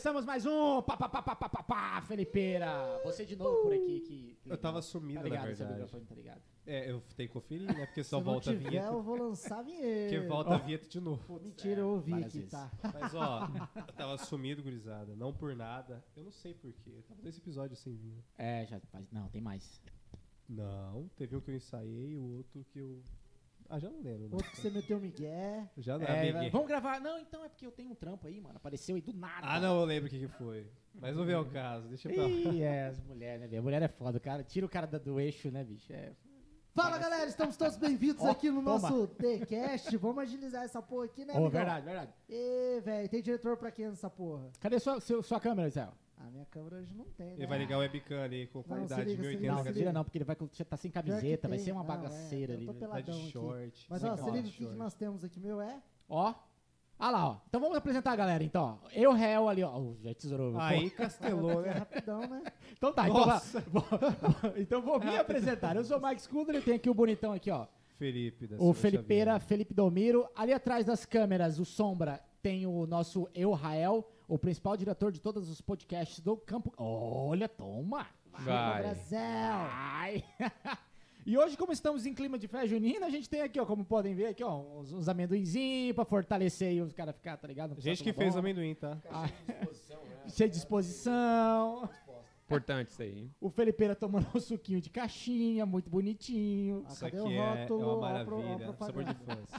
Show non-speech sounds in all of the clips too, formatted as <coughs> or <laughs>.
começamos mais um pá, pá, pá, pá, pá, pá, pá, Felipeira. Você de novo por aqui que. que Eu tava sumido, tá na ligado, seu verdade. microfone, tá ligado? É, eu tenho que conferir, né? Porque Se só não volta a vinheta. eu vou lançar a vinheta. Porque volta a vinheta de novo. Mentira, eu ouvi várias aqui, vezes. tá? Mas ó, <laughs> eu tava sumido, gurizada. Não por nada. Eu não sei porquê. Eu tava nesse episódio sem vir. É, já faz. Não, tem mais. Não, teve um que eu ensaiei e o outro que eu. Ah, já não lembro. Né? Outro que você meteu o Miguel. Já não É, amiguei. vamos gravar. Não, então é porque eu tenho um trampo aí, mano. Apareceu aí do nada. Ah, não, eu lembro o que, que foi. Mas não vem ao caso, deixa pra lá. Ih, é, as mulheres, né, velho? A mulher é foda, cara. Tira o cara do eixo, né, bicho? É. Fala galera, estamos todos bem-vindos Ó, aqui no toma. nosso TCast. Vamos agilizar essa porra aqui, né, Ô, amigão? verdade, verdade. Ê, velho, tem diretor pra quem nessa porra? Cadê sua, seu- sua câmera, Zé? A minha câmera hoje não tem, né? Ele vai ligar o webcam ali com qualidade liga, de se 1080 liga, Não, se não liga. tira não, porque ele vai estar sem Pior que camiseta, vai ser uma Não, é, bagaceira eu ali. pela- Tá de short. Mas ó, se liga o que, nós temos aqui, meu, é... Ó. Ah lá, ó. Então vamos apresentar a galera, então. ó. Eu, réu ali, ó. Já tesourou. Aí castelou, É né? rapidão, né? <laughs> Então tá, então, Nossa. vá- vou, então vou me apresentar. Eu sou o Mike Scuder e tem aqui o bonitão aqui, ó. Felipe da O Felipeira, Xavier. Felipe Domiro. Ali atrás das câmeras, o Sombra, tem o nosso Eu Rael, o principal diretor de todos os podcasts do campo. Olha, toma! Chupa, Brasil! Ai. <laughs> E hoje, como estamos em clima de festa junina, a gente tem aqui, ó, como podem ver aqui, ó, uns, uns amendoinzinhos pra fortalecer e os caras ficar, tá ligado? Não Gente que precisa fez tomar amendoim, tá? bomba. Cheio de disposição. Importante isso aí. O Felipeira tomando um suquinho de caixinha, muito bonitinho. Ah, Isso cadê aqui o é, é rótulo? uma Ó, a pro- ó, maravilha. Sabor de fãs.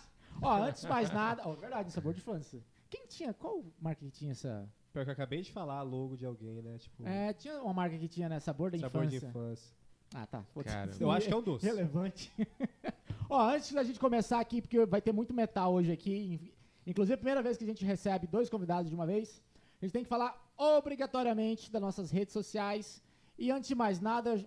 Ó, antes de mais nada, ó, verdade, sabor de infância. Quem tinha, qual marca que tinha essa? Pior que eu acabei de falar logo de alguém, né? Tipo, É, tinha uma marca que tinha, né, sabor da sabor infância. de infância. Ah, tá. Cara, Eu acho que é um doce. Relevante. <laughs> Ó, antes da gente começar aqui, porque vai ter muito metal hoje aqui, in- inclusive a primeira vez que a gente recebe dois convidados de uma vez, a gente tem que falar obrigatoriamente das nossas redes sociais. E antes de mais nada,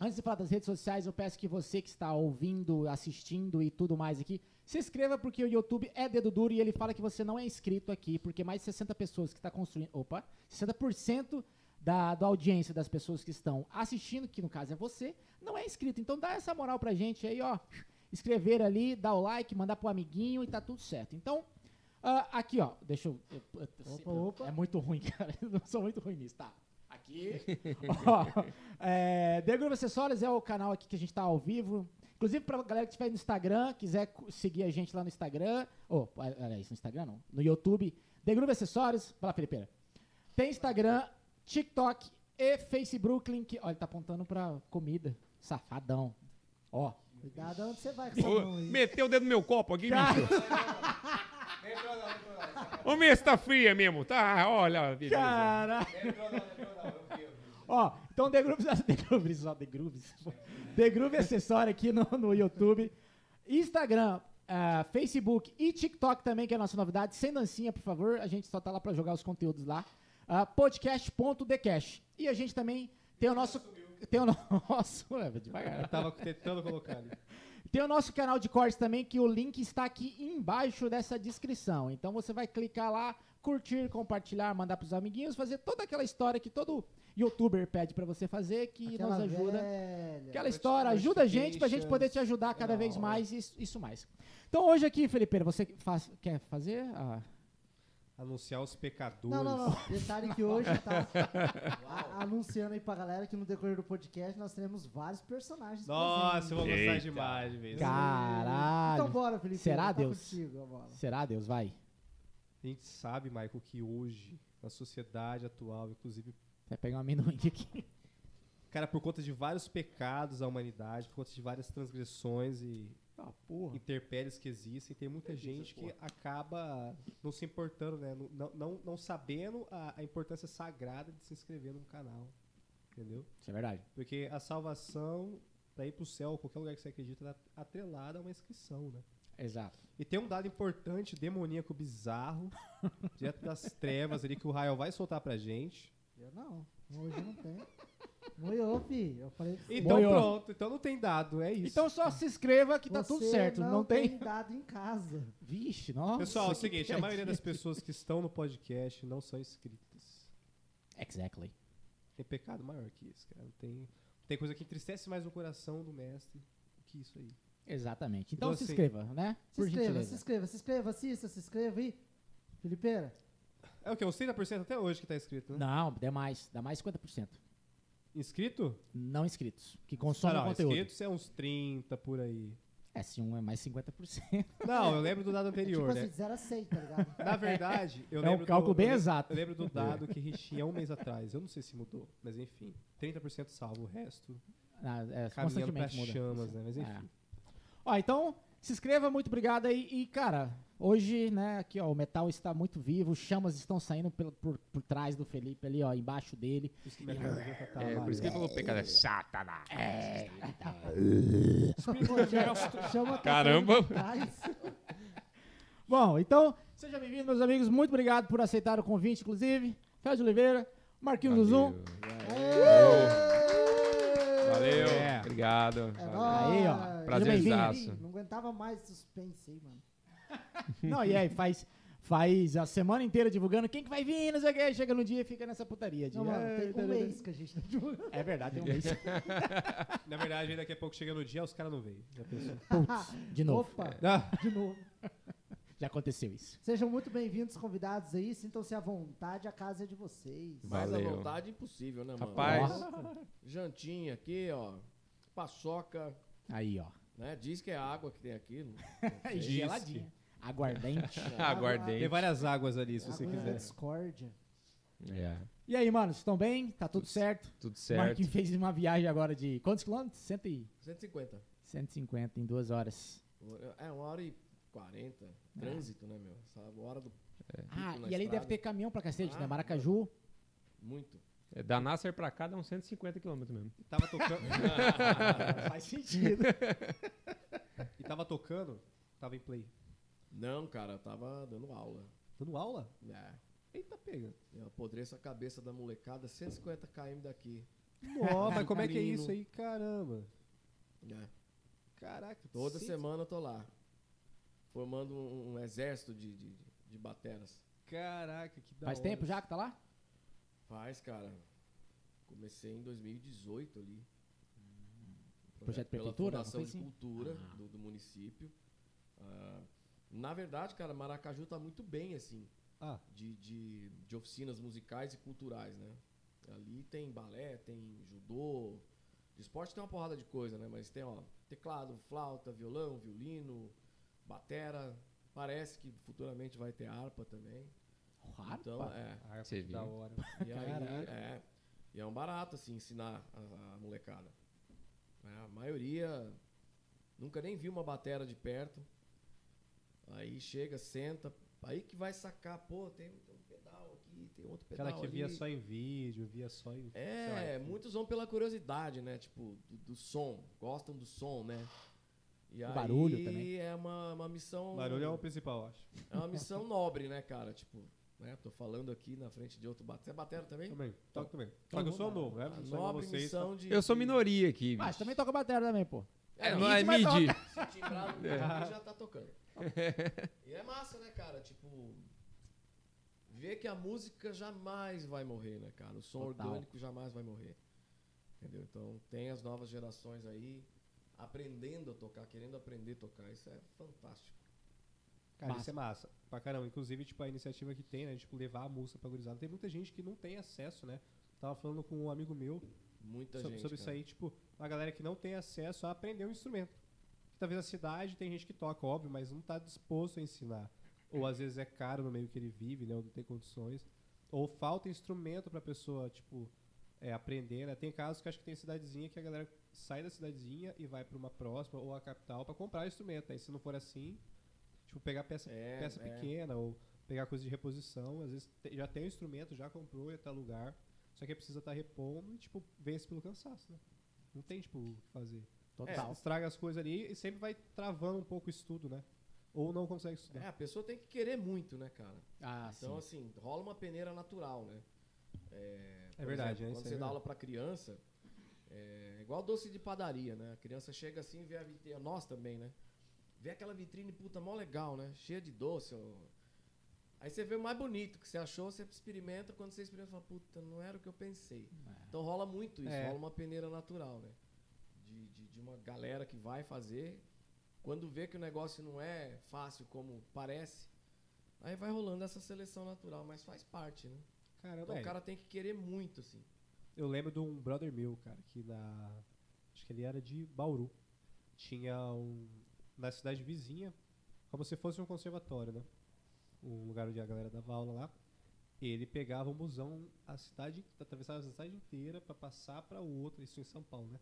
antes de falar das redes sociais, eu peço que você que está ouvindo, assistindo e tudo mais aqui, se inscreva porque o YouTube é dedo duro e ele fala que você não é inscrito aqui, porque mais de 60 pessoas que está construindo, opa, 60% da, da audiência das pessoas que estão assistindo, que no caso é você, não é inscrito. Então dá essa moral pra gente aí, ó. Escrever ali, dar o like, mandar pro amiguinho e tá tudo certo. Então, ah, aqui, ó. Deixa eu. eu- eu- Opa, opa. É muito ruim, <laughs> cara. Eu não sou muito ruim nisso, tá? Aqui. <laughs> ó, é, The Groove Acessórios é o canal aqui que a gente tá ao vivo. Inclusive, pra galera que estiver no Instagram, quiser seguir a gente lá no Instagram. Ou, oh, aliás, no Instagram não. No YouTube. The Groove Acessórios. Fala, Felipeira. Tem Instagram, TikTok e Facebook. Link. Olha, ele tá apontando pra comida. Safadão. Ó. Cuidado onde você vai com essa mão aí. meteu o dedo no meu copo aqui, bicho. <laughs> Ô, minha tá fria mesmo, tá? Olha, beleza. Cara. Ó, então The Grooves, <laughs> The Grooves, ó, The Grooves. The Groove Acessório aqui no, no YouTube. Instagram, ah, Facebook e TikTok também, que é a nossa novidade. Sem dancinha, por favor. A gente só tá lá pra jogar os conteúdos lá. Ah, podcast.decash. E a gente também tem o nosso... Tem o nosso... <laughs> É, devagar. Eu tava tentando colocar ali. Tem o nosso canal de cortes também, que o link está aqui embaixo dessa descrição. Então você vai clicar lá, curtir, compartilhar, mandar pros amiguinhos, fazer toda aquela história que todo youtuber pede pra você fazer, que Aquela nos ajuda. velha. Aquela história, ajuda a gente pra gente poder te ajudar cada vez mais, isso, isso mais. Então hoje aqui, Felipe, você faz- quer fazer? a- Anunciar os pecadores. Não, não, não. <laughs> Detalhe que hoje tá <laughs> a- anunciando aí pra galera que no decorrer do podcast nós teremos vários personagens. Nossa, eu vou gostar demais, velho. Caralho. Então bora, Felipe. Será, tá Deus? Contigo. Será, Deus? Vai. A gente sabe, Michael, que hoje, na sociedade atual, inclusive, Vai pegar um amendoim aqui. cara, por conta de vários pecados à humanidade, por conta de várias transgressões e Ah, porra. intempéries que existem, tem muita gente que acaba não se importando, né? Não, não, não sabendo a, a importância sagrada de se inscrever num canal. Entendeu? Isso é verdade. Porque a salvação, pra ir pro céu, qualquer lugar que você acredita, tá atrelada a uma inscrição, né? Exato. E tem um dado importante, demoníaco bizarro, <laughs> direto das trevas ali, que o Rael vai soltar pra gente. Eu não. Hoje não tem. Moiou, fi. Eu falei pra você. Então Boiou. pronto, então não tem dado, é isso. Então só se inscreva que tá tudo certo. Não, tem. dado em casa. Vixe, nossa. Pessoal, é o que seguinte, a maioria das pessoas que estão no podcast não são inscritas. Exactly. Tem pecado maior que isso, cara. Tem, tem coisa que entristece mais o coração do mestre do que isso aí. Exatamente. Então Então, se assim, inscreva, né? Se Por inscreva, gentileza. se inscreva, se inscreva, assista, se inscreva aí. Felipeira, É o quê? Uns 30% até hoje que tá escrito, né? Não, dá mais. Dá mais 50%. Inscrito? Não inscritos. Que consomem não, não, conteúdo. inscritos é uns 30 por aí. É, se um é mais 50%. <laughs> Não, eu lembro do dado Tipo anterior, assim, né? de 0 a 100, tá ligado? <laughs> Na verdade, eu É um lembro cálculo do, bem eu exato. Eu lembro do <laughs> dado que tinha um mês atrás. Eu não sei se mudou, mas enfim. 30% salvo, o resto Ah, é, caminhando pra constantemente muda. chamas, né? Mas É. Ó, então, se inscreva, muito obrigado aí. E, cara, hoje, né, aqui, ó, o metal está muito vivo, os chamas estão saindo pelo- por, por trás do Felipe ali, ó, embaixo dele. Por isso que garganta <laughs> tá É, por isso que ele falou pecado. Satanás. Pô, já- <laughs> chama a Caramba. <laughs> Bom, então, seja bem-vindo, meus amigos. Muito obrigado por aceitar o convite, inclusive. Fred Oliveira, Marquinhos do Zoom. Valeu. É. Obrigado. É Valeu. Aí, ó. Prazerzaço. Não aguentava mais suspense aí, mano. <laughs> Não, e aí, faz, faz a semana inteira divulgando quem que vai vir, não sei o que. Chega no dia e fica nessa putaria. De, Não, mano, "Ah, tem um mês tá." que a gente tá divulgando. É verdade, tem um mês. <laughs> Na verdade, daqui a pouco chega no dia, os caras não veem. Já pensou? Putz, de novo. Opa, Ah, de novo. <laughs> Já aconteceu isso. Sejam muito bem-vindos, convidados aí. Sintam-se à vontade, a casa é de vocês. Mais à Valeu. vontade, impossível, né, mano? Rapaz. Jantinha aqui, ó. Paçoca, Aí, ó. né? Diz que é água que tem aqui. não- não <laughs> sei. Geladinha. Aguardente. <laughs> Aguardei. tem várias águas ali, se você quiser. discórdia. É, E aí, mano, estão bem? Tá tudo certo? tudo O certo. Marquinhos fez uma viagem agora de quantos quilômetros? Cento e- 150. 150 em duas horas. É uma hora e 40. Trânsito, né, meu? Essa hora do. pico Ah, e ali deve ter caminhão pra cacete, né? Ah, Maracaju. Muito. É, da Nasser pra cá dá uns 150 quilômetros mesmo. Tava tocando. <laughs> <laughs> Faz sentido. <laughs> e tava tocando, tava em play. Não, cara, eu tava dando aula. Dando aula? É. Eita, pega. Eu apodreço a cabeça da molecada 150 km daqui. Mas como é que é isso aí? Caramba. É. Caraca. Toda cento- semana eu tô lá. Formando um, um exército de, de, de bateras. Caraca, que da Faz hora. tempo já que tá lá? Faz, cara. Comecei em 2018 ali. Um Projeto pela Prefeitura, Fundação de coisa Cultura Ah. do, do município. Ah, na verdade, cara, Maracaju tá muito bem, assim, Ah, de, de, de oficinas musicais e culturais, né? Ali tem balé, tem judô. De esporte tem uma porrada de coisa, né? Mas tem, ó, teclado, flauta, violão, violino, batera. Parece que futuramente vai ter harpa também. Harpa? Então, é. harpa, Você da hora. E aí, é, e é um barato, assim, ensinar a, a molecada. É, a maioria nunca nem viu uma batera de perto. Aí chega, senta, aí que vai sacar, pô, tem, tem um pedal aqui, tem outro pedal Cara que via ali. só em vídeo, via só em. lá, É, enfim. muitos vão pela curiosidade, né? Tipo, do, do som, gostam do som, né? E Do aí barulho também. é uma, uma missão... Barulho é o principal, acho. é uma missão <laughs> nobre, né, cara? Tipo, né? Tô falando aqui na frente de outro batera. Você é batera também? Também, toca também. Só que eu sou novo, né? A nobre vocês, missão de... Eu sou minoria aqui. Mas bicho. também toca bateria também, pô. É, É, não é mid, mas. Se timbrar no <laughs> É. já tá tocando. <laughs> e é massa, né, cara? Tipo, ver que a música jamais vai morrer, né, cara? O som Total. orgânico jamais vai morrer. Entendeu? Então, tem as novas gerações aí aprendendo a tocar, querendo aprender a tocar. Isso é fantástico. Cara, Massa. isso é massa. Pra caramba. Inclusive, tipo, a iniciativa que tem, né? Tipo, levar a música pra gurizada. Tem muita gente que não tem acesso, né? Tava falando com um amigo meu Muita sobre, gente. sobre isso cara. aí, tipo, a galera que não tem acesso a aprender um instrumento. Talvez a cidade tem gente que toca, óbvio, mas não tá disposto a ensinar. Ou às vezes é caro no meio que ele vive, né? Ou não tem condições. Ou falta instrumento pra pessoa, tipo, é, aprender, né? Tem casos que acho que tem cidadezinha que a galera sai da cidadezinha e vai pra uma próxima ou a capital pra comprar instrumento. Aí se não for assim, tipo, pegar peça, É, peça é. pequena ou pegar coisa de reposição, às vezes te- já tem o instrumento, já comprou em tal lugar, só que precisa estar repondo e, tipo, vence pelo cansaço, né? Não tem, tipo, o que fazer. Total. É, estraga as coisas ali e sempre vai travando um pouco o estudo, né? Ou não consegue É, estudar. a pessoa tem que querer muito, né, cara? Ah, Então, sim. assim, rola uma peneira natural, né? É, por verdade, né? Quando Isso é você dá aula pra criança, é igual doce de padaria, né? A criança chega assim e vê a vitrine, nós também, né? Vê aquela vitrine, puta, mó legal, né? Cheia de doce. ó. Aí você vê o mais bonito que você achou, você experimenta, quando você experimenta, fala, puta, não era o que eu pensei. Então rola muito isso, É. rola uma peneira natural, né? De, de, de uma galera que vai fazer, quando vê que o negócio não é fácil como parece, Aí vai rolando essa seleção natural, mas faz parte, né? Caramba, Então é. o cara tem que querer muito, assim. Eu lembro de um brother meu, cara, que na. Acho que ele era de Bauru. Tinha um. Na cidade vizinha, como se fosse um conservatório, né? Um lugar onde a galera dava aula lá. Ele pegava um busão, a cidade, atravessava a cidade inteira pra passar pra outra, isso em São Paulo, né?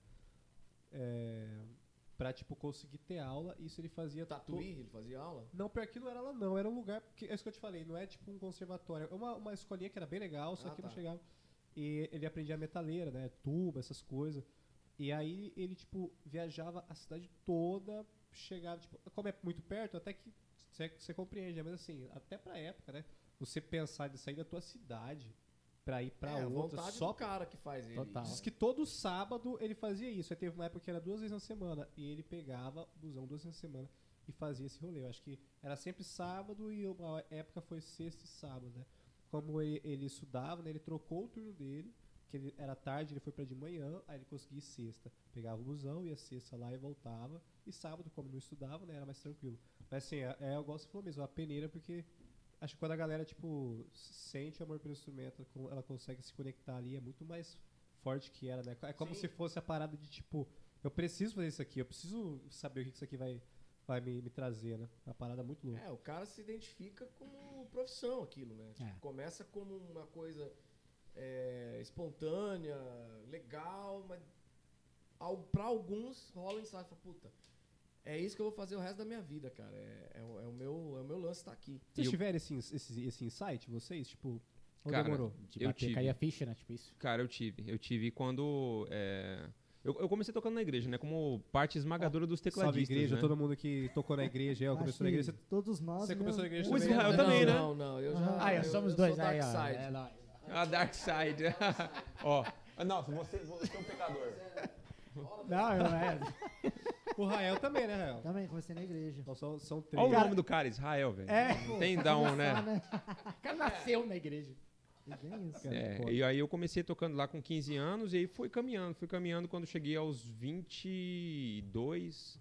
É, pra, tipo, conseguir ter aula. Isso ele fazia. to- Tatuí, ele fazia aula? Não, pior que não era lá não, era um lugar, porque é isso que eu te falei, não é tipo um conservatório, é uma, uma escolinha que era bem legal, só Ah, que não tá. chegava. E ele aprendia metaleira, né, tuba, essas coisas. E aí ele, tipo, viajava a cidade toda, chegava, tipo, como é muito perto, até que você, você compreende, né? mas assim, até pra época, né, você pensar de sair da tua cidade pra ir pra é, a outra, vontade só do cara que faz ele. Total. Diz que todo sábado ele fazia isso. Aí teve uma época que era duas vezes na semana. E ele pegava o busão duas vezes na semana e fazia esse rolê. Eu acho que era sempre sábado e uma época foi sexta e sábado, né? Como ele, ele estudava, né? Ele trocou o turno dele, que ele, era tarde, ele foi pra de manhã, aí ele conseguia ir sexta. Pegava o busão, ia sexta lá e voltava. E sábado, como não estudava, né? Era mais tranquilo. Mas assim, é, é igual você falou mesmo, a peneira, porque acho que quando a galera, tipo, sente amor pelo instrumento, ela consegue se conectar ali, é muito mais forte que era, né? É como Sim. se fosse a parada de, tipo, eu preciso fazer isso aqui, eu preciso saber o que isso aqui vai, vai me, me trazer, né? É uma parada muito louca. É, o cara se identifica como profissão aquilo, né? Tipo, É. Começa como uma coisa é, espontânea, legal, mas pra alguns rola insight, fala, puta, é isso que eu vou fazer o resto da minha vida, cara. É, é o- é o, meu, é o meu lance tá aqui. Vocês o- tiveram esse, esse, esse insight, vocês? Tipo, ou Cara, demorou? De Eu bater, tive. cair a ficha, né? Tipo isso. Cara, eu tive. Eu tive quando. é, Eu, eu comecei tocando na igreja, né? Como parte esmagadora dos Salve tecladistas. igreja, né? todo mundo que tocou na igreja, eu começou na igreja. Todos nós. Você começou na igreja O também? Israel não, também, né? Não, não, eu já. Ah, eu, somos eu dois sou aí, ó. Dark Side. É, lá. A Dark Side. Ó. ah, Não, você, você é um pecador. Não, eu é. O Rael também, né, Rael? Também, comecei na igreja. Então são, são três. Olha o nome do cara, Israel, velho. É. Não tem da um, né? Né? O cara nasceu na igreja. É bem isso. Cara, É, e aí eu comecei tocando lá com 15 anos e aí fui caminhando, fui caminhando quando cheguei aos 22.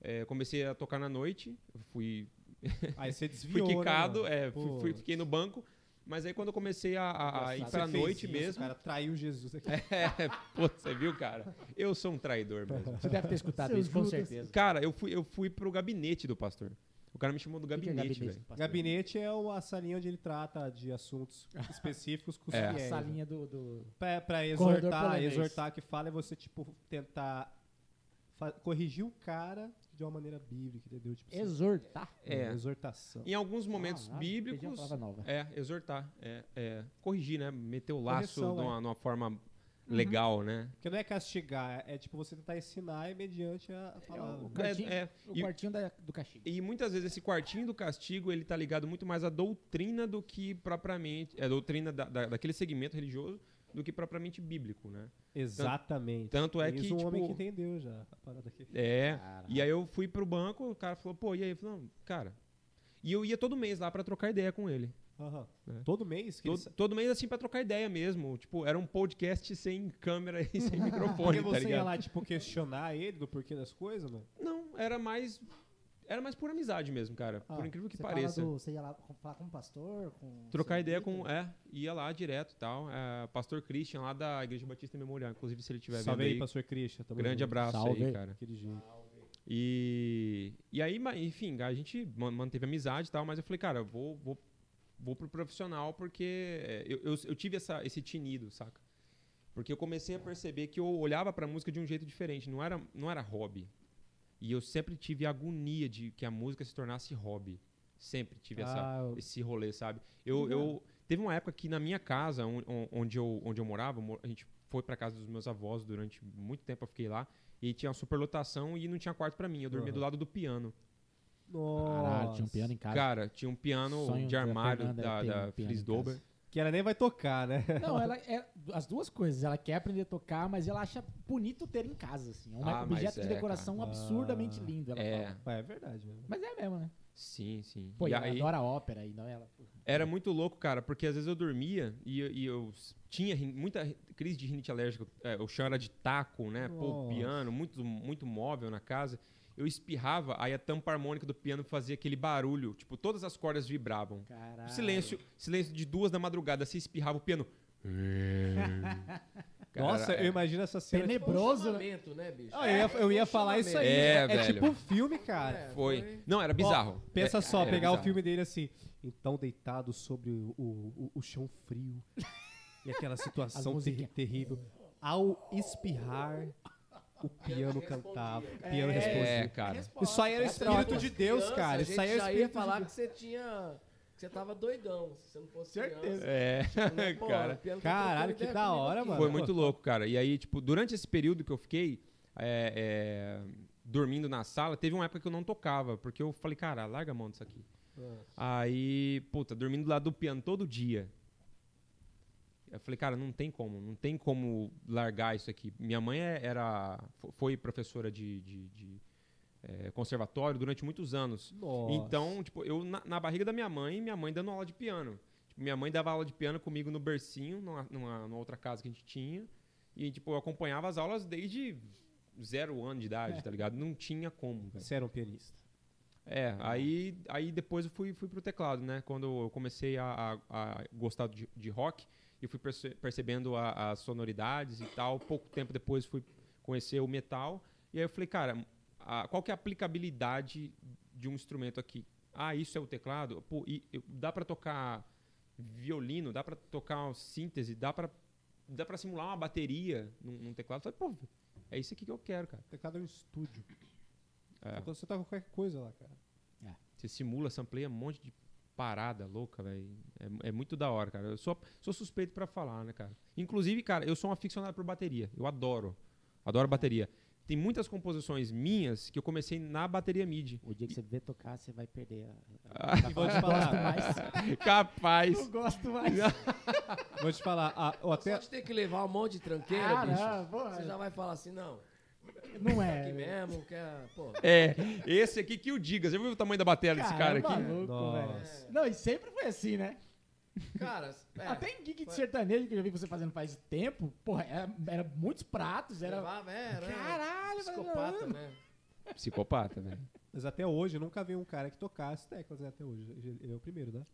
é, comecei a tocar na noite, fui, Aí você <laughs> fui desviou, quicado, né, é, fui, fui- fiquei no banco, mas aí quando eu comecei a, a- a ir pra você fez noite isso, mesmo. cara traiu Jesus aqui. <laughs> É, pô, você viu, cara? Eu sou um traidor mesmo. Você deve ter escutado Seu isso, com Judas. certeza. Cara, eu fui, eu fui pro gabinete do pastor. O cara me chamou do O que que é gabinete, velho. Gabinete é a salinha onde ele trata de assuntos <laughs> específicos com os É. A fiéis. né? salinha do. do... Pra, pra exortar, exortar que fala é você, tipo, tentar corrigir o cara de uma maneira bíblica, entendeu? Tipo, assim, Exortar. É. exortação. Em alguns momentos Ah, bíblicos. palavra nova. É, exortar. É, é, corrigir, né? Meter o laço Correção, de é. uma, de uma forma legal, né? Porque não é castigar, é tipo você tentar ensinar e mediante a palavra. o quartinho, É, é. o E- quartinho da- do castigo. E muitas vezes esse quartinho do castigo ele tá ligado muito mais à doutrina do que propriamente. É a doutrina da, da- daquele segmento religioso do que propriamente bíblico, né? Exatamente. Tanto é Eis que. um tipo, homem que entendeu já a parada aqui. É. Caralho. E aí eu fui pro banco, o cara falou, pô, e aí? Eu falei, não, cara. E eu ia todo mês lá pra trocar ideia com ele. Aham. É. Todo mês? Que Todo, eles- todo mês assim pra trocar ideia mesmo. Tipo, era um podcast sem câmera e <laughs> sem Porque microfone, tá você ia ligado? lá, tipo, questionar ele do porquê das coisas, mano? Não, era mais. Era mais por amizade mesmo, cara. Ah, por incrível que você pareça. Fala do, você ia lá falar com o pastor? Com Trocar ideia líder? com. É, ia lá direto e tal. É, pastor Christian, lá da Igreja Batista Memorial. Inclusive, se ele estiver Salve vendo aí, aí. pastor Christian. tamo grande junto. abraço Salve. aí, cara. E, e aí, enfim, a gente man- manteve amizade e tal, mas eu falei, cara, eu vou, vou, vou pro profissional porque é, eu, eu, eu tive essa, esse tinido, saca? Porque eu comecei a perceber que eu olhava pra música de um jeito diferente, não era, não era hobby. E eu sempre tive a agonia de que a música se tornasse hobby. Sempre tive essa, Ah, eu- esse rolê, sabe? Eu, eu teve uma época que na minha casa, on- on- onde eu, onde eu morava, a gente foi pra casa dos meus avós durante muito tempo, eu fiquei lá e tinha uma superlotação e não tinha quarto pra mim. Eu dormia Aham. do lado do piano. Caralho, tinha um piano em casa. Cara, tinha um piano Sonho de da armário da, ter da um em Dober. Que ela nem vai tocar, né? Não, ela <laughs> é as duas coisas. Ela quer aprender a tocar, mas ela acha bonito ter em casa, assim. É um Ah, objeto de é, decoração cara. absurdamente Ah, lindo. Ela é. fala. Mas é verdade, né? Mas é mesmo, né? Sim, sim. Pô, e ela aí, adora ópera, e não ela. pô. era muito louco, cara, porque às vezes eu dormia e, eu- e eu tinha muita ri- crise de rinite alérgica. É, o chão era de taco, né? Pô, piano, muito, muito móvel na casa. Eu espirrava, aí a tampa harmônica do piano fazia aquele barulho, tipo, todas as cordas vibravam. Caralho. Silêncio, silêncio de duas da madrugada, se espirrava o piano. <laughs> Cara, Nossa, é- eu imagino essa cena. tipo, Tenebroso? Chamamento, né, bicho? Ah, eu ia, eu ia um falar isso aí. É, É, velho. tipo um filme, cara. É, Foi. Não, era bizarro. Pensa É, só, era pegar o filme dele assim. Então, deitado sobre o, o, o chão frio. e aquela <laughs> situação terrível. Ao espirrar, o piano cantava. O piano É, respondia. É, cara. Isso aí era o espírito de Deus, criança, cara. Isso aí é o ia espírito de falar Deus. que você tinha... Que você tava doidão, se você não fosse Certeza. criança. É, Né? <laughs> Pô, cara. o piano Caralho, que ideia da hora, aqui. mano. Foi muito louco, cara. E aí, tipo, durante esse período que eu fiquei é, é, dormindo na sala, teve uma época que eu não tocava, porque eu falei, cara, larga a mão disso aqui. Aí, puta, dormindo do lado do piano todo dia. Eu falei, cara, não tem como, não tem como largar isso aqui. Minha mãe é- era, fo- foi professora de, de- de, é, conservatório durante muitos anos. Nossa. Então, tipo, eu na, na barriga da minha mãe, minha mãe dando aula de piano. Tipo, minha mãe dava aula de piano comigo no bercinho, numa, numa, numa outra casa que a gente tinha. E, tipo, eu acompanhava as aulas desde zero ano de idade, tá ligado? Não tinha como. Você era um pianista. É, aí, aí depois eu fui, fui pro teclado, né? Quando eu comecei a, a- a gostar de, de rock, e fui perce- percebendo as sonoridades e tal. Pouco tempo depois fui conhecer o metal. E aí eu falei, cara, a- qual que é a aplicabilidade de um instrumento aqui? Ah, isso é o teclado? Pô, e, eu- dá pra tocar violino, dá pra tocar uma síntese, dá pra, dá pra simular uma bateria num, num teclado? Eu falei, pô, é isso aqui que eu quero, cara. O teclado é um estúdio. É. Então você toca qualquer coisa lá, cara. Você simula, sampleia um monte de parada louca, velho. É, é muito da hora, cara. Eu sou, sou suspeito pra falar, né, cara? Inclusive, cara, eu sou um aficionado por bateria. Eu adoro. Adoro bateria. Tem muitas composições minhas que eu comecei na bateria MIDI. O dia que você ver tocar, você vai perder a. <laughs> Ah, vou te falar, mais. <laughs> Capaz. Não gosto mais. vou te falar, a- ou Até... até, Só de ter que levar um monte de tranqueira, Ah, bicho. não, porra. Você já vai falar assim, não, Não aqui é. mesmo, quer... Pô, É, esse aqui que o diga. Você viu o tamanho da bateria desse cara é aqui? maluco, Nossa. velho. Não, e sempre foi assim, né? cara... É, Até em gig de sertanejo que eu já vi você fazendo faz tempo, porra, era, era muitos pratos, era. levava, é, era Caralho, psicopata, velho. né? Psicopata, velho. mas até hoje eu nunca vi um cara que tocasse teclas né, até hoje. Ele é o primeiro, né?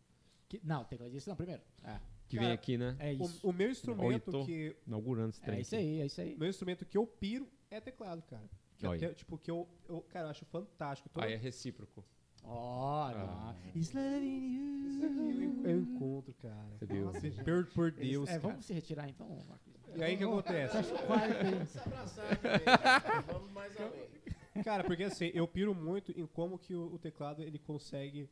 Que- não, tecladista não, primeiro. É, Que Cara, vem aqui, né? é isso. O, o meu instrumento Oito. que Inaugurando esse trem. É isso aqui. aí, é isso aí. meu instrumento que eu piro é teclado, cara. Que eu até- tipo que eu, eu, cara, eu acho fantástico. Toda- Aí é recíproco. Ó, Ah. Isso aqui you. eu, encontro, cara. Nossa, gente. Por, por Deus, É, cara. vamos se retirar então, Marcos? E aí o que acontece? <laughs> Aí. Se abraçar também, né? vamos mais além. Cara, porque assim, eu piro muito em como que o, o teclado ele consegue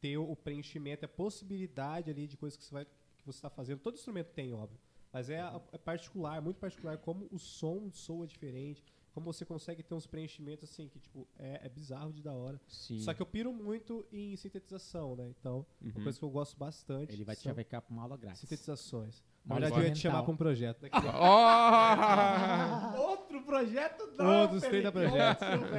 ter o preenchimento, a possibilidade ali de coisas que você vai que você está fazendo. Todo instrumento tem, óbvio. Mas é, é particular, muito particular, como o som soa diferente, como você consegue ter uns preenchimentos assim, que tipo, é, é bizarro de da hora. Sim. Só que eu piro muito em sintetização, né? Então, uma Uhum. coisa que eu gosto bastante Ele vai te chavecar pra uma aula grátis. sintetizações. Na Uma verdade, eu ia te chamar pra um projeto. Daqui. Ó! <laughs> Outro projeto Outros 30 projetos. Outro.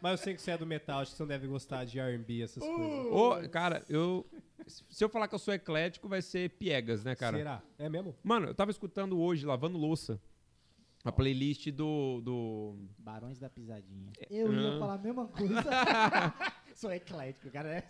Mas eu sei que você é do metal, acho que você não deve gostar de R&B, essas coisas. Ô, cara, eu. Se eu falar que eu sou eclético, vai ser piegas, né, cara? Será? É mesmo? Mano, eu tava escutando hoje, lavando louça, a playlist do. do... Barões da Pisadinha. Eu ia Ah. falar a mesma coisa. <laughs> Sou eclético, cara. É,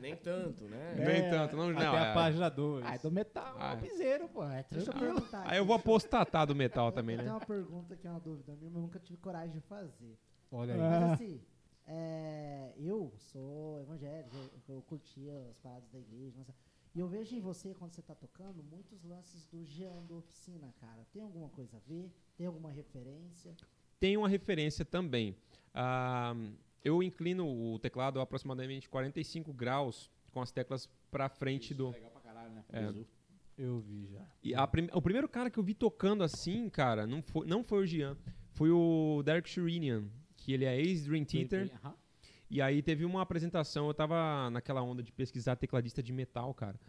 Nem tanto, né? Nem tanto, não, não. Até é- a página 2. ah, é do metal, Ah. é um piseiro, pô. É Deixa eu tranquilo. perguntar. Aí eu vou apostatar do metal também, Eu tenho né? uma pergunta que é uma dúvida minha, mas eu nunca tive coragem de fazer. Olha aí. Ah. Mas assim, é, eu sou evangélico, eu, eu curtia as paradas da igreja, mas- e eu vejo em você, quando você tá tocando, muitos lances do Jean da Oficina, cara. Tem alguma coisa a ver? Tem alguma referência? Tem uma referência também. Ah, eu inclino o teclado a aproximadamente 45 graus com as teclas pra frente do. Legal pra caralho, né? É. Eu vi já. E a prim- o primeiro cara que eu vi tocando assim, cara, não foi, não foi o Gian, foi o Derek Sherinian, que ele é ex-Dream Theater. E aí teve uma apresentação, eu tava naquela onda de pesquisar tecladista de metal, cara.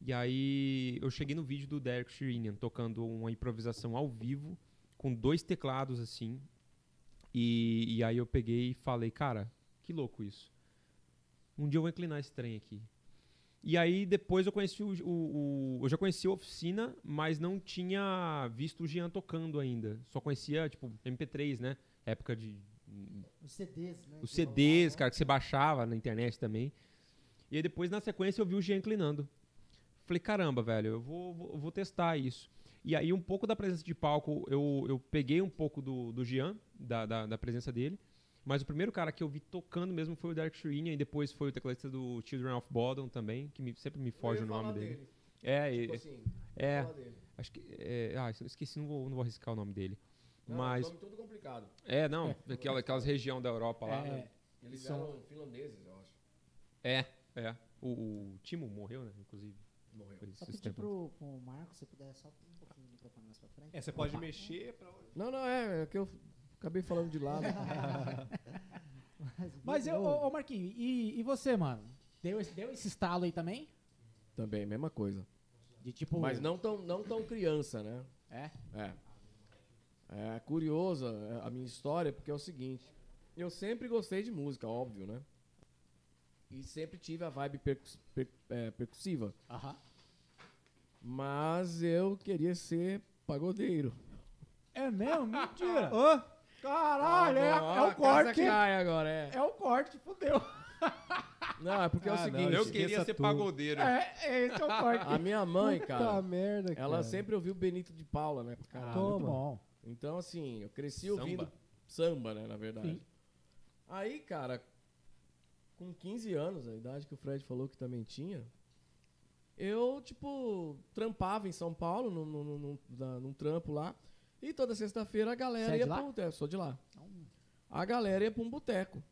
E aí eu cheguei no vídeo do Derek Sherinian tocando uma improvisação ao vivo, com dois teclados assim. E, e aí eu peguei e falei, cara, que louco isso. Um dia eu vou inclinar esse trem aqui. E aí depois eu conheci o, o- o- eu já conhecia a oficina, mas não tinha visto o Jean tocando ainda. Só conhecia, tipo, MP3, né? Época de Os CDs, né? os CDs, cara, que você baixava na internet também. E aí depois, na sequência, eu vi o Jean inclinando. Falei, caramba, velho, eu vou, vou, vou testar isso. E aí, um pouco da presença de palco, eu, eu peguei um pouco do, do Jean, da, da, da presença dele. Mas o primeiro cara que eu vi tocando mesmo foi o Derek Shrinian, e depois foi o tecladista do Children of Bodom também, que me- sempre me foge o nome dele. dele. É, Tipo e- assim, é, acho que. É, ah, esqueci, não vou, não vou arriscar o nome dele. Não, Mas. nome todo complicado. É, não, aquela, aquelas região da Europa lá. É, né? Eles São- eram finlandeses, eu acho. É, é. O, o Timo morreu, né? Inclusive. Morreu. Só pedir pro, pro Marco, se puder só um pouquinho o microfone mais pra frente. É, você pode mexer pra Não, não, é, é que eu acabei falando de lado. <laughs> Mas eu, eu, ô, ô Marquinhos, e, e você, mano? Deu esse, deu esse estalo aí também? Também, mesma coisa. De tipo. Mas não tão, não tão criança, né? É? É. É curiosa é, a minha história, porque é o seguinte. Eu sempre gostei de música, óbvio, né? E sempre tive a vibe percus- per- é, percussiva. Aham. Mas eu queria ser pagodeiro. É mesmo? Mentira! <laughs> Ô, Caralho, é, é o corte! cai agora, é. É o corte, fudeu. <laughs> Não, é porque é o Ah, não, seguinte. eu queria ser pagodeiro. É, esse é o corte. A minha mãe, Puta cara, merda, cara. ela sempre ouviu Benito de Paula, né? caralho. muito Toma. bom. Então, assim, eu cresci Samba. ouvindo samba, né, na verdade. Sim. Aí, cara, com 15 anos, a idade que o Fred falou que também tinha, eu, tipo, trampava em São Paulo, num, num, num- num trampo lá, e toda sexta-feira a galera Você é ia lá? pra um boteco. Sou de lá. A galera ia pra um boteco.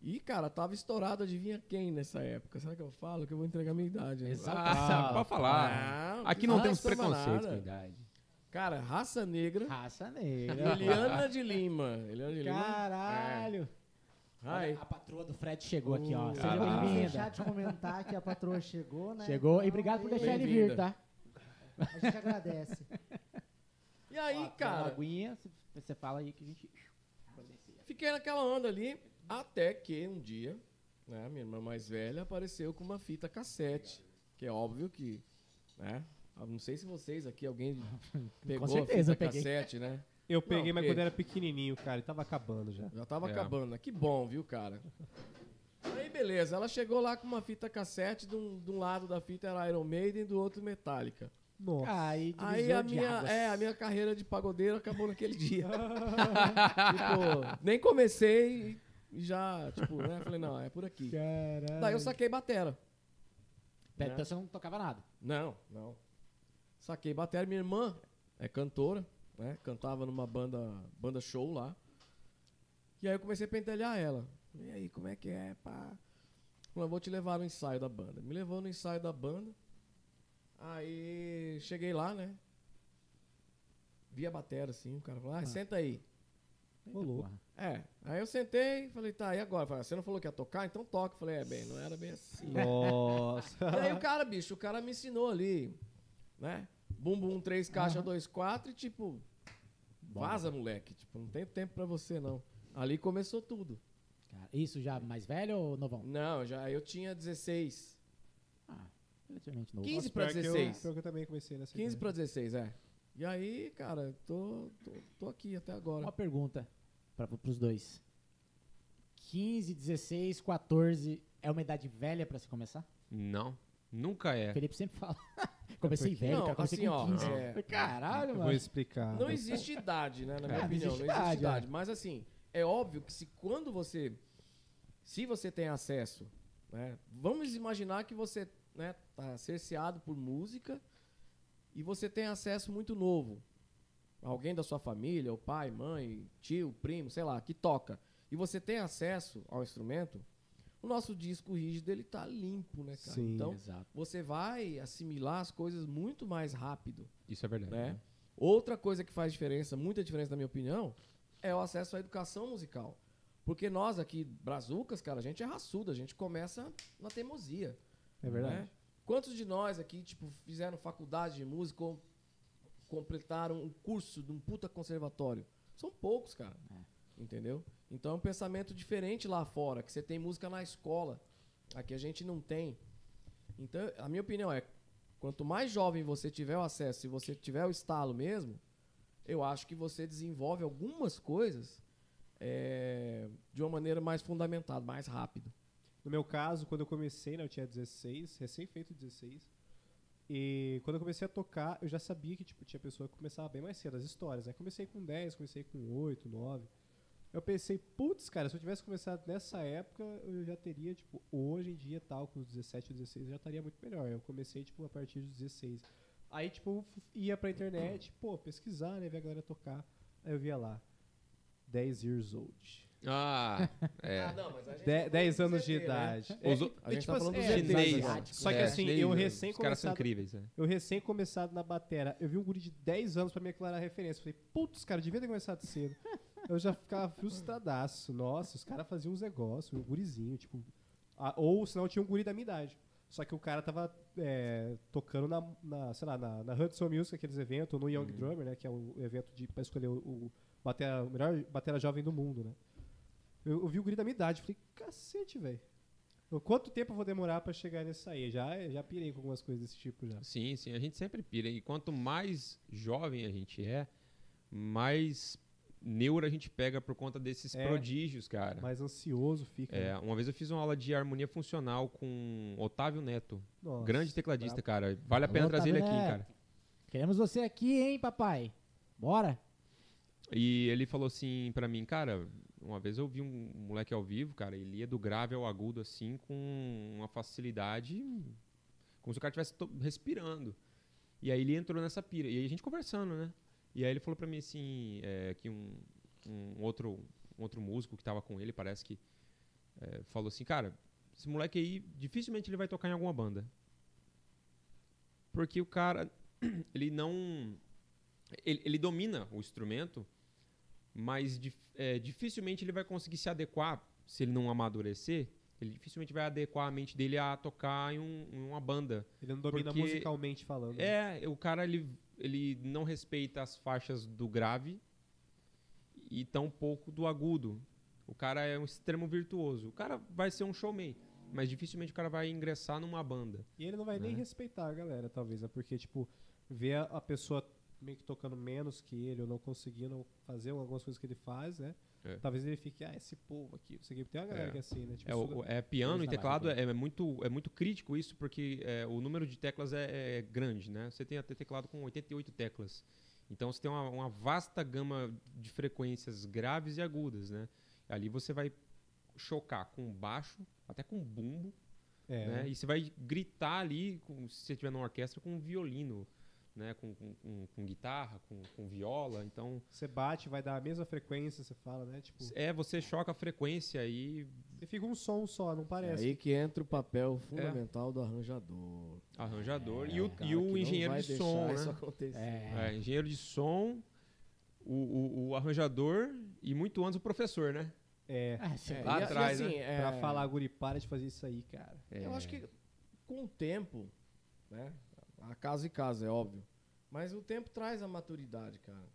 E, cara, tava estourado, adivinha quem nessa época? O que eu falo? Que eu vou entregar minha idade. né? Exato. Ah, pode falar. Não, Aqui não temos preconceito com idade. Cara, raça negra. Raça negra. Eliana de Lima. Eliana de Lima. Caralho. Ai. Olha, a patroa do Fred chegou aqui, ó. Não Seja deixar bem-vinda. de comentar que a patroa chegou, né? Chegou. E obrigado por deixar ele vir, tá? A gente agradece. E aí, Ó, cara, aguinha, você- você fala aí que a gente. fiquei naquela onda ali, até que um dia, né, minha irmã mais velha apareceu com uma fita cassete. Que é óbvio que, né? Eu Não sei se vocês aqui, alguém <laughs> pegou certeza a fita cassete, né? Eu peguei, mas porque- quando era pequenininho, cara, e tava acabando já. Já tava É. acabando, né? Que bom, viu, cara? Aí, beleza. Ela chegou lá com uma fita cassete. De um, de um lado da fita era Iron Maiden, do outro Metallica. Nossa. Aí, Aí a minha, águas. é, a minha carreira de pagodeiro acabou naquele dia. <laughs> tipo, nem comecei e já, tipo, né? Falei, não, é por aqui. Caralho. Daí eu saquei batera. Pera, né? Então você não tocava nada. Não, não. Saquei batera. Minha irmã é cantora, né? Cantava numa banda, banda show lá. E aí eu comecei a pentelhar ela. E aí, como é que é, pá? Falei, vou te levar no ensaio da banda. Me levou no ensaio da banda. Aí cheguei lá, né? Vi a batera assim, o cara falou, ah, senta aí. Porra. É, aí eu sentei, falei, tá, e agora? Falei, você não falou que ia tocar? Então toca. Falei, é, bem, não era bem assim. Nossa. <laughs> E aí o cara, bicho, o cara me ensinou ali, né? Bum, bum, três caixa, Aham. dois, quatro e tipo, vaza, moleque. Tipo, não tem tempo pra você, não. Ali começou tudo. Cara, isso já mais velho ou novão? Não, já eu tinha 16. Ah, relativamente novo. 15 Nossa, pra pior que eu- 16. pior que eu também comecei nessa 15 ideia. pra 16, é. E aí, cara, tô, tô, tô aqui até agora. Uma pergunta para os dois. 15, 16, 14 é uma idade velha pra se começar? Não, nunca é. O Felipe sempre fala. <laughs> comecei porque- velho, Não, cara. Comecei assim, com ó, 15. é- Falei, Caralho, Eu mano. vou explicar. Não existe idade, né? Na minha É, não opinião. existe não existe idade, idade. é. Mas assim, é óbvio que se quando você. Se você tem acesso, né? Vamos imaginar que você né, tá cerceado por música e você tem acesso muito novo. Alguém da sua família, o pai, mãe, tio, primo, sei lá, que toca. E você tem acesso ao instrumento, o nosso disco rígido ele tá limpo, né, cara? Sim. Então, Exato. você vai assimilar as coisas muito mais rápido Isso é verdade. né? Outra coisa que faz diferença, muita diferença na minha opinião, é o acesso à educação musical. Porque nós aqui, brazucas, cara, a gente é raçudo, a gente começa na teimosia. É verdade. né? Quantos de nós aqui, tipo, fizeram faculdade de música ou completaram um curso de um puta conservatório? São poucos, cara. Entendeu? Então é um pensamento diferente lá fora, que você tem música na escola. Aqui a gente não tem. Então, a minha opinião é, quanto mais jovem você tiver o acesso, se você tiver o estalo mesmo, eu acho que você desenvolve algumas coisas é, de uma maneira mais fundamentada, mais rápida. No meu caso, quando eu comecei, né, eu tinha 16, recém-feito 16. E quando eu comecei a tocar, eu já sabia que tipo, tinha pessoa que começava bem mais cedo, as histórias. Né? Comecei com 10, comecei com 8, 9. Eu pensei, putz, cara, se eu tivesse começado nessa época, eu já teria, tipo, hoje em dia, tal, com os 17 ou 16, eu já estaria muito melhor. Eu comecei, tipo, a partir dos 16. Aí, tipo, ia pra internet, pô, pesquisar, né, ver a galera tocar. Aí eu via lá, 10 years old. Ah, <laughs> é. não, mas a gente De- tá 10 falando do anos de né? idade. Os É, o- A gente tipo tá falando assim, dos é, ZTs chinês. Só que É, assim, eu né? recém Os caras são começado- incríveis, é. Eu recém começado na batera, eu vi um guri de 10 anos pra me aclarar a referência. Falei, putz, cara, devia ter começado cedo. <laughs> eu já ficava frustradaço. Nossa, os caras faziam uns negócios, um gurizinho, tipo. ah, ou senão tinha um guri da minha idade. Só que o cara tava é, tocando na, na, sei lá, na, na Hudson Music, aqueles eventos, ou no Young Drummer, né? Que é o evento de, pra escolher o, o, batera, melhor batera jovem do mundo, né? Eu, eu vi o guri da minha idade, falei, cacete, velho. Quanto tempo eu vou demorar pra chegar nesse aí? Já, já pirei com algumas coisas desse tipo já. Sim, sim, a gente sempre pira. E quanto mais jovem a gente é, mais neura a gente pega por conta desses É. prodígios, cara. Mais ansioso fica. É, né? uma vez eu fiz uma aula de harmonia funcional com Otávio Neto, Nossa, grande tecladista, cara. Vale a Alô, pena trazer ele aqui, Otávio cara. Neto. Queremos você aqui, hein, papai? Bora? E ele falou assim pra mim, cara, uma vez eu vi um moleque ao vivo, cara, ele ia do grave ao agudo assim com uma facilidade, como se o cara estivesse respirando. E aí ele entrou nessa pira. E aí a gente conversando, né? E aí ele falou pra mim assim, é, que um, um outro, um outro músico que tava com ele, parece que é, falou assim, cara, esse moleque aí, dificilmente ele vai tocar em alguma banda. Porque o cara, <clears throat> ele não... Ele, ele domina o instrumento, mas dif- é, dificilmente ele vai conseguir se adequar, se ele não amadurecer, ele dificilmente vai adequar a mente dele a tocar em, um- em uma banda. Ele não domina musicalmente falando. né? É, o cara ele, ele não respeita as faixas do grave e tão pouco do agudo. O cara é um extremo virtuoso. O cara vai ser um showman, mas dificilmente o cara vai ingressar numa banda. E ele não vai nem Né? respeitar a galera, talvez, né? Porque, tipo, ver a, a pessoa meio que tocando menos que ele, ou não conseguindo fazer algumas coisas que ele faz, né? É. Talvez ele fique, ah, esse povo aqui, não sei o quê. Tem uma galera É. que é assim, né? Tipo, É, o, é piano e teclado barriga. é, é muito, é muito crítico isso, porque é, o número de teclas é, é grande, né? Você tem até teclado com 88 teclas. Então você tem uma, uma vasta gama de frequências graves e agudas, né? Ali você vai chocar com baixo, até com bumbo, é, né? E você vai gritar ali, com, se você estiver numa orquestra, com violino, né? Com, com, com- guitarra, com, com viola. Então, Você bate, vai dar a mesma frequência, você fala, né? Tipo, é, você choca a frequência e você fica um som só, não É parece. aí que entra o papel fundamental do arranjador. arranjador. É e o, e o engenheiro de som, isso né? acontecer. É, engenheiro de som, o, o, o arranjador e muito antes o professor, né? É, Ah. É, Lá e e atrás, assim, né? é, pra falar, Guri, para de fazer isso aí, cara. Eu acho que com o tempo, né? A casa e casa, é óbvio. Mas o tempo traz a maturidade, cara.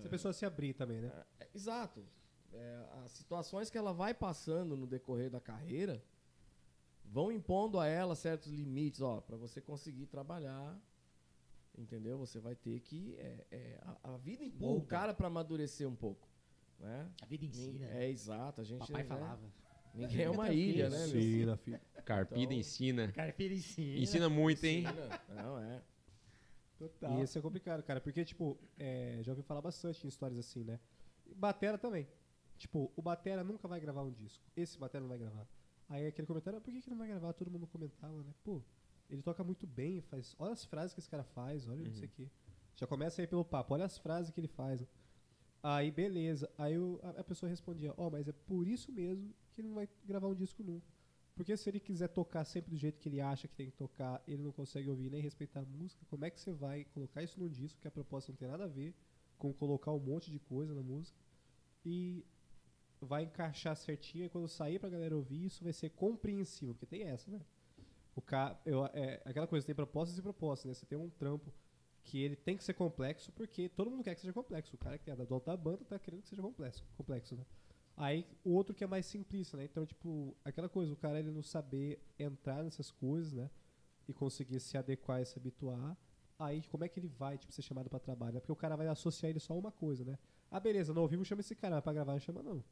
Se a pessoa se abrir também, né? É, exato. É, as situações que ela vai passando no decorrer da carreira vão impondo a ela certos limites, ó, para você conseguir trabalhar, entendeu? Você vai ter que é, é, a, a vida empurra o cara para amadurecer um pouco, né? A vida ensina. É exato, a gente Papai né, falava. Ninguém é uma ilha, né, meu? Ensina, filho. Carpida Então- ensina. Carpira ensina. Ensina muito, hein? Ensina. Não é. Total. E isso é complicado, cara, porque, tipo, é, já ouvi falar bastante em histórias assim, né? E Batera também. Tipo, o Batera nunca vai gravar um disco. Esse Batera não vai gravar. Aí aquele comentário, ah, por que, que não vai gravar? Todo mundo comentava, né? Pô, ele toca muito bem, faz. Olha as frases que esse cara faz, olha não sei o quê. Já começa aí pelo papo, olha as frases que ele faz. né? Aí, beleza. Aí o- a, a pessoa respondia, ó, mas é por isso mesmo que ele não vai gravar um disco nunca. Porque se ele quiser tocar sempre do jeito que ele acha que tem que tocar, ele não consegue ouvir nem respeitar a música, como é que você vai colocar isso num disco que a proposta não tem nada a ver com colocar um monte de coisa na música e vai encaixar certinho e quando sair pra galera ouvir, isso vai ser compreensível, porque tem essa, né? O ca... eu, é, aquela coisa, tem propostas e propostas, né? Você tem um trampo que ele tem que ser complexo, porque todo mundo quer que seja complexo. O cara que é da da banda tá querendo que seja complexo, complexo né? Aí o outro que é mais simplista, né? Então, tipo, aquela coisa, o cara ele não saber entrar nessas coisas, né? E conseguir se adequar e se habituar aí como é que ele vai, tipo, ser chamado pra trabalho? É porque o cara vai associar ele só a uma coisa, né? Ah, beleza, no ao vivo chama esse cara, mas pra gravar não chama não.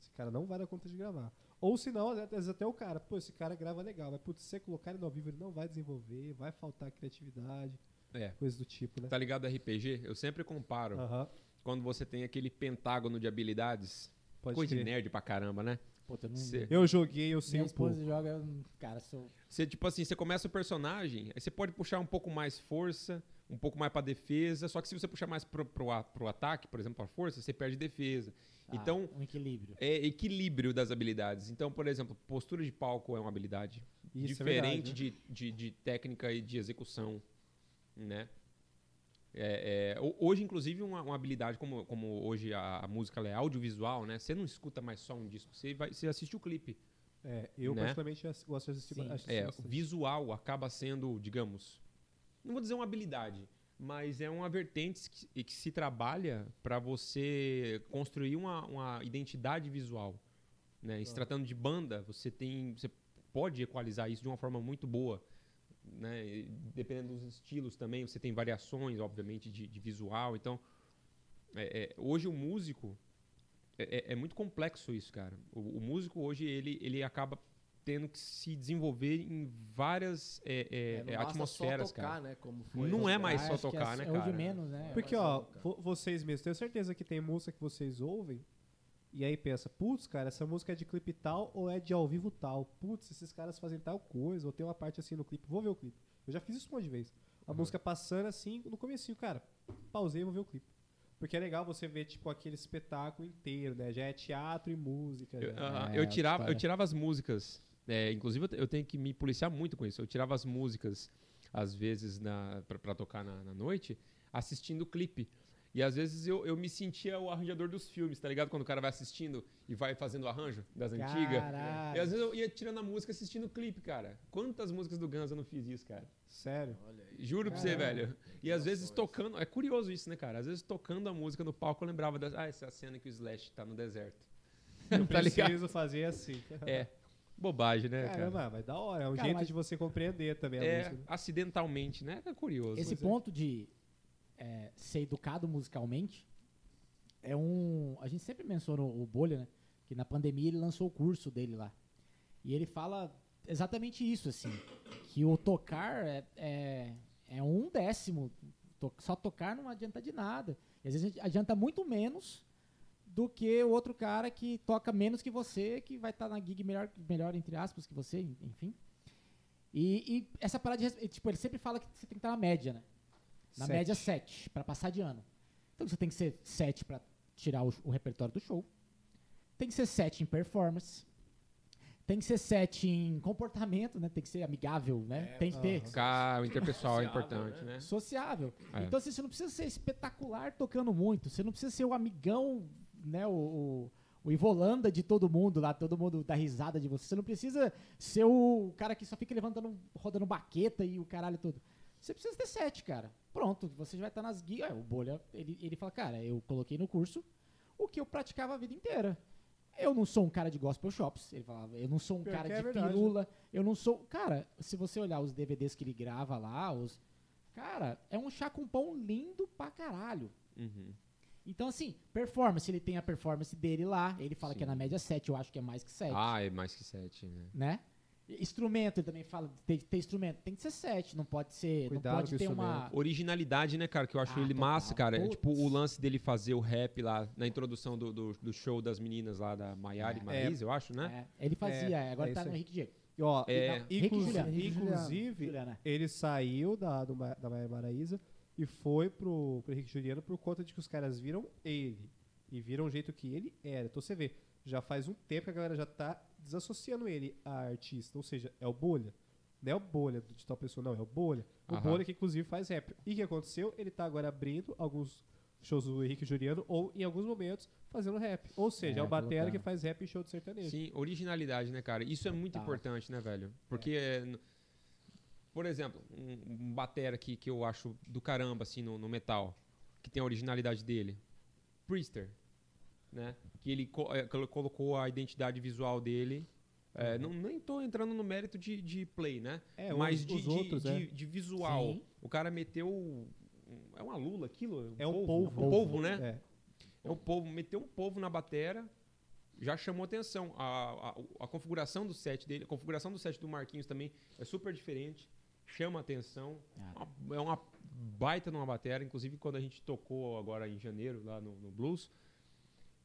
Esse cara não vai dar conta de gravar. Ou se não, às vezes até o cara, pô, esse cara grava legal, mas putz, se você colocar ele no ao vivo, ele não vai desenvolver, vai faltar criatividade, É. coisas do tipo, né? Tá ligado RPG? Eu sempre comparo Aham, quando você tem aquele pentágono de habilidades. pode coisa de crer. nerd pra caramba, né? Puta, eu não... Cê- Eu joguei, eu sei Minha um pouco. esposa joga, eu- cara, sou... Você, tipo assim, você começa o personagem, aí você pode puxar um pouco mais força, um pouco mais pra defesa, só que se você puxar mais pro, pro, a- pro ataque, por exemplo, pra força, você perde defesa. ah, Então, um equilíbrio. é equilíbrio das habilidades. Então, por exemplo, postura de palco é uma habilidade Isso é diferente verdade, né? de, de, de técnica e de execução, né? É, é, ho- hoje, inclusive, uma, uma habilidade como, como hoje a, a música ela é audiovisual, né? Você não escuta mais só um disco, você, vai, você assiste o clipe. É, eu né? particularmente ass- gosto de assistir, Sim. assistir É, o bastante. visual acaba sendo, digamos, não vou dizer uma habilidade, mas é uma vertente que, que se trabalha para você construir uma, uma identidade visual. Né? E se tratando de banda, você tem, você pode equalizar isso de uma forma muito boa. Né? Dependendo dos estilos também, você tem variações, obviamente, de, de visual. Então, é- é, hoje o músico é, é- é muito complexo isso, cara. O, o músico hoje ele, ele acaba tendo que se desenvolver em várias é, é, não basta atmosferas, só tocar, cara. né? Como foi. Não é mais só tocar, é, né, é o de cara? menos, né? Porque, ó, vocês mesmos, tenho certeza que tem música que vocês ouvem e aí pensa, putz, cara, essa música é de clipe tal ou é de ao vivo tal? Putz, esses caras fazem tal coisa, ou tem uma parte assim no clipe, vou ver o clipe. Eu já fiz isso um monte de vez. A Uhum. música passando assim, no comecinho, cara, pausei e vou ver o clipe. Porque é legal você ver, tipo, aquele espetáculo inteiro, né? Já é teatro e música. Eu, aham, É, eu tirava, eu tirava as músicas. é, inclusive, eu te- eu tenho que me policiar muito com isso. Eu tirava as músicas, às vezes, na, pra, pra tocar na, na noite, assistindo o clipe. E às vezes eu, eu me sentia o arranjador dos filmes, tá ligado? Quando o cara vai assistindo e vai fazendo o arranjo das antigas. Caralho. E às vezes eu ia tirando a música assistindo o clipe, cara. Quantas músicas do Guns eu não fiz isso, cara? Sério. Juro pra você, velho. E às vezes tocando. É curioso isso, né, cara? Às vezes tocando a música no palco eu lembrava da. Ah, essa é a cena que o Slash tá no deserto. <laughs> Eu <laughs> tá ligado? preciso fazer assim. É. Bobagem, né, cara? Caramba, mas da hora. É um Cara, jeito mas- de você compreender também a É, música. né? acidentalmente, né? É curioso. Esse é. ponto de é, ser educado musicalmente é um. A gente sempre menciona o Bolha, né? Que na pandemia ele lançou o curso dele lá. E ele fala exatamente isso, assim. Que o tocar é, é, é um décimo. To- Só tocar não adianta de nada. E às vezes adianta muito menos do que o outro cara que toca menos que você, que vai estar na gig melhor, melhor, entre aspas, que você, enfim. E, e essa parada de. Tipo, ele sempre fala que você tem que estar na média, né? Na Sete. média 7, pra passar de ano. Então você tem que ser 7 pra tirar o, o repertório do show. Tem que ser 7 em performance. Tem que ser 7 em comportamento, né? Tem que ser amigável, né? É, tem que ter. Cara, o interpessoal é importante, né? né? Sociável. É. Então, assim, você não precisa ser espetacular tocando muito. Você não precisa ser o amigão, né? O, o, o Ivolanda de todo mundo lá, todo mundo dá risada de você. Você não precisa ser o cara que só fica levantando, rodando baqueta e o caralho todo. Você precisa ter sete, cara. Pronto, você já vai estar nas guias. O Bolha, ele, ele fala, cara, eu coloquei no curso o que eu praticava a vida inteira. Eu não sou um cara de gospel shops. Ele falava, eu não sou um Pior cara é de verdade, pirula. Eu não sou. Cara, se você olhar os DVDs que ele grava lá, os. Cara, é um chá com pão lindo pra caralho. Uhum. Então, assim, performance, ele tem a performance dele lá. Ele fala Sim. que é na média 7, eu acho que é mais que 7. Ah, é mais que sete, né? Né? E- Instrumento, ele também fala, tem que ter instrumento. Tem que ser 7, não pode ser. Cuidado não pode ter uma. Originalidade, né, cara? Que eu acho Ah, ele massa, cara. É, Putz. tipo, o lance dele fazer o rap lá na introdução do, do, do show das meninas lá da Maiara e É. Marisa, eu acho, né? É, ele fazia, É, agora é tá no. Rick Diego. E, ó, É. inclu- Rick e Juliana, e inclusive, Juliana. ele saiu da, do, da Maia Maraíza e foi pro, pro Henrique Juliano por conta de que os caras viram ele. E viram o jeito que ele era. Então você vê, já faz um tempo que a galera já tá desassociando ele a artista. Ou seja, é o Bolha. Não é o Bolha de tal pessoa, não. É o Bolha. O Aham. Bolha que inclusive faz rap. E o que aconteceu? Ele tá agora abrindo alguns shows do Henrique Juliano ou em alguns momentos fazendo rap. Ou seja, é, É, o Batera que faz rap em show de sertanejo. Sim, originalidade, né, cara? Isso é muito Total. importante, né, velho? Porque, é, n- por exemplo, um, um batera aqui que eu acho do caramba, assim, no, no metal, que tem a originalidade dele. Priester, né? Que ele co- é, colo- colocou a identidade visual dele. É, não, nem tô entrando no mérito de, de play, né? É, Mas os- de, os de- outros, de, é. de visual. Sim. O cara meteu. um- É uma lula aquilo? É um Um polvo. polvo, né? É. É o povo, meteu um povo na batera, já chamou atenção. A, a, a configuração do set dele, a configuração do set do Marquinhos também é super diferente, chama atenção. Ah. Uma- É uma baita numa batera, inclusive quando a gente tocou agora em janeiro lá no, no Blues.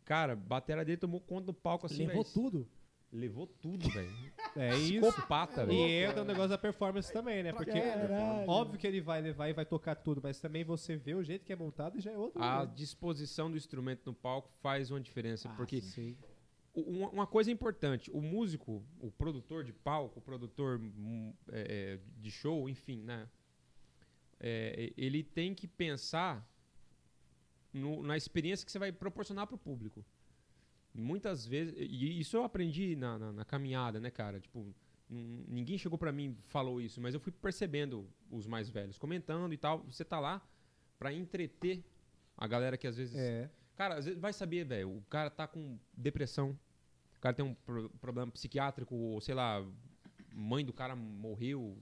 Cara, a batera dele tomou conta do palco assim, Levou tudo. Levou tudo, velho. É isso. E velho. entra o negócio da performance também, né? Porque Caralho. óbvio que ele vai levar e vai tocar tudo, mas também você vê o jeito que é montado e já é outro. A né? disposição do instrumento no palco faz uma diferença, Ah, porque Sim. Uma coisa importante, o músico, o produtor de palco, o produtor hum, é, é, de show, enfim, né? É, ele tem que pensar no- na experiência que você vai proporcionar para o público. Muitas vezes, e isso eu aprendi na, na- na caminhada, né, cara? Tipo, ninguém chegou para mim falou isso, mas eu fui percebendo os mais velhos comentando e tal. Você tá lá para entreter a galera que às vezes É. Cara, às vezes vai saber, velho. O cara tá com depressão. O cara tem um pro- problema psiquiátrico, ou sei lá, mãe do cara morreu.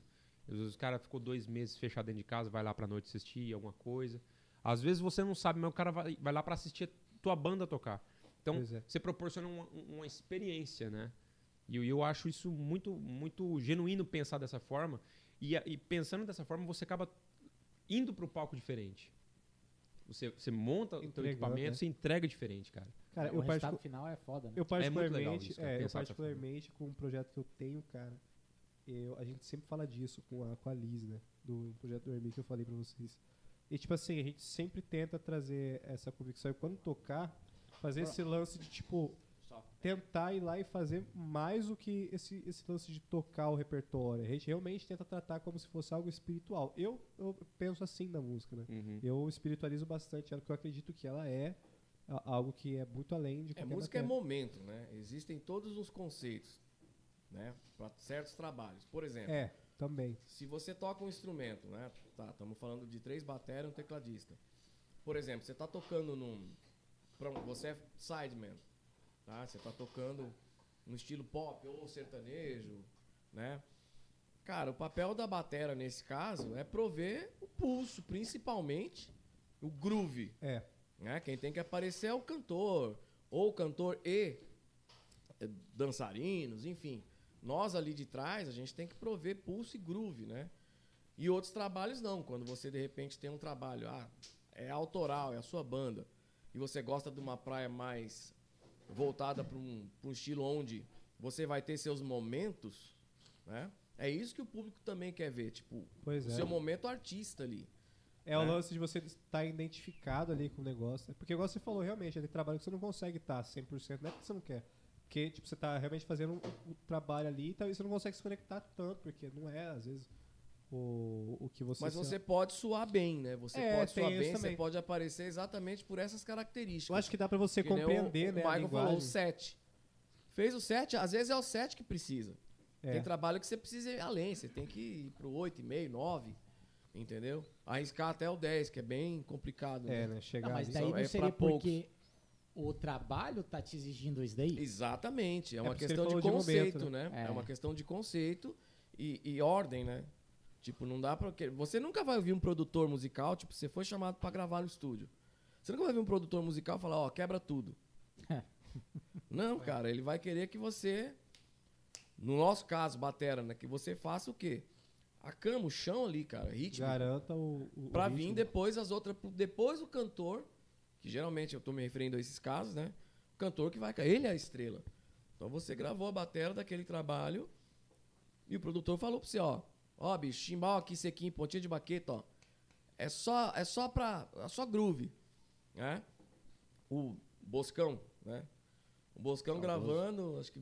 Às vezes o cara ficou dois meses fechado dentro de casa, vai lá pra noite assistir alguma coisa. Às vezes você não sabe, mas o cara vai, vai lá pra assistir a tua banda tocar. Então, é. você proporciona uma, uma experiência, né? E eu, eu acho isso muito, muito genuíno pensar dessa forma. E, e pensando dessa forma, você acaba indo pro palco diferente. Você, você monta o teu equipamento, né? você entrega diferente, cara. Cara, o eu, resultado final é foda, né? eu É muito legal particularmente, isso, cara, é, eu particularmente com o projeto que eu tenho, cara, eu, a gente sempre fala disso com a, com a Liz, né? Do projeto do Hermi que eu falei pra vocês. E tipo assim, a gente sempre tenta trazer essa convicção e quando tocar, fazer esse lance de tipo tentar ir lá e fazer mais do que esse, esse lance de tocar o repertório. A gente realmente tenta tratar como se fosse algo espiritual. Eu, eu penso assim na música, né? Uhum. Eu espiritualizo bastante ela, porque eu acredito que ela é algo que é muito além de É, qualquer música é matéria. momento, né? Existem todos os conceitos, né? Para certos trabalhos. Por exemplo, É, também. se você toca um instrumento, né? Tá, estamos falando de três baterias e um tecladista. Por exemplo, você está tocando num. um- você é sideman, tá? Você está tocando no estilo pop ou sertanejo, né? Cara, o papel da batera nesse caso é prover o pulso, principalmente o groove. É. né? Quem tem que aparecer é o cantor, ou o cantor e eh, dançarinos, enfim. Nós ali de trás, a gente tem que prover pulso e groove, né? E outros trabalhos não. Quando você de repente tem um trabalho, ah, é autoral, é a sua banda, e você gosta de uma praia mais voltada para um, pra um estilo onde você vai ter seus momentos, né? É isso que o público também quer ver, tipo, Pois o é. seu momento artista ali. É o né? lance de você estar identificado ali com o negócio. né? Porque, igual você falou, realmente, ele trabalho que você não consegue estar 100%. Não é porque você não quer. Porque, tipo, você tá realmente fazendo um, um trabalho ali e talvez você não consegue se conectar tanto, porque não é, às vezes, o, o que você... Mas se- você pode suar bem, né? Você É, pode suar isso bem, você também. pode aparecer exatamente por essas características. Eu acho que dá pra você Que nem compreender, o, né, O a Michael falou, o linguagem. 7. Fez o 7, às vezes é o 7 que precisa. É. Tem trabalho que você precisa ir além, você tem que ir pro 8,5, 9, entendeu? Arriscar até o 10, que é bem complicado. É, né? né? Chegar Não, mas ali. daí Só não é seria pra poucos. porque o trabalho tá te exigindo isso daí? Exatamente, é uma isso que questão de falou de conceito, momento, né? né? É. É. uma questão de conceito e, e ordem, né? Tipo, não dá pra. que- Você nunca vai ouvir um produtor musical, tipo, você foi chamado pra gravar no estúdio. Você nunca vai ver um produtor musical falar, ó, quebra tudo. <laughs> não, cara, ele vai querer que você. No nosso caso, batera, né? Que você faça o quê? A cama, o chão ali, cara, ritmo. Garanta o, o, Pra vir depois as outras. Depois o cantor, que geralmente eu tô me referindo a esses casos, né? O cantor que vai. Ele é a estrela. Então você gravou a bateria daquele trabalho e o produtor falou pra você, ó. Ó, bicho, chimbal aqui sequinho, pontinha de baqueta, ó. É só, é só pra. É só groove. Né? O Boscão, né? O Boscão gravando, acho que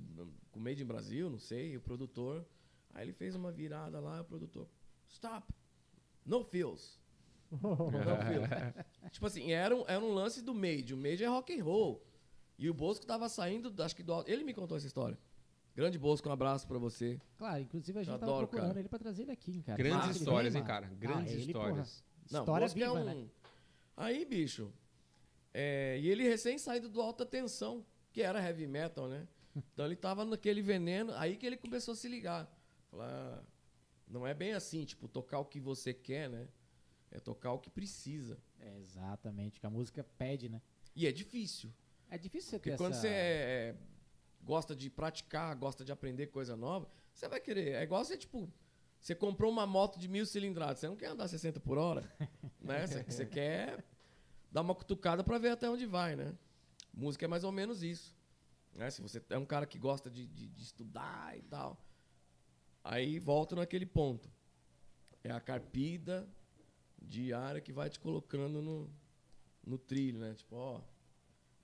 com Made in Brasil, não sei, o produtor. Aí ele fez uma virada lá, o produtor. Stop! No feels. <laughs> Tipo assim, era um, era um lance do Made. O Made é rock and roll. E o Bosco tava saindo, acho que do, Ele me contou essa história. Grande Bosco, um abraço pra você. Claro, inclusive a gente Eu tava adoro, procurando cara. ele pra trazer ele aqui, cara. Grandes Mas ele histórias, hein, cara? Ah, Grandes ele, porra, histórias. Não, História Bosco viva, é um... né? Aí, bicho. é, e ele recém saído do alta tensão, que era heavy metal, né? Então ele tava naquele veneno, aí que ele começou a se ligar. Falar, ah, não é bem assim, tipo, tocar o que você quer, né? É tocar o que precisa. É, exatamente, que a música pede, né? E é difícil. É difícil você ter Porque quando essa... você é- gosta de praticar, gosta de aprender coisa nova, você vai querer. É igual você, tipo, você comprou uma moto de mil cilindradas, você não quer andar 60 por hora, <laughs> né? Você, você quer dar uma cutucada pra ver até onde vai, né? Música é mais ou menos isso. Né? Se você é um cara que gosta de, de- de estudar e tal, aí volta naquele ponto. É a carpida diária que vai te colocando no, no trilho, né? Tipo, ó,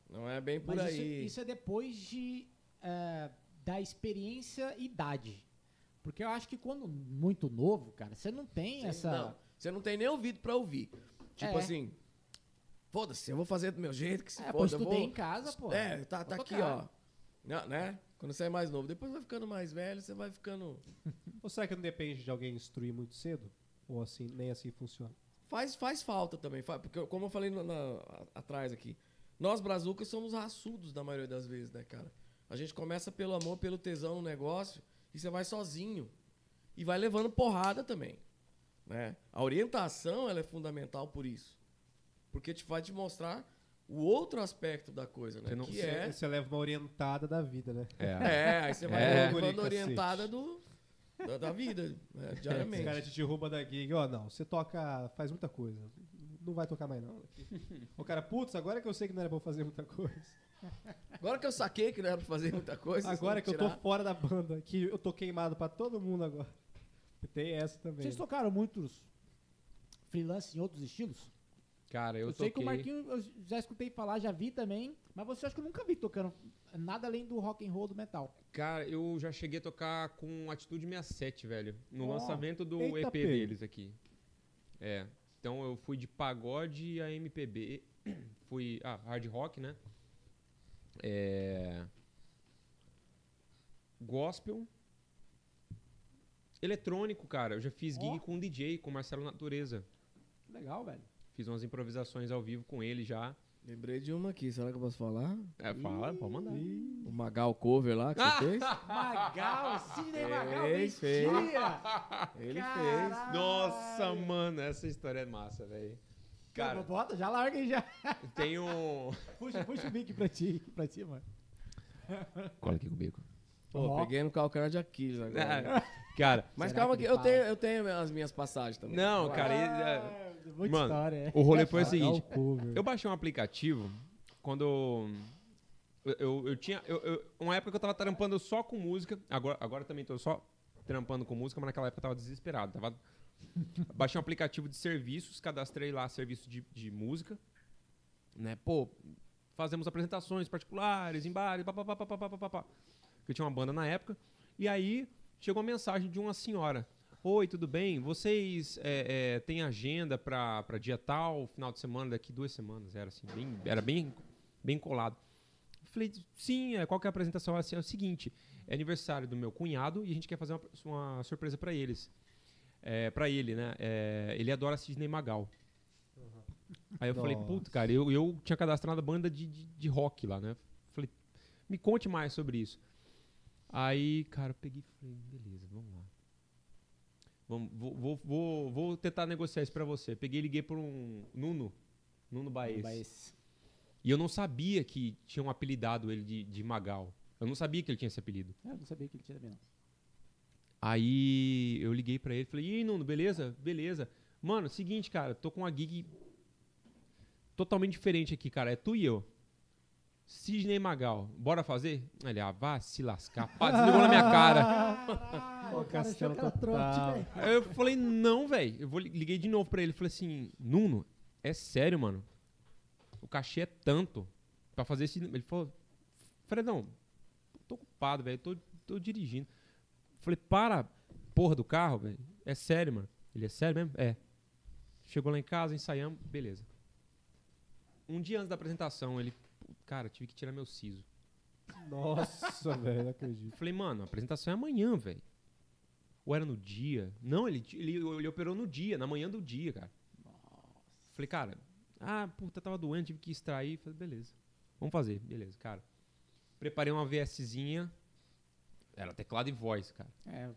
não é bem por Mas isso, aí. isso é depois de é, da experiência e idade. Porque eu acho que quando muito novo, cara, você não tem Sim, essa. Não, você não tem nem ouvido pra ouvir. Tipo É. assim, foda-se, eu vou fazer do meu jeito que se É, foda. eu estudei vou... em casa, pô. É, tá, tá aqui, ó. Não, né? Quando você é mais novo. Depois vai ficando mais velho, você vai ficando... <laughs> Ou será que não depende de alguém instruir muito cedo? Ou assim, nem assim funciona? Faz, faz falta também. fa- Porque, como eu falei na- na- atrás aqui, nós, brazucas, somos raçudos da maioria das vezes, né, cara? A gente começa pelo amor, pelo tesão no negócio, e você vai sozinho. E vai levando porrada também. Né? A orientação ela é fundamental por isso. Porque te vai te mostrar o outro aspecto da coisa, né? Você não- que Você, é... você leva uma orientada da vida, né? É. É, aí você vai É. levando orientada do, da, da vida, Os diariamente. caras te derrubam da gig, ó, não, você toca, faz muita coisa. Não vai tocar mais não. o cara, putz, agora que eu sei que não era bom fazer muita coisa. Agora que eu saquei que não era pra fazer muita coisa... Agora que eu tô tirar. fora da banda, que eu tô queimado pra todo mundo agora. Tem essa também. Vocês tocaram muitos freelance em outros estilos? Cara, eu, Eu, sei que o Marquinho, eu já escutei falar, já vi também, mas você acho que eu nunca vi tocando nada além do rock and roll do metal. Cara, eu já cheguei a tocar com Atitude 67, velho. No Ó, lançamento do EP pega. deles aqui. É. Então eu fui de pagode a MPB. <clears throat> Fui. Ah, hard rock, né? É. Gospel. Eletrônico, cara. Eu já fiz gig Ó. com um DJ, com o Marcelo Natureza. Legal, velho. Fiz umas improvisações ao vivo com ele já. Lembrei de uma aqui, será que eu posso falar? É, fala, pode mandar. O Magal cover lá que você <laughs> fez? Magal, Cine Magal, Fez, fez. mentira! Ele Caralho. Nossa, mano, essa história é massa, velho. Cara, Bota, já larga aí já. tem um. Puxa, puxa o mic pra ti, pra ti, mano. Cola aqui comigo. fez. Pô, Ó. peguei no calcanhar de Aquiles agora. <laughs> Cara, Mas Será calma que que ele eu tenho, eu tenho as minhas passagens também. não, cara, ele- é, Ah, muita mano, história, é. o rolê foi o seguinte. Eu baixei um aplicativo quando eu, eu, eu tinha. Eu, eu- uma época que eu tava trampando só com música. Agora, agora também tô só trampando com música, mas naquela época eu tava desesperado. Tava, <laughs> baixei um aplicativo de serviços, cadastrei lá serviço de, de música. Né? Pô, fazemos apresentações particulares, em bares, papapá. Eu tinha uma banda na época. E aí chegou uma mensagem de uma senhora. Oi, tudo bem? Vocês é, é, têm agenda pra dia tal, final de semana, daqui duas semanas? Era assim, bem, era bem, bem colado. Eu falei, sim, é, qual que é a apresentação? Assim, é o seguinte, é aniversário do meu cunhado e a gente quer fazer uma, uma surpresa pra eles. É, pra ele, né? É, ele adora Sidney Magal. Aí eu falei, Nossa. puta, cara, eu, eu tinha cadastrado a banda de, de, de rock lá, né? Falei, me conte mais sobre isso. Aí, cara, eu peguei e falei, beleza, vamos lá. Vamos, vou, vou, vou, vou tentar negociar isso pra você. Peguei e liguei por um Nuno, Nuno Baez. Baez. E eu não sabia que tinham apelidado ele de, de Magal. Eu não sabia que ele tinha esse apelido. Eu não sabia que ele tinha também, não. Aí eu liguei pra ele, falei, e aí, Nuno, beleza? Beleza. Mano, seguinte, cara, tô com uma gig totalmente diferente aqui, cara. É tu e eu. Sidney Magal, bora fazer? Ele, ah, vá se lascar. Pá, desligou na minha cara. <laughs> Achou Castelo que era trote, total. velho. Aí eu falei, não, velho. Eu vou, li- liguei de novo pra ele. Falei assim, Nuno, é sério, mano. O cachê é tanto pra fazer esse. Ele falou, Fredão, tô ocupado, velho. Tô, tô dirigindo. Falei, para, porra do carro, velho. É sério, mano. Ele é sério mesmo? É. Chegou lá em casa, ensaiamos, beleza. Um dia antes da apresentação, ele, cara, tive que tirar meu siso. Nossa, <laughs> velho, não acredito. Falei, mano, a apresentação é amanhã, velho. Ou era no dia? Não, ele, ele, ele operou no dia, na manhã do dia, cara. Falei, cara, ah, puta, tava doente, tive que extrair. Falei, beleza. Vamos fazer, beleza, cara. Preparei uma VSzinha. Era teclado e voz, cara. É,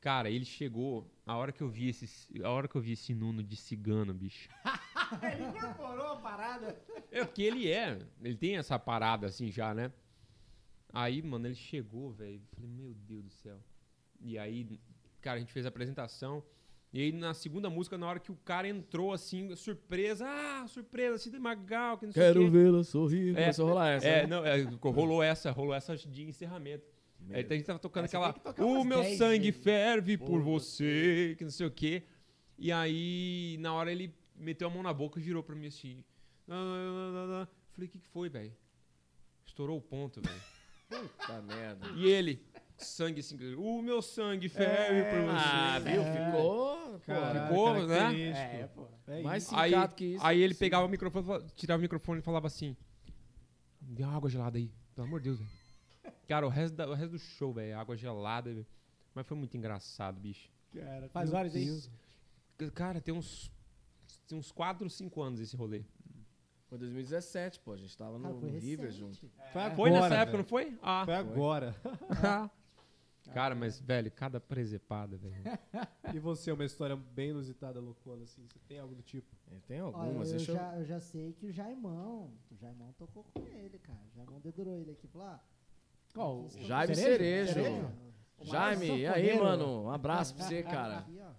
Cara, ele chegou, a hora que eu vi esse, a hora que eu vi esse Nuno de cigano, bicho. <laughs> <laughs> Ele incorporou a parada. É porque ele é, ele tem essa parada assim já, né? Aí, mano, ele chegou, velho. Falei, meu Deus do céu. E aí, cara, a gente fez a apresentação. E aí, na segunda música, na hora que o cara entrou, assim, surpresa, ah, surpresa, Cida Magal, que não sei o Quero vê-la sorrir. É, Começou a rolar essa. É, né? não, é, rolou essa, rolou essa de encerramento. Aí a gente tava tocando Aí aquela. O meu 10 sangue ferve por você, que não sei o quê. E aí, na hora ele meteu a mão na boca e virou pra mim assim. Falei, o que, que foi, velho? Estourou o ponto, velho. <laughs> Puta merda. E ele, sangue assim, o meu sangue ferve por você. Ah, viu? Ficou. Cara, pô, ficou, né? É, pô. É mais isso. Aí, que isso. aí ele pegava o microfone, tirava o microfone e falava assim: Dê uma água gelada aí, pelo amor de Deus, velho. Cara, o resto, da- o resto do show, velho, água gelada, velho. Mas foi muito engraçado, bicho. Cara, faz horas aí. Cara, tem uns. Tem uns 4, 5 anos esse rolê. Foi 2017, pô. A gente tava Cara, no foi River recente. junto. Foi agora, Foi nessa época, velho. não foi? Ah. Foi agora. <laughs> Cara, mas, velho, cada presepada, velho. <laughs> E você, uma história bem inusitada, loucona, assim? Você tem algo do tipo? É, Tem algumas, eu, deixa eu... já, eu já sei que o Jaimão, o Jaimão tocou com ele, cara. O Jaimão dedurou ele aqui falou, ah, Qual? Jaime Cerejo? Cerejo. O Jaime, e aí, mano? Um abraço pra você, <laughs> cara. aqui, ó.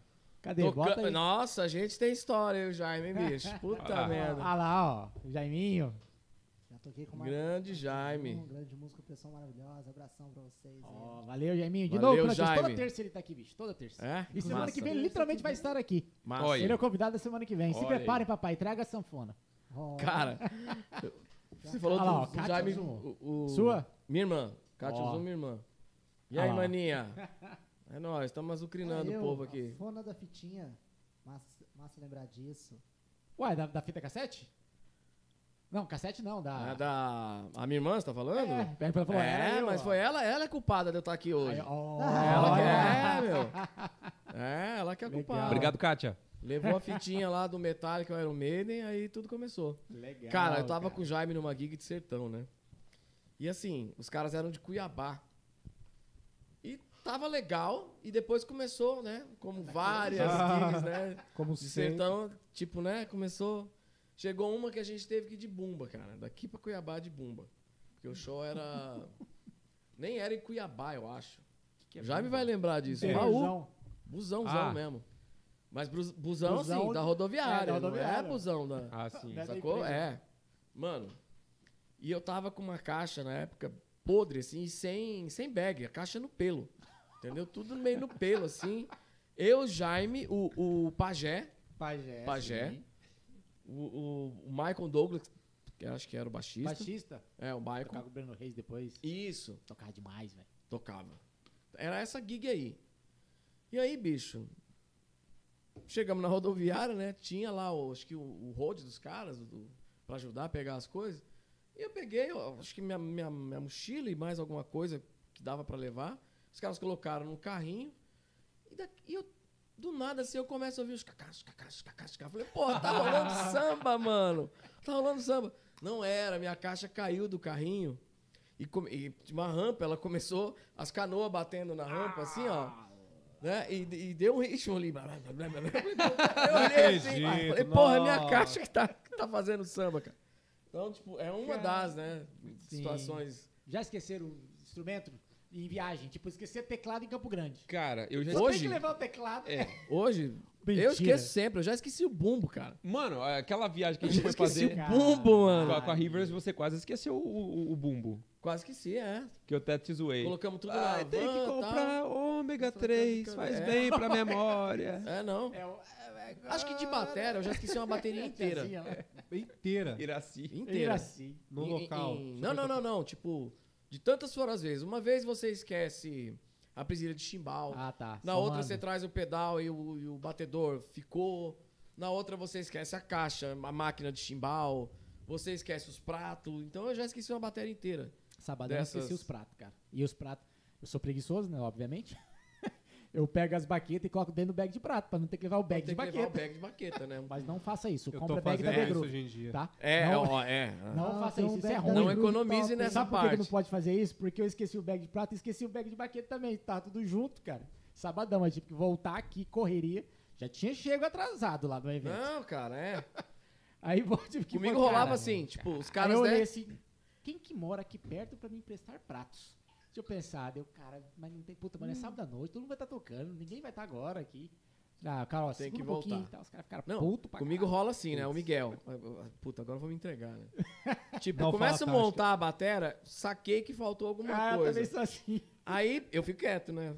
Cadê? Toca- Bota aí. Nossa, a gente tem história, eu, Jaime, hein, bicho? <laughs> Puta Ah. merda. Ah lá, ó. o Jaiminho. Já toquei com uma Grande Jaime. Um grande músico, pessoa maravilhosa. Abração pra vocês. aí. Ó, valeu, Jaiminho. De Valeu, novo, Crantes, toda Jaime. terça ele tá aqui, bicho. Toda terça. É? E semana Massa. que vem ele literalmente vai estar aqui. Massa. Olha. Ele é o convidado da semana que vem. Se Olha preparem, aí. papai. Traga a sanfona. Ó, Cara, <laughs> você falou Ah lá, ó, do, Jaime. O, o- Sua? Minha irmã. Kátia Ó. Zoom, minha irmã. E Ah aí, lá. maninha? <laughs> É nóis, estamos azucrinando o eu, povo a aqui. Fona da fitinha. Massa, massa lembrar disso. Ué, da, da fita cassete? Não, cassete não, da. É da. A minha irmã, você tá falando? É, pra falar, era É, eu, mas ó. foi ela, ela é culpada de eu estar aqui hoje. Aí, ó, Ela que olha. é, meu. É, ela que é Legal. culpada. Obrigado, Kátia. Levou a <laughs> fitinha lá do Metallica, o Iron Maiden, aí tudo começou. Legal. Cara, eu tava com o Jaime numa gig de sertão, né? E assim, os caras eram de Cuiabá. Tava legal, e depois começou, né? Como várias gigs, né? Como De sertão, tipo, né? Começou. Chegou uma que a gente teve que ir de bumba, cara. Daqui pra Cuiabá de bumba. Porque o show era. <laughs> Nem era em Cuiabá, eu acho. é o Jaime vai lembrar disso. É. Baú. Busão. Busãozão Ah. mesmo. Mas busão, Busão assim, da rodoviária. é, da Não é rodoviária. busão da. Ah, sim. Deve- Sacou? É. Mano. E eu tava com uma caixa na época podre, assim, e sem, sem bag. A caixa no pelo. Entendeu? Tudo meio no pelo, assim. Eu, Jaime, o, o Pajé, Pajé. Pajé. o, o, Michael Douglas, que acho que era o baixista. Baixista. É, o Michael. Tocar com o Breno Reis depois. Isso. Tocar demais, velho. Tocava. Era essa gig aí. E aí, bicho? Chegamos na rodoviária, né? Tinha lá, o, acho que o, o road dos caras, do, pra ajudar a pegar as coisas. E eu peguei, eu acho que minha, minha, minha mochila e mais alguma coisa que dava pra levar. Os caras colocaram no carrinho. E, daqui, e eu, do nada, assim, eu começo a ouvir os cacás, cacás, cacás, cacás. Falei, porra, tá rolando <laughs> samba, mano. Tá rolando samba. Não era, minha caixa caiu do carrinho. E, e uma rampa, ela começou, as canoas batendo na rampa, assim, ó. Né? E, e deu um ritmo ali. Eu olhei assim, falei, porra, é minha caixa que tá, que tá fazendo samba, cara. Então, tipo, é uma Cara, das, né, sim. situações. Já esqueceram o instrumento em viagem? Tipo, esquecer teclado em Campo Grande. Cara, eu já Só Hoje? tem que levar o teclado. É. Hoje, Mentira. eu esqueço sempre, eu já esqueci o bumbo, cara. Mano, aquela viagem que a Eu gente foi esqueci fazer o bumbo, mano. com a, com a Rivers, você quase esqueceu o, o, o bumbo. Quase esqueci, é. Que eu até te zoei. Colocamos tudo Ah, na tem que van, tal. comprar ômega 3, faz É. bem pra memória. <laughs> É, não. É o- Acho que de bateria, eu já esqueci uma bateria inteira. Lá. Inteira. Iraci. Inteira. assim. No Em- local. em- não, não, não, não. Tipo, de tantas foram as vezes. Uma vez você esquece a presilha de chimbal. Ah, tá. Na outra você traz o pedal e o, e o batedor ficou. Na outra você esquece a caixa, a máquina de chimbal. Você esquece os pratos. Então eu já esqueci uma bateria inteira. Sabadão eu esqueci dessas- os pratos, cara. E os pratos. Eu sou preguiçoso, né? Obviamente. Eu pego as baquetas e coloco dentro do bag de prato, pra não ter que levar o bag de que levar o baqueta. bag de baqueta, né? Mas não faça isso. Eu Compra bag da Group, hoje em dia. tá? É, não, ó, é. não Ah, faça isso, um isso é ruim. Não economize top. nessa Sabe por que que parte. não pode fazer isso? Porque eu esqueci o bag de prata e esqueci o bag de baqueta também. Tá tudo junto, cara. Sabadão, eu tive que voltar aqui, correria. Já tinha chego atrasado lá no evento. Não, cara, é. <laughs> Aí vou tive que Comigo rolava cara, assim, tipo, os Aí caras, eu olhei né? assim, quem que mora aqui perto pra me emprestar pratos? Deixa eu pensar, deu, cara, mas não tem puta, Hum. mano, é sábado à noite, todo mundo vai estar tocando, ninguém vai estar agora aqui. Ah, Carol, Tem que um voltar. tal, os caras ficaram Não, putos pra comigo caralho. rola assim, né? O Miguel. Puta, agora eu vou me entregar, né? <laughs> Tipo, Não, começa a fala, tá, montar a batera, saquei que faltou alguma Ah, coisa. também sou assim. Aí eu fico quieto, né?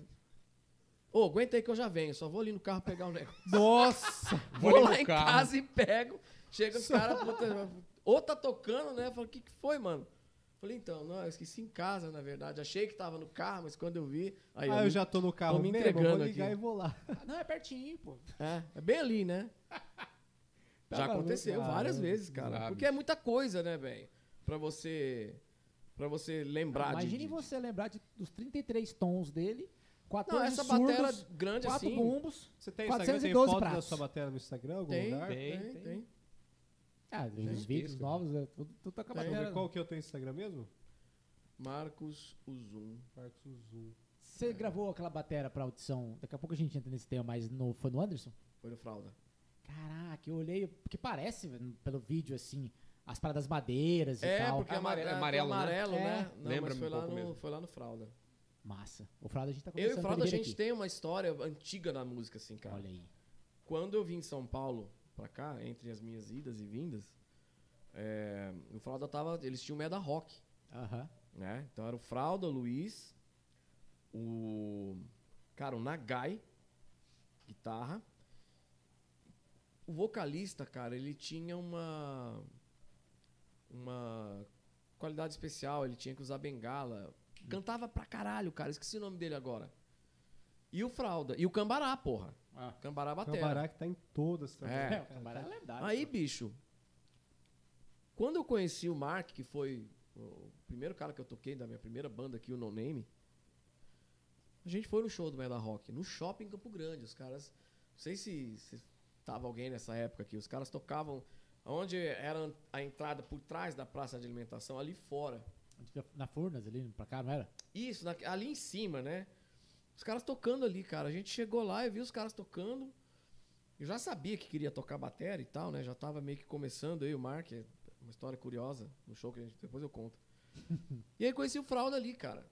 Ô, aguenta aí que eu já venho, só vou ali no carro pegar o negócio. <laughs> Nossa! Vou lá em carro. casa e pego. Chega os caras, puta. Ou tá tocando, né? Fala, o que, que foi, mano? Falei, então, não, eu esqueci em casa, na verdade. Achei que tava no carro, mas quando eu vi. Aí Ah, eu, eu já tô no carro tô me mesmo, eu vou entregando ligar aqui. e vou lá. Ah, Não, é pertinho, pô. É, é bem ali, né? Tá Já aconteceu cara. várias vezes, cara. Sabe. Porque é muita coisa, né, velho? Pra você. Pra você lembrar de- Imagine de. você lembrar de, dos 33 tons dele, 14 Não, essa surdos, batera grande 4 assim. bumbos. Você tem Instagram, tem 412 foto da pratos. sua bateria no Instagram, algum Tem, lugar? tem, Tem, tem. Ah, os Tem vídeos isso, novos, é tudo, tudo tá com a Tem. Deixa eu ver batera. Qual que é o teu Instagram mesmo? Marcos Uzum. Marcos Zoom. Você gravou aquela batera pra audição, daqui a pouco a gente entra nesse tema, mas no, foi no Anderson? Foi no Fralda. Caraca, eu olhei, porque parece pelo vídeo assim, as paradas madeiras e É, tal. porque Amare- amare- amarelo, né? amarelo, né? É. Não, Lembra mas foi um lá, pouco no, mesmo. foi lá no Fralda. Massa. O Fralda a gente tá Eu e conversando o Fralda, a gente aqui. tem uma história antiga na música, assim, cara. Olha aí. Quando eu vim em São Paulo pra cá, entre as minhas idas e vindas, é, o Fralda tava. Eles tinham Meda Rock, Aham. né? Então era o Fralda, o Luiz, o. Cara, o Nagai, guitarra. O vocalista, cara, ele tinha uma. Uma qualidade especial, ele tinha que usar bengala. Cantava pra caralho, cara, esqueci o nome dele agora. E o Fralda. E o Cambará, porra. Ah. Cambará batera. Cambará que tá em todas também. É. É, o camarada é lendário. Aí, bicho, quando eu conheci o Mark, que foi o primeiro cara que eu toquei da minha primeira banda aqui, o No Name, a gente foi no show do Meda Rock, no shopping em Campo Grande. Os caras, não sei se, se tava alguém nessa época aqui, os caras tocavam onde era a entrada por trás da praça de alimentação, ali fora. Na Furnas ali, pra cá, não era? Isso, na- ali em cima, né? Os caras tocando ali, cara. A gente chegou lá e viu os caras tocando. Eu já sabia que queria tocar bateria e tal, né? Já tava meio que começando aí o Mark. é Uma história curiosa no show que a gente, depois eu conto. <laughs> e aí conheci o Fralda ali, cara.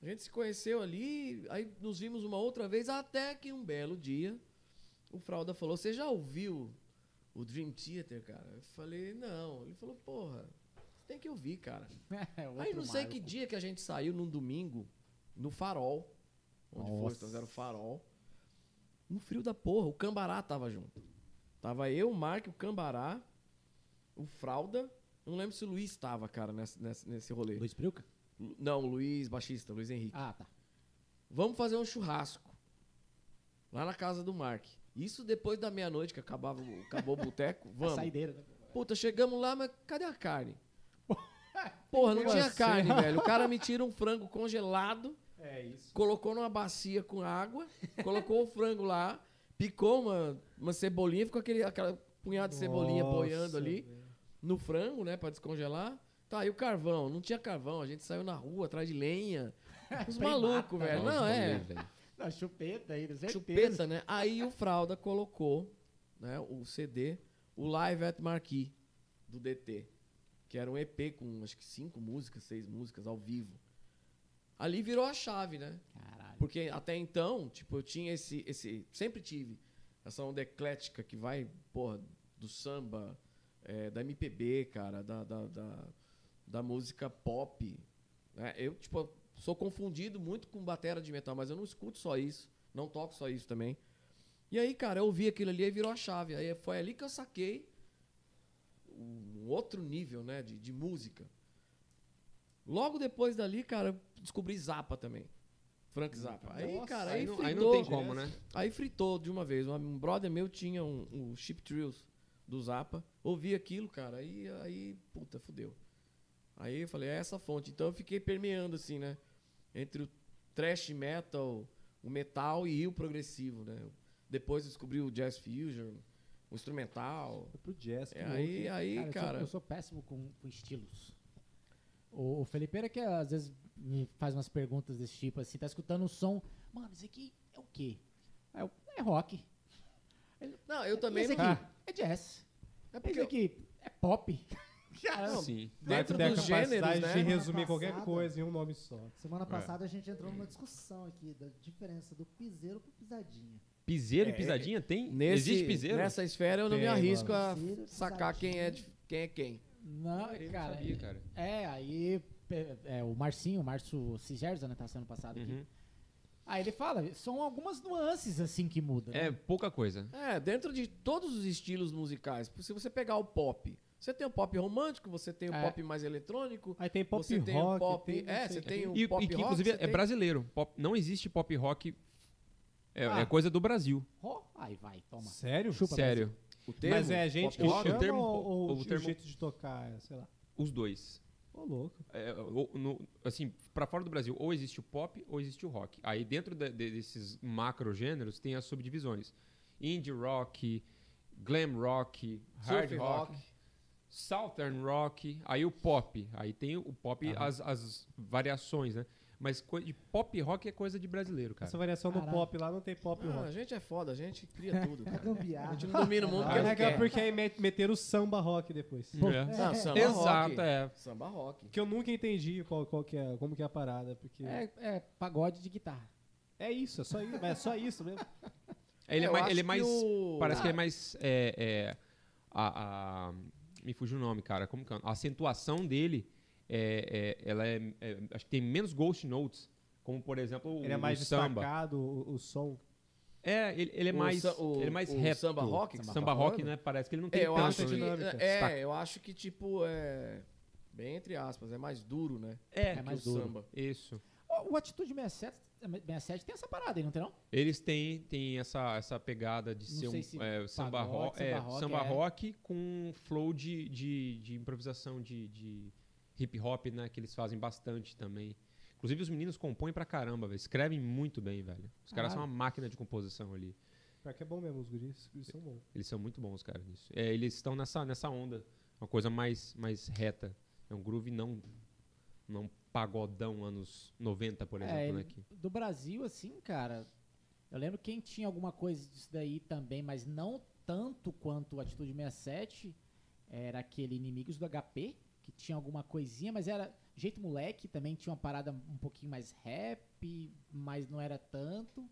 A gente se conheceu ali, aí nos vimos uma outra vez, até que um belo dia o Fralda falou: Você já ouviu o Dream Theater, cara? Eu falei: Não. Ele falou: Porra, você tem que ouvir, cara. <laughs> É, Aí não sei Marco. que dia que a gente saiu num domingo no Farol. Onde foi? Nossa. Então era o Farol. Um frio da porra. O Cambará tava junto. Tava eu, o Mark, o Cambará, o Fralda. Eu não lembro se o Luiz tava, cara, nesse, nesse, nesse rolê. Luiz Prilca? Lu- Não, o Luiz, baixista, Luiz Henrique. Ah, tá. Vamos fazer um churrasco. Lá na casa do Mark. Isso depois da meia-noite que acabava, acabou o boteco. <laughs> A Vamos. saideira, né? Puta, chegamos lá, mas cadê a carne? <laughs> Porra, não tinha assim? carne, <laughs> velho. O cara me tira um frango congelado, É isso. colocou numa bacia com água, <laughs> colocou o frango lá, picou uma, uma cebolinha, ficou aquele aquela punhada de cebolinha Nossa, boiando ali velho. no frango, né, pra descongelar. Tá, e o carvão? Não tinha carvão, a gente saiu na rua atrás de lenha. <laughs> Os malucos, velho. né? Não, é. Não, chupeta aí, certeza. Chupeta, né? Aí o Fralda colocou né, o CD, o Live at Marquee, do DT. Que era um EP com acho que cinco músicas, seis músicas ao vivo. Ali virou a chave, né? Caralho. Porque até então, tipo, eu tinha esse. esse sempre tive essa onda eclética que vai, porra, do samba, é, da MPB, cara, da, da, da, da música pop. né? Eu, tipo, sou confundido muito com batera de metal, mas eu não escuto só isso. Não toco só isso também. E aí, cara, eu ouvi aquilo ali e virou a chave. Aí foi ali que eu saquei um outro nível, né, de, de música. Logo depois dali, cara, eu descobri Zappa também. Frank Zappa. Aí, Nossa, cara, Aí, aí, não, fritou. aí não tem como, né? Aí fritou de uma vez. Um brother meu tinha um, um Chip Trills do Zappa. Ouvi aquilo, cara, aí, aí, puta, fudeu. Aí eu falei, é essa fonte. Então eu fiquei permeando, assim, né? Entre o thrash metal, o metal e o progressivo, né? Depois eu descobri o jazz fusion, o instrumental. Foi pro jazz. que É, aí, aí, Cara, eu sou- cara. eu sou péssimo com, com estilos. O, o Felipeira que às vezes me faz umas perguntas desse tipo assim, tá escutando um som, mano, isso aqui é o quê? Eu, é rock. Não, eu também Esse não. aqui é jazz. É Esse porque aqui é pop. <laughs> Cara, Não, Sim. dentro dos capacidade gêneros, de né? Semana resumir qualquer coisa em um nome só. Semana É. passada a gente entrou numa discussão aqui da diferença do piseiro pro pisadinha. Piseiro É, e pisadinha tem? Nesse, Existe piseiro? Nessa esfera eu não me Tem, arrisco mano. a Piseiro, sacar quem é, de- quem é quem. Não, Eu não cara, sabia, cara. É, aí é, é, o Marcinho, o Márcio Cigerza, né, tá sendo passado aqui. Uhum. Aí ele fala, são algumas nuances assim que mudam. né? É pouca coisa. É, dentro de todos os estilos musicais. Se você pegar o pop, você tem o pop romântico, você tem o É. pop mais eletrônico, Aí tem pop você tem rock, o pop. tem não é, você quê. tem o E, pop e que, rock. inclusive, é tem- brasileiro. Pop- não existe pop rock. É, Ah. é coisa do Brasil. Ó, aí vai, toma. Sério? Chupa, Sério. O termo, Mas é a gente pop que rock, o chama termo- ou, ou o o, termo- jeito de tocar, é, sei lá. Os dois. Ô, louco. É, o- no- assim, pra fora do Brasil, ou existe o pop ou existe o rock. Aí dentro de- de- desses macro gêneros tem as subdivisões: indie rock, glam rock, hard rock, rock. southern rock, aí o pop. Aí tem o pop, as, as variações, né? Mas de pop rock é coisa de brasileiro, cara. Essa variação do Caralho. pop lá não tem pop e Ah, a rock. gente é foda, a gente cria tudo. É cara. A gambiarra. gente não domina o mundo Ah, porque é não legal quer. porque aí met- meteram o samba rock depois. É. Não, samba Exato, rock. é. Samba rock. Que eu nunca entendi qual, qual que é, como que é a parada, porque... É, É, é pagode de guitarra. isso, é só isso, mas é só isso mesmo. Ele é, eu mais. Ele é que mais o- Parece que ele é mais. É, é, a, a- me fugiu o nome, cara. Como que é? A acentuação dele é, é- ela é, é- Acho que tem menos ghost notes. Como, por exemplo, o, Ele é mais o samba. destacado, o, o som. É, ele, ele é O mais. o- ele é mais o reto. samba rock que Samba tá rock, falando? né? Parece que ele não tem É, eu tanto, acho que, dinâmica. é, eu acho que tipo é bem entre aspas, é mais duro, né? É, É mais que duro. samba. isso. O, o Atitude 67, 67 tem essa parada aí, não tem não? Eles têm, têm essa, essa pegada de Não ser um se é, samba, pagode, rock, samba é, rock, samba é. rock com um flow de, de, de improvisação de, de hip hop, né? Que eles fazem bastante também. Inclusive, os meninos compõem pra caramba, velho. Escrevem muito bem, velho. Os caras são Caralho. uma máquina de composição ali. Pior que é bom mesmo, os guris, guris são bons. Eles são muito bons, cara, nisso. É, eles estão nessa, nessa onda. Uma coisa mais, mais reta. É um groove não, não pagodão anos 90, por exemplo, É, né? que- do Brasil, assim, cara, eu lembro quem tinha alguma coisa disso daí também, mas não tanto quanto o Atitude 67, era aquele Inimigos do HP, que tinha alguma coisinha, mas era jeito moleque, também tinha uma parada um pouquinho mais rap, mas não era tanto.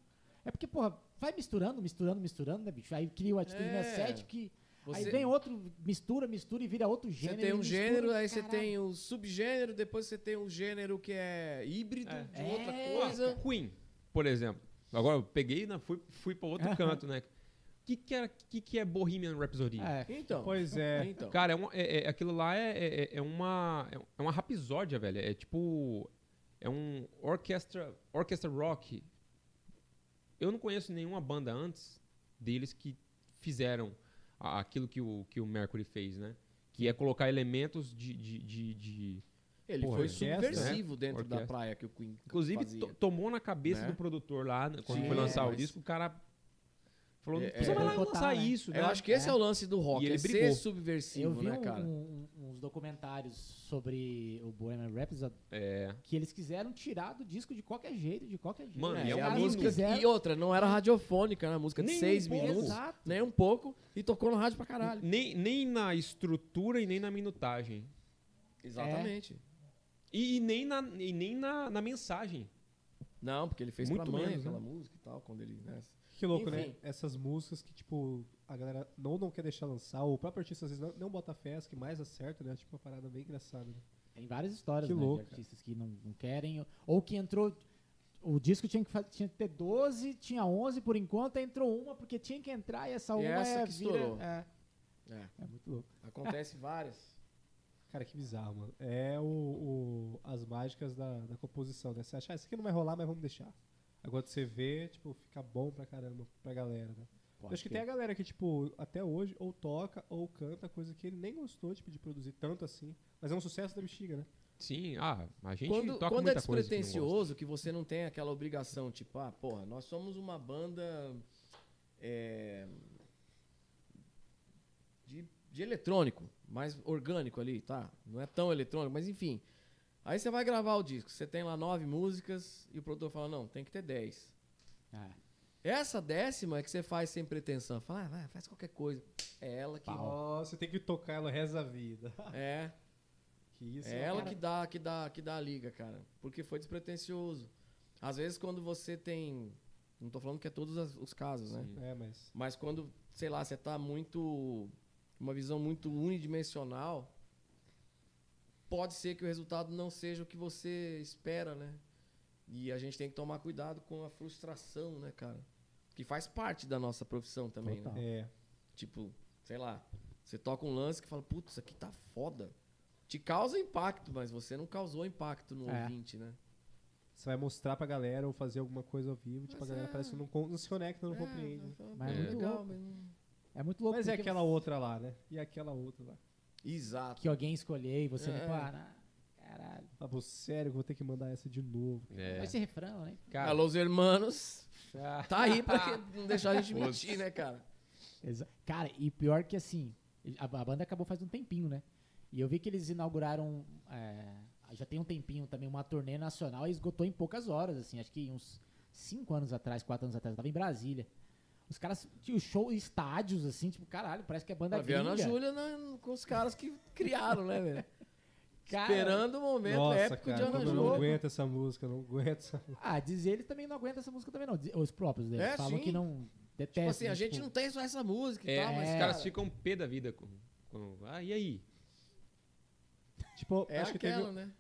É porque, porra, vai misturando, misturando, misturando, né, bicho? Aí cria o Atitude É. 67, que aí Você, vem outro, mistura, mistura e vira outro você gênero. tem e um mistura, gênero, aí você tem o subgênero, depois você tem um gênero que é híbrido É. de outra É. coisa. Queen, por exemplo. Agora eu peguei e fui, fui pra outro canto, né? O que, que, é, que, que é Bohemian Rhapsody? É, Então, Pois é. então. Cara, é uma- é- é- aquilo lá é, é, é uma, é uma rapisódia, velho. É tipo. É um orquestra, orquestra rock. Eu não conheço nenhuma banda antes deles que fizeram aquilo que o, que o Mercury fez, né? Que é colocar elementos de. de, de- de- Ele Porra, foi orquestra, subversivo dentro da Orquestra. praia que o Queen Inclusive, tomou na cabeça Né? do produtor lá, né, quando Sim, foi lançar o mas- disco, o cara falou: É, não precisa é. mais lançar né? isso, né? Eu acho que esse é, É. o lance do rock, E ele é ser brigou. Eu subversivo, vi né, um- cara? um- uns documentários sobre o Bohemian Rhapsody É. que eles quiseram tirar do disco de qualquer jeito, de qualquer jeito. Mano, É, e é uma música quiseram- e outra, não era radiofônica, né? Música de Nem um seis pouco. minutos, Exato. nem um pouco, e tocou no rádio pra caralho. Nem, nem na estrutura e nem na minutagem. Exatamente. E, e nem, na, e nem na, na mensagem. Não, porque ele fez Muito pra mãe menos, aquela né? música e tal, quando ele, né? Que louco, né? Enfim. Essas músicas que, tipo, a galera não, não quer deixar lançar, ou o próprio artista às vezes não, não bota fé, as que mais acerta, né? Tipo, uma parada bem engraçada. Né? Tem várias histórias Que né, louco, de artistas que não, não querem, ou que entrou. O disco tinha que, tinha que ter 12, tinha 11 por enquanto, entrou uma porque tinha que entrar e essa E uma essa é, que vira- estourou. É, É, é muito louco. acontece várias. Cara, que bizarro, mano. É o, o- as mágicas da, da composição, né? Você acha, ah, isso aqui não vai rolar, mas vamos deixar. Agora você vê, tipo, fica bom pra caramba pra galera, né? Eu acho que tem a galera que, tipo, até hoje ou toca ou canta coisa que ele nem gostou, tipo, de produzir tanto assim. Mas é um sucesso da bexiga, né? Sim, ah, a gente Quando, toca quando é muita coisa que despretensioso, que, você não tem aquela obrigação, tipo, ah, porra, nós somos uma banda é, de, de eletrônico, mais orgânico ali, tá? Não é tão eletrônico, mas enfim. Aí você vai gravar o disco, você tem lá nove músicas e o produtor fala, não, tem que ter dez. É. Essa décima é que você faz sem pretensão. Fala, ah, vai, faz qualquer coisa. É ela que. Nossa, você tem que tocar ela o resto da vida. <laughs> É. Que isso, É ela cara. que dá, que dá, que dá a liga, cara. Porque foi despretensioso. Às vezes quando você tem. Não tô falando que é todos os casos, né? Sim. É, mas. Mas quando, sei lá, você tá muito. Uma visão muito unidimensional, pode ser que o resultado não seja o que você espera, né? E a gente tem que tomar cuidado com a frustração, né, cara? Que faz parte da nossa profissão também, Total. né? É. Tipo, sei lá, você toca um lance que fala, putz, isso aqui tá foda. Te causa impacto, mas você não causou impacto no É. ouvinte, né? Você vai mostrar pra galera ou fazer alguma coisa ao vivo, tipo, Mas a galera é. parece que não, não se conecta, não É, compreende. fala, Mas "Pô, é muito legal, louco. mas não- É muito louco. Mas é aquela outra lá, né? E aquela outra lá. Exato. Que alguém escolher e você É. não para. Caralho. Ah, pô, sério, que eu vou ter que mandar essa de novo. É. Vai ser refrão, né? Cara, Alô, os hermanos. Ah. Tá aí pra que- <laughs> não deixar a gente mentir, né, cara? Exa- Cara, e pior que assim, a, a banda acabou faz um tempinho, né? E eu vi que eles inauguraram, é, já tem um tempinho também, uma turnê nacional e esgotou em poucas horas, assim, acho que uns cinco anos atrás, quatro anos atrás, eu tava em Brasília. Os caras tinham show em estádios, assim, tipo, caralho, parece que é banda A Viana gringa. Júlia né, com os caras que criaram, né, velho? <laughs> Cara, Esperando o momento Nossa, épico cara, de Ana Júlia. não aguento essa música, não aguento essa Ah, diz eles também não aguentam essa música também não, os próprios deles. É, falam sim. que não detestam. Tipo assim, a tipo, gente não tem só essa música e é, tal, mas, os É. caras cara, ficam pé da vida com, com- Ah, e aí? Tipo, é acho que teve, aquela, né?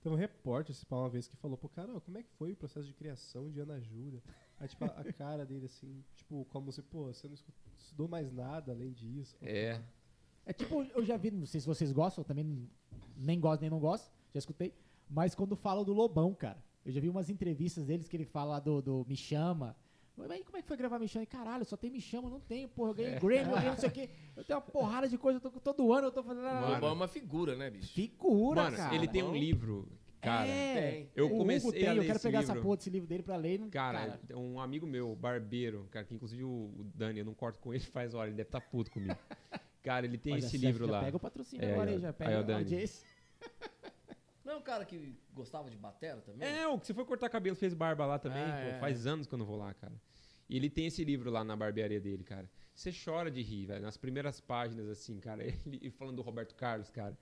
teve um repórter esse pá, uma vez que falou, pô, cara, como é que foi o processo de criação de Ana Júlia? Aí, tipo, a, cara dele, assim, tipo, como se, pô, você não estudou mais nada além disso. É. É tipo, eu já vi, não sei se vocês gostam, eu também nem gosto nem não gosto, já escutei. Mas quando falam do Lobão, cara, eu já vi umas entrevistas deles que ele fala do, do Me Chama. Mas aí como é que foi gravar Me Chama? E, caralho, só tem Me Chama, não tenho, porra, eu ganhei Grammy, eu ganhei não sei o quê. Eu tenho uma porrada de coisa, eu tô, todo ano eu tô fazendo... O Mano. É uma figura, né, bicho? Figura, Mano, cara. ele tem um livro, cara. é, tem. Eu o comecei Hugo tem, a ler eu quero esse pegar essa livro. porra desse livro dele pra ler. e Não, Cara, um amigo meu, barbeiro, cara, que inclusive o o Dani, eu não corto com ele <laughs> faz hora, ele deve estar puto comigo. Cara, ele tem olha, esse livro lá. Pega o patrocínio É, agora aí, aí, já Aí, pega ó, a Dani. audiência. <laughs> Não é um cara que gostava de batera também? É, o que você foi cortar cabelo, fez barba lá também. Ah, pô, é, faz anos que eu não vou lá, cara. E ele tem esse livro lá na barbearia dele, cara. Você chora de rir, velho. Nas primeiras páginas, assim, cara. <laughs> Ele falando do Roberto Carlos, cara.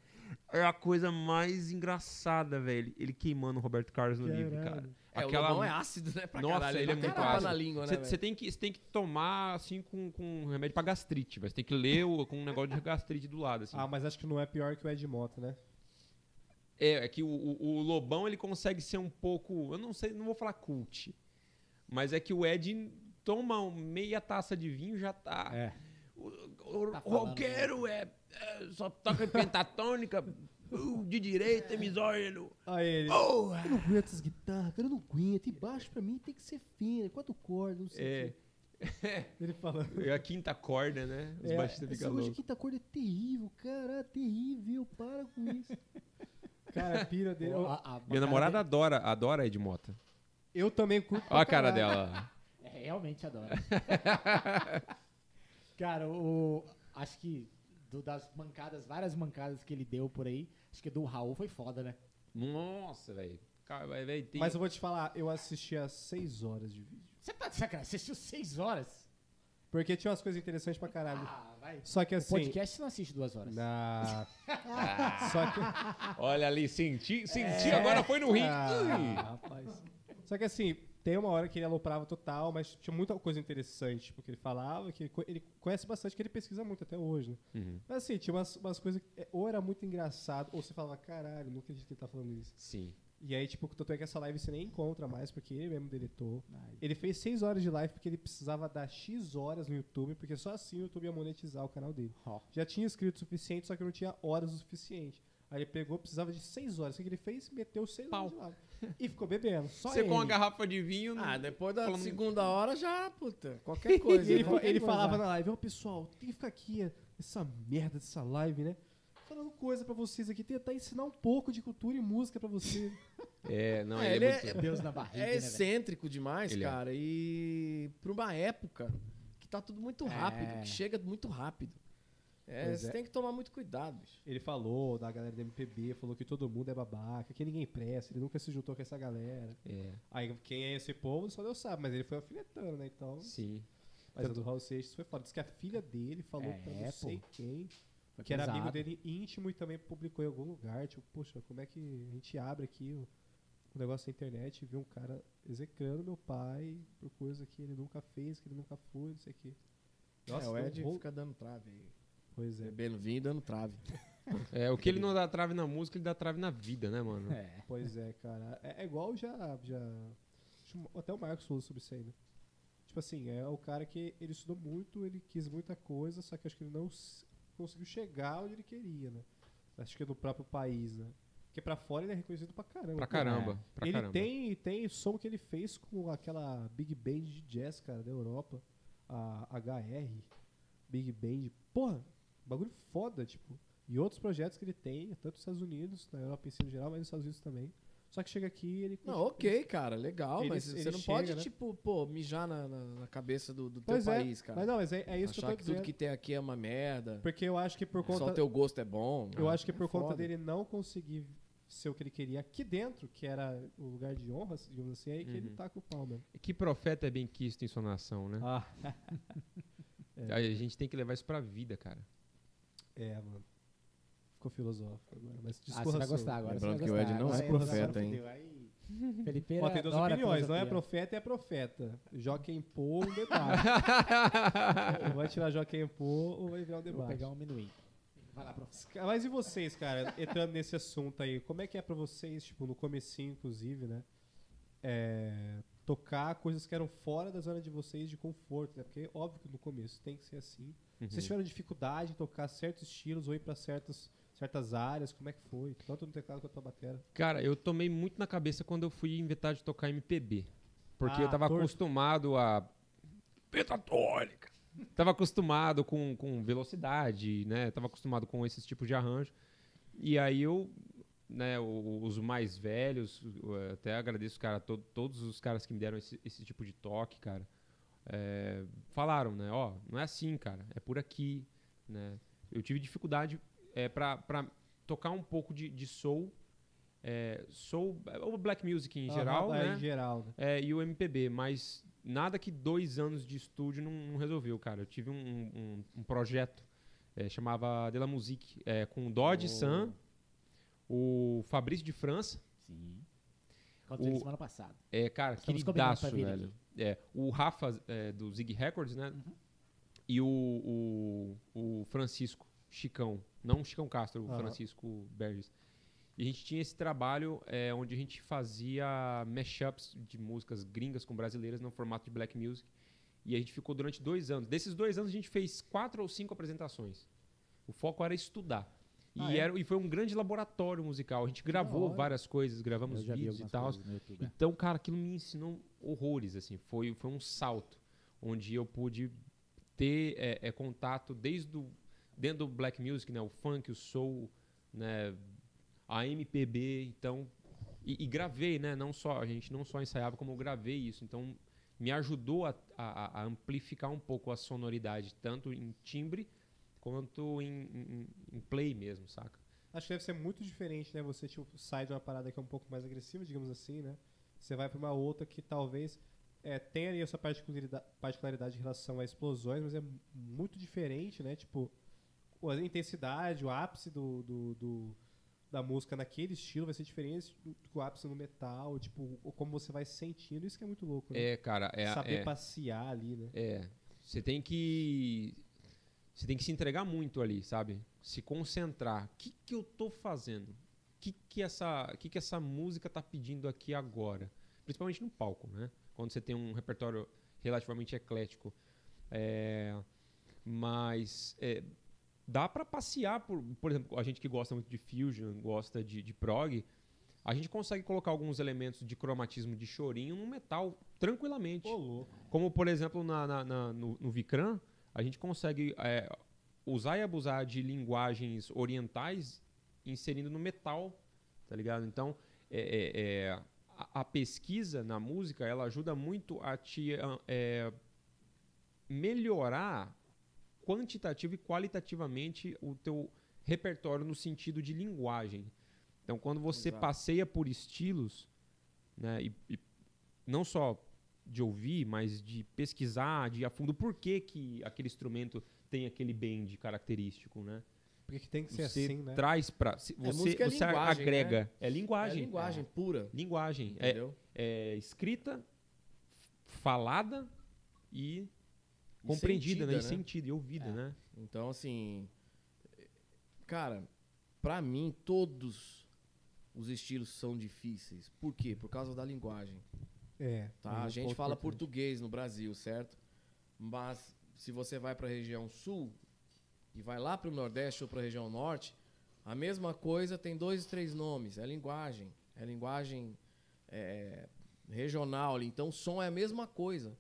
É a coisa mais engraçada, velho. Ele queimando o Roberto Carlos no livro, cara. É, Aquela- o Lobão é ácido, né, pra Nossa, caralho. ele é muito ácido. na língua, né, Você tem, que- tem que tomar, assim, com, com remédio pra gastrite. Você tem que ler o- com um negócio de gastrite do lado, assim. Ah, mas acho que não é pior que o Ed Mota, né? É, é que o, o- o Lobão ele consegue ser um pouco. Eu não sei, não vou falar cult. Mas é que o Ed toma um- meia taça de vinho já tá. É. O, Tá roqueiro é, é, só toca em pentatônica, <laughs> uh, de direita, é misógino. Aí ele. Porra! Eu não aguento essas guitarras, cara, eu não aguento. E baixo pra mim tem que ser fino, quatro cordas, não sei o É, quê. Ele falando. <laughs> é a quinta corda, né? Os É, baixistas ficam hoje loucos. quinta corda é terrível, cara, terrível, para com isso. <laughs> Cara, a pira dele. Pô, a- a Minha namorada adora, adora Ed Mota. eu também curto. Olha a cara caralho. dela. É, realmente adoro. Cara, o, acho que do- das mancadas, várias mancadas que ele deu por aí, acho que do Raul foi foda, né? Nossa, velho. Tem- Mas eu vou te falar, eu assisti as 6 horas de vídeo. Você tá de sacanagem? Assistiu seis horas? Porque tinha umas coisas interessantes pra caralho. Ah, vai. Só que O assim. podcast você não assiste duas horas. Na... Só que. Olha ali, senti, senti, agora foi no rim. Ah, rapaz. Só que assim, tem uma hora que ele aloprava total, mas tinha muita coisa interessante, tipo, que ele falava, que ele, co- ele conhece bastante, que ele pesquisa muito até hoje, né? Uhum. Mas assim, tinha umas, umas coisas que é, ou era muito engraçado, ou você falava, caralho, não acredito que ele tá falando isso. Sim. E aí, tipo, tanto é que essa live você nem encontra mais, porque ele mesmo deletou. Ai, Ele fez 6 horas de live porque ele precisava dar X horas no YouTube, porque só assim o YouTube ia monetizar o canal dele. ó. Já tinha inscrito o suficiente, só que não tinha horas o suficiente. Aí ele pegou, precisava de 6 horas. O que ele fez? Meteu 6 Pau. horas de live. E ficou bebendo. Só Você ele. com uma garrafa de vinho. Ah, depois da Falando- segunda hora já, puta, qualquer coisa. <laughs> E ele, né? fa- ele coisa. falava na live, ó pessoal, tem que ficar aqui, essa merda dessa live, né? Falando coisa pra vocês aqui, tentar ensinar um pouco de cultura e música pra vocês. É, não, É, ele, ele é muito. Deus na barriga, É né, velho? excêntrico demais, Ele é. cara. E pra uma época que tá tudo muito rápido, É. que chega muito rápido. É, você é. tem que tomar muito cuidado, bicho. Ele falou da galera do MPB, falou que todo mundo é babaca, que ninguém presta, ele nunca se juntou com essa galera. É, Aí quem é esse povo só Deus sabe, mas ele foi alfinetando, né? Então. sim. Mas a do Raul Seixas foi foda. Diz que a filha dele falou É, pra não sei pô. quem, Foi que era amigo pesado. dele íntimo e também publicou em algum lugar. Tipo, poxa, como é que a gente abre aqui o, o negócio da internet e vê um cara execrando meu pai por coisa que ele nunca fez, que ele nunca foi, não sei o quê. é, o deu um Ed rolo- fica dando trave aí. Pois é. Bebendo vinho e dando trave. <laughs> É, o que ele não dá trave na música, ele dá trave na vida, né, mano? É. Pois é, cara. É, é igual já, já. Até o Marcos falou sobre isso aí, né? Tipo assim, é o cara que ele estudou muito, ele quis muita coisa, só que acho que ele não conseguiu chegar onde ele queria, né? Acho que é do próprio país, né? Porque pra fora ele é reconhecido pra caramba. Pra caramba. Pra ele caramba. tem, tem som que ele fez com aquela Big Band de jazz, cara, da Europa. A HR, Big Band. Porra, bagulho foda, tipo. E outros projetos que ele tem, tanto nos Estados Unidos, na Europa em si no geral, mas nos Estados Unidos também. Só que chega aqui ele. Não, ok, cara, legal, Ele- mas ele você não chega, pode, né? tipo, pô, mijar na, na, na cabeça do, do teu é, país, cara. Mas não, mas é, é isso que eu Achar tô que dizendo. tudo que tem aqui é uma merda. Porque eu acho que por Só conta. o teu gosto é bom. Eu Ah, acho que é por conta foda. dele não conseguir ser o que ele queria aqui dentro, que era o lugar de honra, digamos assim, é aí que ele Uhum. tá com o pau mesmo. Que profeta é bem quisto em sua nação, né? Ah. <laughs> A gente tem que levar isso pra vida, cara. É, mano. Ficou filosófico agora, mas Ah, você vai gostar agora. Lembrando que o Ed não é profeta, hein? fudeu. Aí, Felipe Ó, tem duas adora opiniões, não é filosofia. profeta, é profeta. Joaquim Pô, um debate. ou vai tirar Joaquim Pô ou vai virar um Vou debate. pegar um amendoim. Vai lá, professor. Mas e vocês, cara, entrando nesse assunto aí, como é que é pra vocês, tipo, no comecinho, inclusive, né? é, tocar coisas que eram fora da zona de vocês de conforto, né? Porque óbvio que no começo tem que ser assim. Uhum. Vocês tiveram dificuldade em tocar certos estilos ou ir pra certas, certas áreas, como é que foi? Tanto no teclado quanto na bateria. Cara, eu tomei muito na cabeça quando eu fui inventar de tocar MPB. Porque Ah, eu tava torto. acostumado a. Pentatônica! Tava acostumado com, com velocidade, né? Tava acostumado com esses tipos de arranjo. E aí eu, né, os mais velhos, até agradeço, cara, to- todos os caras que me deram esse, esse tipo de toque, cara, é, falaram, né? Ó, não é assim, cara, é por aqui, né? Eu tive dificuldade é, pra tocar um pouco de, de soul, é, soul, ou black music em geral, Ah, né? Em geral? É, e o MPB, mas nada que dois anos de estúdio não, não resolveu, cara. Eu tive um, um- um projeto, é, chamava De La Musique, é, com o Dodge Oh. Sam, o Fabrício de França, Sim. Encontrei ele semana passada. é, cara, Estamos queridaço, velho. É, o Rafa, é, do Zig Records, né? E o, o, o Francisco Chicão, não o Chicão Castro, o Aham. Francisco Berges. E a gente tinha esse trabalho é, onde a gente fazia mashups de músicas gringas com brasileiras no formato de black music. E a gente ficou durante dois anos. Desses dois anos a gente fez quatro ou cinco apresentações. O foco era estudar. E, Ah, é? era, e foi um grande laboratório musical. A gente gravou várias coisas, gravamos vídeos e tal. YouTube. Então, cara, aquilo me ensinou horrores, assim. Foi, foi um salto, onde eu pude ter é, é, contato desde o, dentro do black music, né? O funk, o soul, né? A MPB, então... E, e gravei, né? Não só, a gente não só ensaiava, como eu gravei isso. Então, me ajudou a, a- a amplificar um pouco a sonoridade, tanto em timbre quanto em, em- em play mesmo, saca? Acho que deve ser muito diferente, né? Você tipo, sai de uma parada que é um pouco mais agressiva, digamos assim, né? Você vai pra uma outra que talvez é, tenha ali a sua particularidade, particularidade em relação a explosões, mas é mu- muito diferente, né? Tipo, a intensidade, o ápice do, do- do- da música naquele estilo vai ser diferente do, do ápice no metal, tipo, o- como você vai se sentindo, isso que é muito louco, né? É, cara, é... Saber é, passear ali, né? É, você tem que você tem que se entregar muito ali, sabe? Se concentrar. O que, que eu tô fazendo? O que, que, essa, que, que essa música tá pedindo aqui agora? Principalmente no palco, né? Quando você tem um repertório relativamente eclético. É, mas é, dá para passear por, por exemplo, a gente que gosta muito de fusion, gosta de, de prog, a gente consegue colocar alguns elementos de cromatismo de chorinho no metal tranquilamente. Louco. Como, por exemplo, na, na- na- no, no Vicran, a gente consegue é, usar e abusar de linguagens orientais inserindo no metal, tá ligado? Então, é, é, é, a, a pesquisa na música, ela ajuda muito a te ah, é, melhorar quantitativo e qualitativamente o teu repertório no sentido de linguagem. Então, quando você Exato. passeia por estilos, né, e, e não só de ouvir, mas de pesquisar, de ir a fundo por que, que aquele instrumento tem aquele bend característico, né? Porque que tem que ser Você assim, né? traz para você, é você linguagem, agrega, né? é linguagem, É linguagem pura. linguagem, é, Entendeu? é escrita, falada e E compreendida, né? E sentida, né? sentida e ouvida, É. né? Então, assim. Cara, pra mim, todos os estilos são difíceis. Por quê? Por causa da linguagem. É. Tá? é a gente ponto fala importante. português no Brasil, certo? Mas se você vai pra região sul e vai lá pro Nordeste ou pra região Norte, a mesma coisa tem dois, três nomes. É linguagem. É linguagem é, regional ali. Então, o som é a mesma coisa.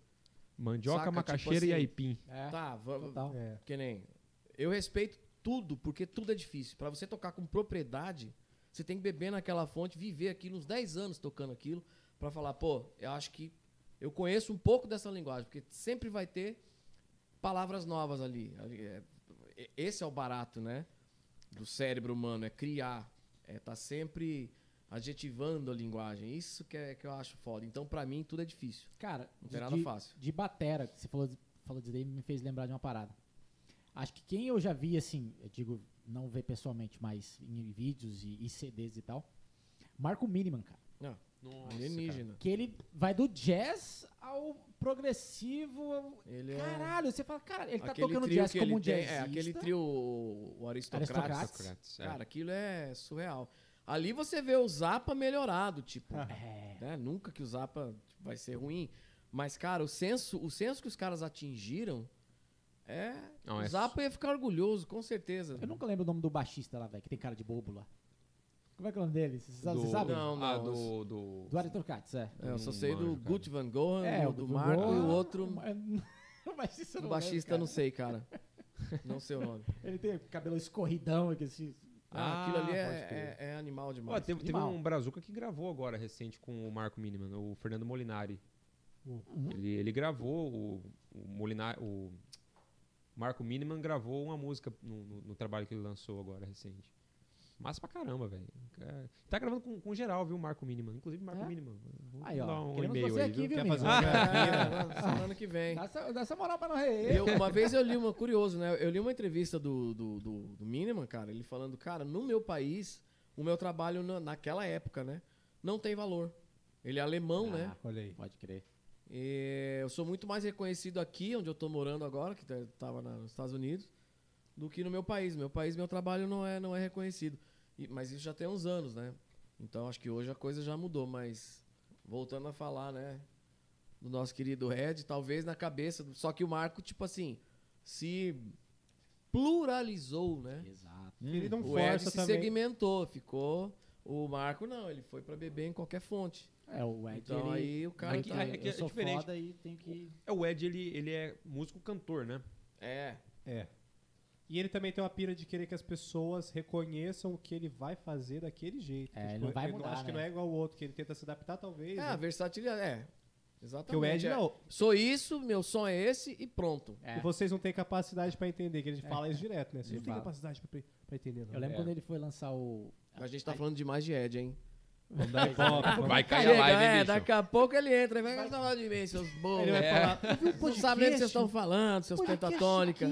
Mandioca, Saca, tipo macaxeira e assim, aipim. É, Tá, vamos. total. É. Que nem. Eu respeito tudo, porque tudo é difícil. Pra você tocar com propriedade, você tem que beber naquela fonte, viver aquilo uns 10 anos tocando aquilo, pra falar, pô, eu acho que eu conheço um pouco dessa linguagem, porque sempre vai ter palavras novas ali. É- Esse é o barato, né? Do cérebro humano, é criar, é tá sempre adjetivando a linguagem. Isso que, é, que eu acho foda. Então, pra mim, tudo é difícil. Cara, Não de, tem nada de- fácil. de batera, que você falou, falou disso daí, me fez lembrar de uma parada. Acho que quem eu já vi, assim, eu digo, não ver pessoalmente, mas em vídeos e, e CDs e tal, Marco Miniman, cara. Alienígena. Que ele vai do jazz ao progressivo. Ele é. Caralho, você fala, cara, ele tá Aquele tocando jazz como um tem- jazzista. É, aquele trio, o o Aristocrates. Aristocrates. É. Cara, aquilo é surreal. Ali você vê o Zappa melhorado, tipo. <laughs> É. né? Nunca que o Zappa vai ser ruim. Mas, cara, o senso, o senso que os caras atingiram é. Não, o é Zappa ia ficar orgulhoso, com certeza. Eu nunca lembro o nome do baixista lá, velho, que tem cara de bobo lá. Como é que é o nome dele? Você sabe? do, Você sabe? Não, não, ah, do, do, Do Aristocrates, é. É, eu só Não sei do. Gut Van Gohan, É, do, do Marco e o outro. <laughs> O baixista, eu O não baixista, lembro, não sei, cara. Não sei o <laughs> nome. Ele tem cabelo escorridão aqui, assim. Ah, aquilo ali Ah, é, é- é animal Ó, demais. teve, teve Animal. um Brazuca que gravou agora recente com o Marco Miniman, o Fernando Molinari. Uhum. Ele, ele gravou, o, o, Molinari, o Marco Miniman gravou uma música no, no- no trabalho que ele lançou agora recente. Massa pra caramba, velho. Cara, Tá gravando com, com geral, viu, Marco Miniman. Inclusive, Marco É? Miniman. Vou Aí, ó, um queremos e-mail você aí, aqui, viu? Quer fazer uma? <laughs> É, semana que vem. Dá essa, dá essa moral pra nós aí. Eu- uma vez eu li uma, curioso, né? Eu li uma entrevista do, do, do, do Miniman, cara, ele falando, cara, no meu país, o meu trabalho na- naquela época, né, não tem valor. Ele é alemão, né? Ah, Olha aí. Pode crer. E eu sou muito mais reconhecido aqui, onde eu tô morando agora, que tá- tava na- nos Estados Unidos, do que no meu país. Meu país, meu trabalho não é, não é reconhecido. E- mas isso já tem uns anos, né? Então acho que hoje a coisa já mudou, mas voltando a falar, né? Do nosso querido Red, talvez na cabeça. Só que o Marco, tipo assim, se pluralizou, né? Exato. Ele não O Ed força se também. segmentou, ficou. O Marco não, ele foi pra beber em qualquer fonte. É, o Ed, Então ele... aí o cara Aqui- tá. é eu sou diferente. e que... É, o Ed, ele, ele é músico-cantor, né? É. É. E ele também tem uma pira de querer que as pessoas reconheçam o que ele vai fazer daquele jeito. É, Tipo, ele não vai eu mudar, acho que né? não é igual o outro, que ele tenta se adaptar, talvez. É, né? a versatilidade. É. Porque Exatamente. o Ed é. não. Sou isso, meu som é esse e pronto. É. E vocês não têm capacidade pra entender, que ele fala isso direto, né? Vocês Ele não têm capacidade pra, pra entender, não. Eu lembro É. quando ele foi lançar o... A gente tá falando demais de Ed, hein? Vamos dar Vai cair Chega, a live, hein, é, bicho? daqui a pouco ele entra e vai falar de mim, seus bobos. Ele vai É. falar. Não sabe nem o que vocês estão falando, seus pentatônica.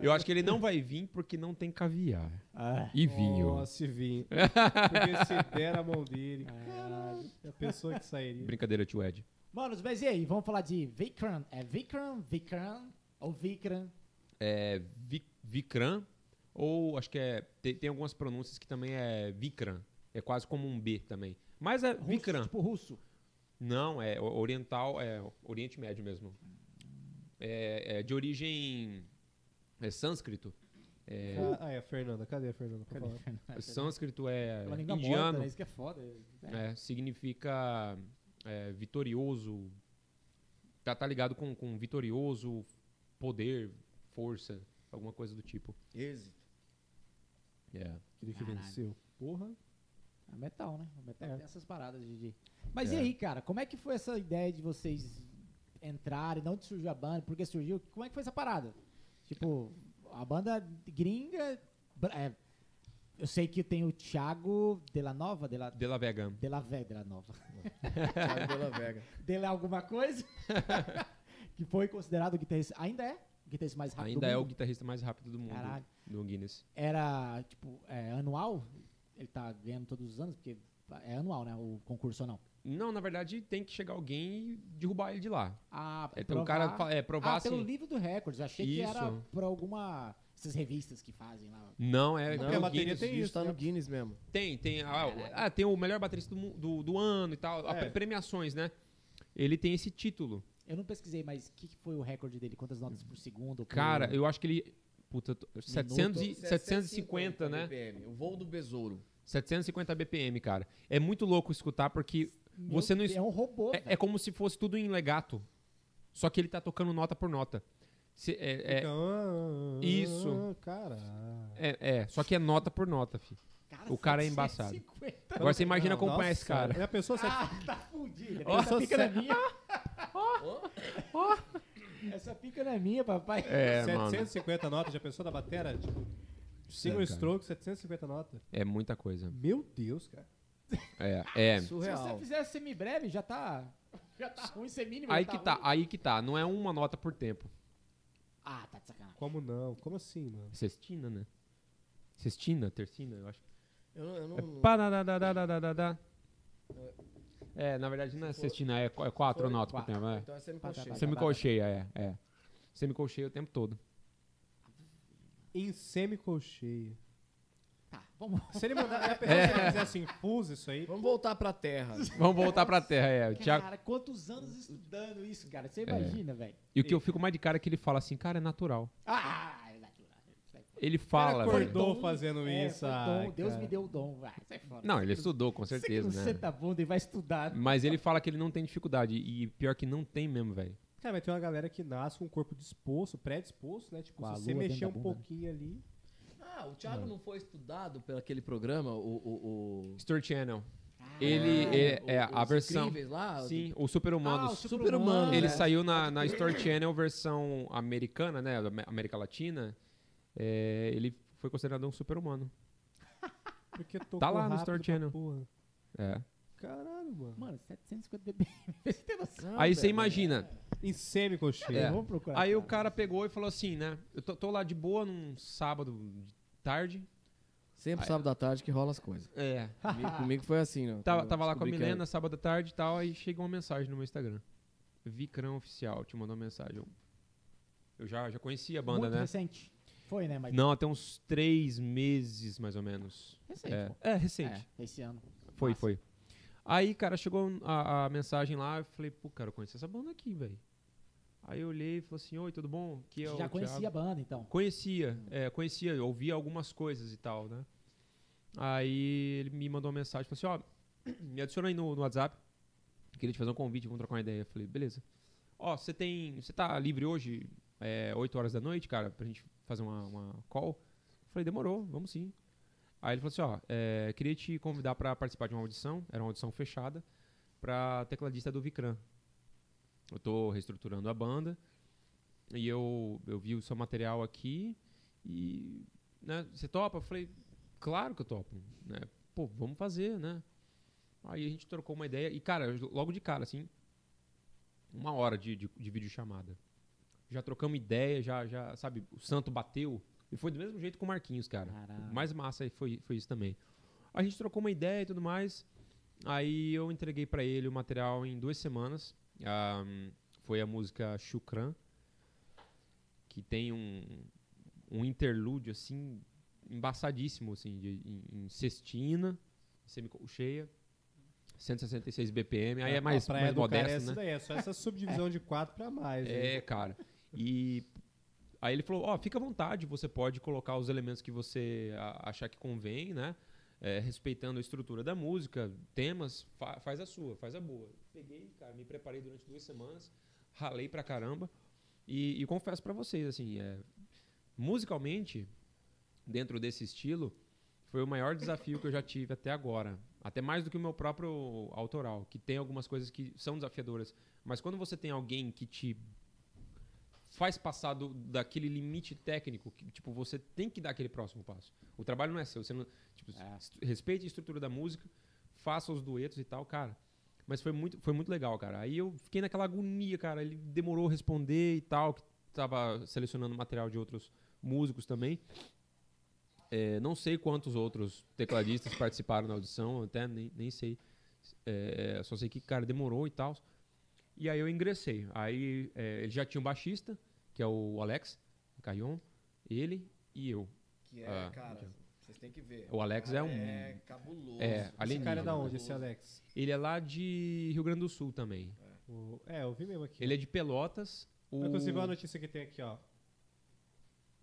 Eu acho que ele não vai vir porque não tem caviar. Ah, E vinho. Nossa, e vinho. <laughs> Porque se der a mão dele, caralho, a pessoa que sairia. Brincadeira, tio Ed. Manos, mas e aí? Vamos falar de Vikram. É Vikram, Vikram ou Vikram? É Vi- Vikram, ou acho que é. Tem, tem algumas pronúncias que também é Vikram. É quase como um B também. Mas é Russo, Vikram. Tipo russo. Não, é oriental, é Oriente Médio mesmo. É, é de origem é sânscrito. É, Ah, é, a Fernanda. Cadê a Fernanda pra falar? sânscrito é Uma língua morta, indiano. né? Isso que é foda. É. É, significa é, vitorioso. Tá, tá ligado com, com vitorioso, poder, força, alguma coisa do tipo. Êxito. É. Aquele que Caralho. venceu. Porra. É metal, né? O metal É. tem essas paradas de... de- Mas e É. aí, cara? Como é que foi essa ideia de vocês entrarem? De onde surgiu a banda? Por que surgiu? Como é que foi essa parada? Tipo, a banda gringa. é, eu sei que tem o Thiago de la Nova, de la, De La Vega. de la Vé, de la Nova. <laughs> Thiago de la Vega. Dele alguma coisa. <laughs> que foi considerado o guitarrista. Ainda é o guitarrista mais rápido Ainda do é o mundo. guitarrista mais rápido do mundo. Caralho. Do Guinness. Era, tipo, é, anual. Ele tá ganhando todos os anos, porque é anual, né? O concurso ou não. Não, na verdade, tem que chegar alguém e derrubar ele de lá. Ah, É, então o cara é, provar ah, assim. pelo livro do Records. Eu achei que era Isso. por alguma... Essas revistas que fazem lá. Não, é. Não, é a o bateria Guinness. tem Isso isso, tá no? Guinness mesmo. Tem, tem. Ah, ah, tem o melhor baterista do, do, do ano e tal. a É. pre- premiações, né? Ele tem esse título. Eu não pesquisei, mas o que, que foi o recorde dele? Quantas notas por segundo? por- Cara, eu acho que ele. Puta, tô- 700 e- 750, né? BPM, o voo do besouro. 750 BPM, cara. É muito louco escutar porque Meu você não É um robô, é, é como se fosse tudo em legato. Só que ele tá tocando nota por nota. Se- é, é, ah, Isso. Cara. é, é, só que é nota por nota, filho. o cara é embaçado. 750. Agora você imagina acompanhar Nossa, esse cara. Já pensou se Ah, tá fudido. Ó, Essa pica não é minha. Essa pica não é minha, papai. É, mano. 750 notas, já pensou da batera? Tipo, single É, stroke, 750 notas. É muita coisa. Meu Deus, cara. É, é. <laughs> Se você Surreal. fizer semi-breve, já tá. <laughs> Já tá ruim ser mínimo. Aí já que tá, ruim. aí que tá. Não é uma nota por tempo. Ah, tá de sacanagem. Como não? Como assim, mano? Sextina, né? Sextina, tercina, eu acho. Eu não, eu não, É não- padadadadadadadá. É, na verdade não é sextina, é, é quatro notas por tempo. É. Então é semicolcheia. Semicolcheia, é, é. Semicolcheia o tempo todo. Em semicolcheia. Tá, vamos. <laughs> Se ele mandar, já pensou se ele fizer assim, fuso isso aí? Vamos voltar pra terra. <laughs> Vamos voltar pra terra, é. O Thiago, Cara, quantos anos estudando isso, cara? Você É. imagina, velho. e o que eu fico mais de cara é que ele fala assim, cara, é natural. Ah, é natural. Fora. Ele cara fala, velho. acordou fazendo É, isso. ai, Deus cara. me deu o dom. Vai, sai fora. Não, Você ele estudou, com Você certeza, não né? senta a bunda e vai estudar. Mas ele fala que ele não tem dificuldade. E pior que não tem mesmo, velho. Cara, mas tem uma galera que nasce com o corpo disposto, predisposto, né? Tipo, Com a se você lua mexer um bunda. pouquinho ali. Ah, o Thiago não foi estudado pelo aquele programa, o... o, o... Story Channel. Ah, Ele é, o- é os a versão. Incríveis lá, Sim, o Super. Ah, o Super-Humano, Ele né? saiu na, na Story Channel versão americana, né? da América Latina. É, ele foi considerado um super-humano. <laughs> Porque tocou Tá lá no rápido pra Channel. porra. É. Caralho, mano. Mano, 750 BPM. Você tem noção? Não, Aí você velho, imagina. Em semicolcheia. É. Vamos procurar. Aí o cara pegou e falou assim, né? Eu tô, tô lá de boa num sábado de tarde. Sempre sábado à tarde que rola as coisas. É. Comigo, comigo foi assim, não. Tava, Quando eu tava lá com a descobri que Milena, sábado à tarde e tal, aí chegou uma mensagem no meu Instagram. Vicrão Oficial te mandou uma mensagem. Eu, eu já, já conhecia a banda, Muito né? recente. Foi, né, Mike? Não, até uns três meses, mais ou menos. Recente. É, pô. é recente. É, esse ano. Foi, Massa. foi. Aí, cara, chegou a, a mensagem lá, eu falei, pô, cara, eu conheci essa banda aqui, velho. Aí eu olhei e falei assim, oi, tudo bom? Aqui é já conhecia Thiago." a banda, então? Conhecia, é, conhecia, ouvia algumas coisas e tal, né? Aí ele me mandou uma mensagem, falou assim, ó, <clears throat> me adiciona aí no, no WhatsApp, queria te fazer um convite, vamos trocar uma ideia. Eu falei, beleza. Ó, você tem, você tá livre hoje, é, 8 horas da noite, cara, pra gente fazer uma, uma call? Eu falei, demorou, vamos sim. Aí ele falou assim, ó, é, queria te convidar pra participar de uma audição, era uma audição fechada, pra tecladista do Vicran. Eu tô reestruturando a banda, e eu, eu vi o seu material aqui, e, né, você topa? Eu falei, claro que eu topo, né? Pô, vamos fazer, né? Aí a gente trocou uma ideia, e cara, logo de cara, assim, uma hora de, de, de videochamada. Já trocamos ideia, já, já, sabe, o santo bateu, e foi do mesmo jeito com o Marquinhos, cara. O mais massa foi, foi isso também. A gente trocou uma ideia e tudo mais, aí eu entreguei pra ele o material em duas semanas, Foi a música Shukran, que tem um, um interlúdio, assim, embaçadíssimo, assim, de, em, em sextina, semicolcheia, 166 BPM, aí é mais, a praia mais cara é modesto, essa né? daí, é só essa subdivisão de 4 pra mais. né? É, <laughs> cara. E aí ele falou, ó, fica à vontade, você pode colocar os elementos que você achar que convém, né? É, respeitando a estrutura da música, temas, fa- faz a sua, faz a boa. Peguei, cara, me preparei durante duas semanas, ralei pra caramba. E, e confesso pra vocês, assim, é, musicalmente, dentro desse estilo, foi o maior desafio que eu já tive até agora. Até mais do que o meu próprio autoral, que tem algumas coisas que são desafiadoras. Mas quando você tem alguém que te faz passar do- daquele limite técnico que, tipo, você tem que dar aquele próximo passo. O trabalho não é seu. Você não, tipo, É. respeite a estrutura da música, faça os duetos e tal, cara. Mas foi muito, foi muito legal, cara. Aí eu fiquei naquela agonia, cara. Ele demorou a responder e tal, que tava selecionando material de outros músicos também. É, não sei quantos outros tecladistas participaram da audição, até nem, nem sei. É, só sei que, cara, demorou e tal. E aí eu ingressei. Aí é, ele já tinha um baixista, que é o Alex Caillon, ele e eu. Que é, Ah, cara, ok. vocês têm que ver. O Alex cara é um- É cabuloso. É, Esse alienígena. cara é da onde, esse Alex? Ele é lá de Rio Grande do Sul também. O- é, eu vi mesmo aqui. Ele é de Pelotas. O... Inclusive, a notícia que tem aqui, ó.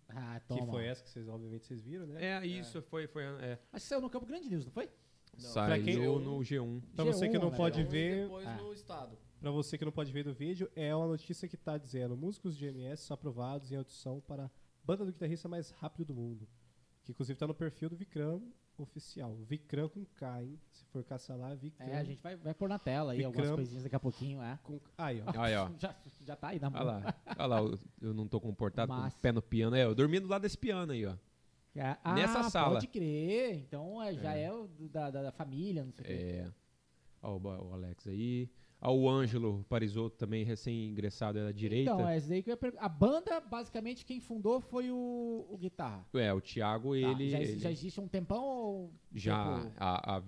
Ah, toma. Que foi essa que vocês, obviamente, vocês viram, né? É, isso, foi. foi é, que saiu no Campo Grande News, não foi? Não. saiu quem- no G1. Pra você que G1, não né? pode E ver, depois Ah. no estado. Pra você que não pode ver no vídeo, é uma notícia que tá dizendo: músicos de MS são aprovados em audição para banda do guitarrista mais rápido do mundo. Que inclusive tá no perfil do Vikram oficial. Vikram com K, hein? Se for caçar lá, Vikram. É, a gente vai, vai pôr na tela aí Bicram. algumas coisinhas daqui a pouquinho, é. com Aí, ó. Aí, ó. <laughs> Já, já tá aí na mão. Olha lá. Olha lá, eu, eu não tô comportado com Massa. o pé no piano. É, eu dormi do lado desse piano aí, ó. É, ah, Nessa sala. Pode crer. Então é, já É. é, o da, da, da família, não sei o quê. É. Ó, o Alex aí. Ó, o Ângelo Parisotto também, recém-ingressado, da direita. Então, é daí que eu ia perguntar. A banda, basicamente, quem fundou foi o, o guitarra. É, o Thiago, Tá, ele. já, ele- já existe um tempão ou. Já, tipo, a, a-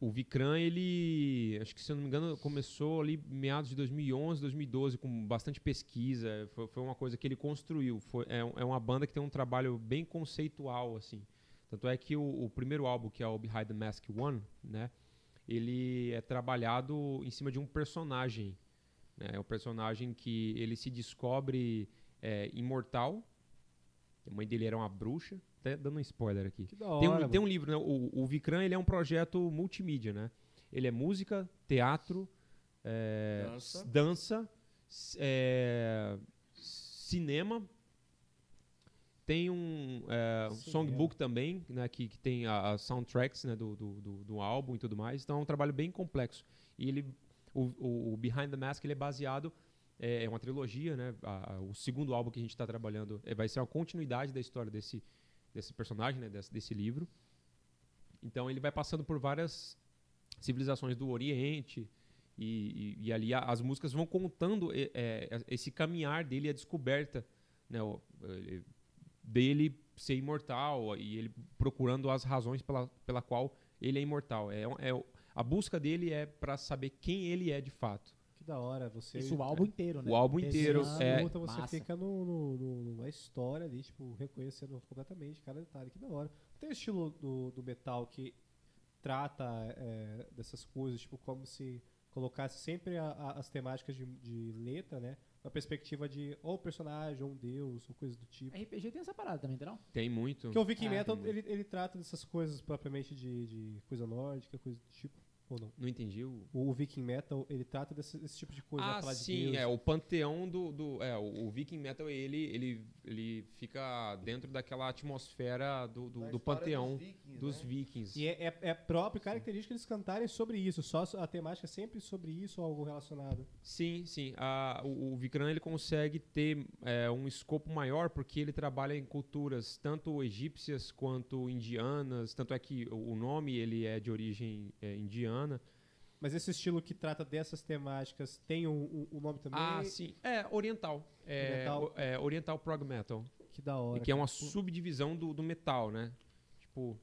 o Vicran, ele, acho que se eu não me engano, começou ali meados de 2011, 2012, com bastante pesquisa, foi, foi uma coisa que ele construiu, foi, é, é uma banda que tem um trabalho bem conceitual, assim, tanto é que o, o primeiro álbum, que é o Behind the Mask One, né, ele é trabalhado em cima de um personagem, né, é um personagem que ele se descobre é, imortal, a mãe dele era uma bruxa, até dando um spoiler aqui. Que da hora. Tem um, tem um livro, né? O, o Vicran, ele é um projeto multimídia, né? Ele é música, teatro, é, Dança. dança, é, cinema. Tem um é, um songbook também, né? Que, que tem a- as soundtracks né, do, do, do, do álbum e tudo mais. Então é um trabalho bem complexo. E ele, o, o, o Behind the Mask ele é baseado é é uma trilogia, né? A- a- o segundo álbum que a gente está trabalhando é, vai ser uma continuidade da história desse, desse personagem, né? Desse, desse livro. Então ele vai passando por várias civilizações do Oriente e, e- e ali a- as músicas vão contando é, é, esse caminhar dele, a descoberta, né? ele- dele ser imortal e ele procurando as razões pela, pela qual ele é imortal. É, é a busca dele é para saber quem ele é de fato. Que da hora. Você Isso o álbum inteiro, né? O álbum inteiro, é. Luta, você massa. fica no, no- no- numa história ali, tipo, reconhecendo completamente cada detalhe. Que da hora. Tem o estilo do, do metal que trata é, dessas coisas, tipo, como se colocasse sempre a- a- as temáticas de, de letra, né? Na perspectiva de ou personagem, ou um deus, ou coisa do tipo. RPG tem essa parada também, entendeu? Tem muito. Porque o Viking Ah, Metal, ele, ele trata dessas coisas propriamente de, de coisa nórdica, coisa do tipo, ou não? Não entendi o. O, Viking Metal, ele trata desse, desse tipo de coisa, Ah, falar de sim, Deus. é o panteão do, do é, o, o Viking Metal ele, ele, ele fica dentro daquela atmosfera do, do, do panteão dos vikings, dos né? vikings. E é, é, é próprio característica eles cantarem sobre isso, só a temática é sempre sobre isso ou algo relacionado. Sim, sim. A, o, o Vikram ele consegue ter é, um escopo maior porque ele trabalha em culturas tanto egípcias quanto indianas. Tanto é que o nome ele é de origem é, Mas esse estilo que trata dessas temáticas tem o um, um, nome também? Ah, sim. É oriental. É Oriental. o- é, oriental prog metal. Que da hora. que é uma cara. subdivisão do, do metal, né? Tipo,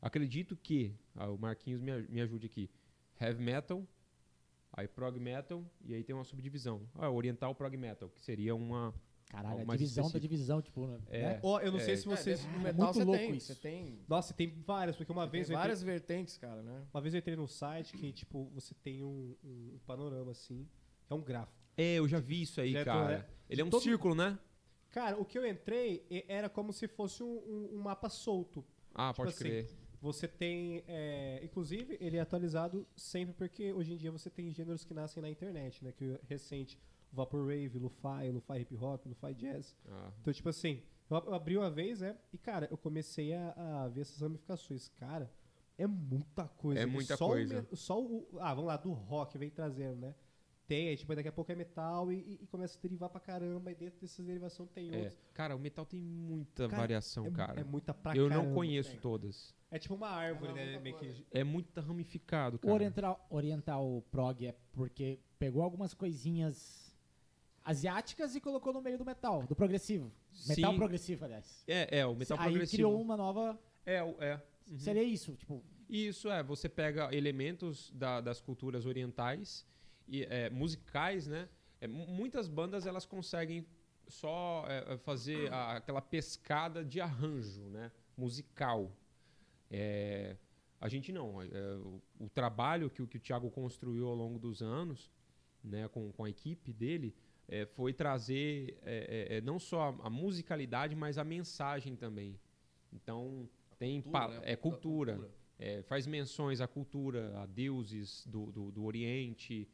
acredito que ah, o Marquinhos me, me ajude aqui. Heavy metal, aí prog metal e aí tem uma subdivisão. Ah, oriental prog metal, que seria uma Caralho, a divisão da divisão, tipo, né? É. Ó, eu não É, sei se É, vocês... dentro do É metal muito você louco tem, isso. você tem, Nossa, tem várias, porque uma tem vez eu entrei, várias vertentes, cara, né? uma vez eu entrei num site que, tipo, você tem um, um- panorama, assim, é um gráfico. É, eu já vi isso aí, Já tô, cara. né? Ele é um Todo- círculo, né? Cara, o que eu entrei e- era como se fosse um, um- um mapa solto. Ah, Tipo pode assim, crer. Você tem. é, inclusive, ele é atualizado sempre porque hoje em dia você tem gêneros que nascem na internet, né? Que o recente, Vaporwave, Lo-Fi, Lo-Fi Hip Hop, Lo-Fi Jazz. Ah, Então, tipo assim, eu, ab- eu abri uma vez, né? E, cara, eu comecei a, a ver essas ramificações. Cara, é muita coisa. É muita só o coisa. me- só o. Ah, vamos lá, do rock vem trazendo, né? tem, aí, tipo, daqui a pouco é metal e, e- começa a derivar pra caramba, e dentro dessas derivações tem É, outros. cara, o metal tem muita Cara, variação, é, cara. É muita pra eu caramba. não conheço tem. todas. É tipo uma árvore, É uma né? Meio que. É muito ramificado, O cara. oriental, oriental prog é porque pegou algumas coisinhas asiáticas e colocou no meio do metal, do progressivo. Metal Sim. progressivo, aliás. É, é, o metal Aí progressivo. criou uma nova. É, é. Uhum. Seria isso, tipo. Isso é, você pega elementos da- das culturas orientais e é, musicais, né? É, mu- muitas bandas elas conseguem só é, é, fazer a- aquela pescada de arranjo, né? Musical. É, a gente não. é, o, o trabalho que, o- que o Thiago construiu ao longo dos anos, né? Com, com a equipe dele, é, foi trazer é, é, é, não só a, a musicalidade, mas a mensagem também. Então tem pa- né? é Da cultura. É, faz menções à cultura, a deuses do, do, do Oriente.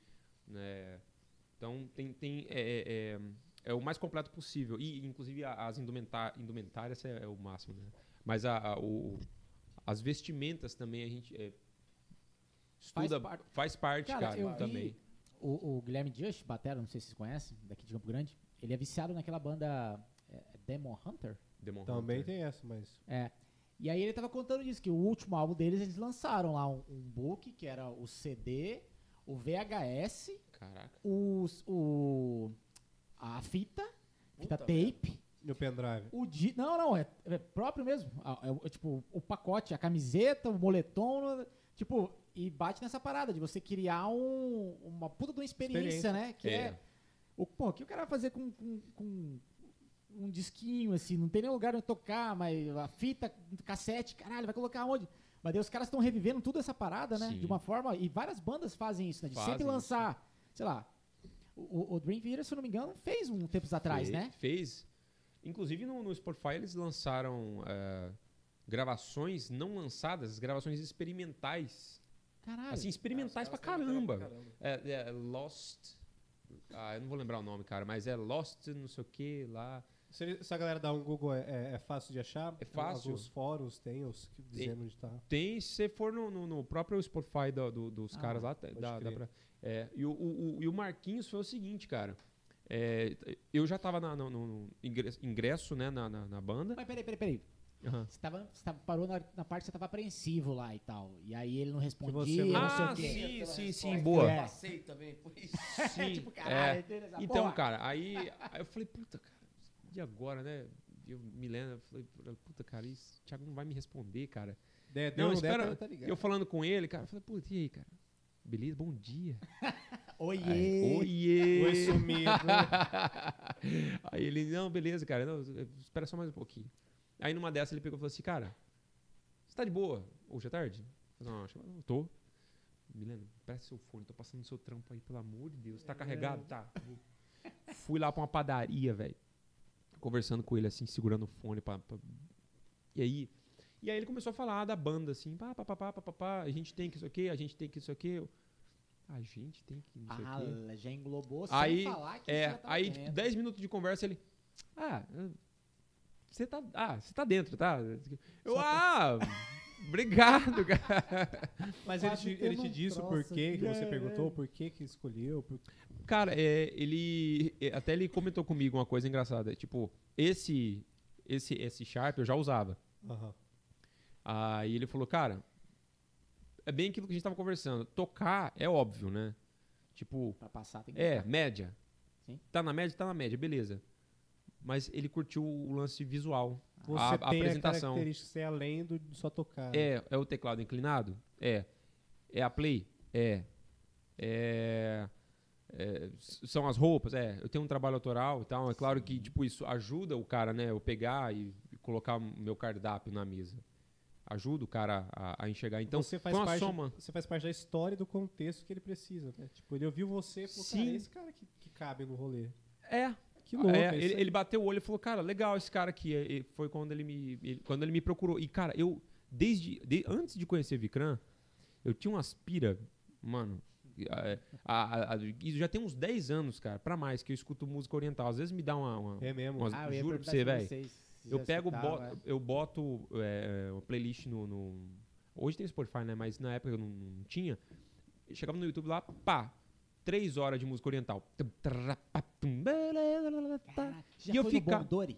Né? Então, tem, tem, é, é, é- é o mais completo possível. E, inclusive, a- as indumenta- indumentárias é, é o máximo. Né? Mas a, a- o- as vestimentas também a gente é, estuda, parte. faz parte, Cara, cara, eu vi- também. O, o Guilherme Just, batera, não sei se vocês conhecem, daqui de Campo Grande. Ele é viciado naquela banda é, Demon Hunter. Demon Também Hunter. tem essa, mas. É. E aí ele tava contando isso, que o último álbum deles, eles lançaram lá um, um book, que era o CD, o VHS, Caraca. os, o, a fita, fita Puta tape, E o pendrive? o di Não, não, é, é próprio mesmo. É, o- é tipo, o pacote, a camiseta, o moletom, tipo, e bate nessa parada de você criar um- uma puta de uma experiência, Experiência. né? Que é. É. o, pô, o que o cara vai fazer com, com, com um disquinho, assim, não tem nem lugar onde tocar, mas a fita, cassete, caralho, vai colocar onde? Mas daí os caras estão revivendo tudo essa parada, né? Sim. De uma forma. E várias bandas fazem isso, né? De Fazem sempre isso. lançar, sei lá. O, o Dream Theater, se eu não me engano, fez um tempos atrás, Fe- né? Fez. Inclusive no, no Spotify eles lançaram é, gravações não lançadas, gravações experimentais. Caralho. Assim, experimentais pra caras têm caramba. pra caramba. É, é Lost. Ah, eu não vou lembrar o nome, cara, mas é Lost, não sei o que lá. Se, se a galera dá um Google, é, é- é fácil de achar? É fácil. Alguns fóruns tem os que dizendo onde tá. Tem, se você for no, no- no próprio Spotify do- do- dos Ah, caras lá, dá, dá pra. É, e, o, o- o- e o Marquinhos foi o seguinte, cara. É, eu já tava na- no, no ingresso, ingresso, né, na, na, na banda. Mas peraí, peraí, peraí. Você, tava, você tava- parou na, na parte que você tava apreensivo lá e tal. E aí ele não você respondia, não- não sei Ah, o quê. sim, sim, resposta sim, boa. Eu É. passei também, por isso. <laughs> Sim, tipo, é. caralho, essa Então, porra. cara, aí, aí eu falei, puta, cara, e agora, né? Eu me lembro, eu falei, puta, cara, isso, o Thiago não vai me responder, cara. Deu, Não, não espera, tá- tá ligado. eu falando com ele, cara, eu falei, puta, e aí, cara? Beleza, bom dia. <laughs> Oiê! Aí, Oiê! Oi, sumido. <laughs> aí ele, não, beleza, cara, não, espera só mais um pouquinho. Aí numa dessa ele pegou e falou assim, cara, você tá de boa? Hoje é tarde? Falei, não, eu tô. Milena, presta seu fone, tô passando seu trampo aí, pelo amor de Deus. Tá carregado? Tá. Fui lá pra uma padaria, velho. Conversando com ele assim, segurando o fone pra, pra- E aí. E aí ele começou a falar da banda, assim, pá, pá, pá, pá, pá, pá, a gente tem que isso aqui, a gente tem que isso aqui. A gente tem que Ah, já englobou Aí, sem falar que É, aí, tipo, dentro. 10 minutos de conversa, ele. Ah, você tá. Ah, você tá dentro, tá? Eu, ah, <laughs> obrigado, <laughs> cara. Mas ele te, ele te disse o porquê que você é, perguntou, é. por que que escolheu. por- Cara, é, ele. é, Até ele comentou comigo uma coisa engraçada. Tipo, esse. Esse, esse Sharp eu já usava. Aham. Aí ele falou, cara. É bem aquilo que a gente tava conversando. Tocar é óbvio, né? Tipo, Pra passar tem que É, tocar. média. Sim. Tá na média, tá na média, beleza. Mas ele curtiu o lance visual. Você a, a tem a apresentação. característica de ser além do de só tocar. né? É, é o teclado inclinado? É. É a play? É. É. é, são as roupas? É. Eu tenho um trabalho autoral e tal. É claro que, tipo, isso ajuda o cara, né? Eu pegar e, e colocar o meu cardápio na mesa. Ajuda o cara a, a enxergar. Então, você faz parte, soma. Você faz parte da história e do contexto que ele precisa, né? Tipo, ele ouviu você e falou, Sim. cara, é esse cara que, que cabe no rolê. É, Que louco, É, é isso ele, ele bateu o olho e falou, cara, legal esse cara aqui. E- foi quando ele me, ele- quando ele me procurou. E, cara, eu, desde, de- antes de conhecer Vikram, eu tinha umas pira, mano. é, a- a- a- isso já tem uns 10 anos, cara, pra mais, que eu escuto música oriental. Às vezes me dá uma. uma- É mesmo. umas- Ah, juro pra você, velho. Eu pego, boto, é. eu boto é, uma playlist no, no- Hoje tem Spotify, né? Mas na época eu não, não tinha. Eu chegava no YouTube lá, pá. Três horas de música oriental. Caraca, já E eu foi fica- no Bondori?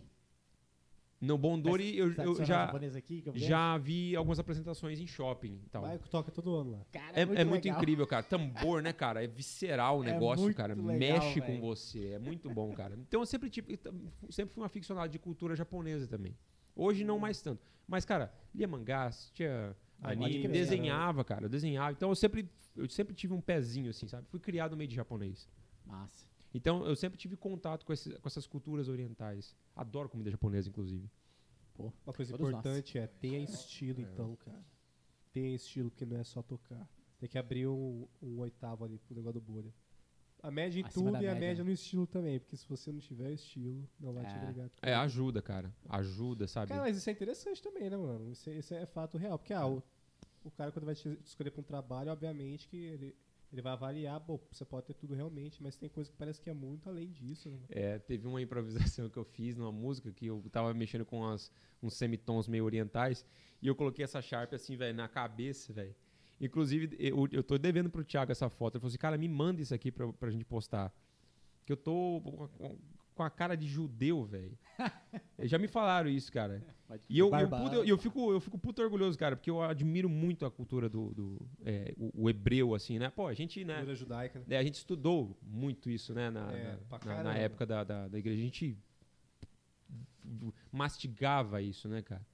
No Bondori eu, eu já, aqui eu já vi algumas apresentações em shopping e tal. Vai, toca todo ano lá. Cara, É, é muito legal. incrível, cara. Tambor, né, cara? É visceral o <laughs> É negócio, muito cara. legal, Mexe velho. com você. É muito bom, cara. Então eu sempre, tive, sempre fui um aficionado de cultura japonesa também. Hoje não mais tanto. Mas, cara, lia mangás, tinha Anime, crer, desenhava, cara. Eu desenhava. Então eu sempre, eu sempre tive um pezinho, assim, sabe? Fui criado no meio de japonês. Massa. Então eu sempre tive contato com, esse- com essas culturas orientais. Adoro comida japonesa, inclusive. Uma coisa importante é tenha estilo, então, cara. Tenha estilo, porque não é só tocar. Tem que abrir um, um oitavo ali pro negócio do bolha. A média em Acima tudo e a média. média no estilo também, porque se você não tiver estilo, não vai te É. agregar. É, ajuda, cara. Ajuda, sabe? Cara, mas isso é interessante também, né, mano? Isso, é- isso é fato real. Porque, ah, o, o cara, quando vai te escolher pra um trabalho, obviamente que ele, ele vai avaliar, bom, você pode ter tudo realmente, mas tem coisa que parece que é muito além disso, né? É, teve uma improvisação <laughs> que eu fiz numa música que eu tava mexendo com as- uns semitons meio orientais e eu coloquei essa Sharp assim, velho, na cabeça, velho. Inclusive, eu, eu tô devendo pro Thiago essa foto. Ele falou assim, cara, me manda isso aqui pra, pra gente postar. Que eu tô com- a cara de judeu, velho. <laughs> Já me falaram isso, cara. E eu, eu, puto- eu, eu fico, eu fico puto orgulhoso, cara, porque eu admiro muito a cultura do, do é, o, o hebreu, assim, né? Pô, a gente, né? Cultura judaica, né? É, a gente estudou muito isso, né? Na, É, na- pra na- época da, da, da igreja. A gente mastigava isso, né, cara?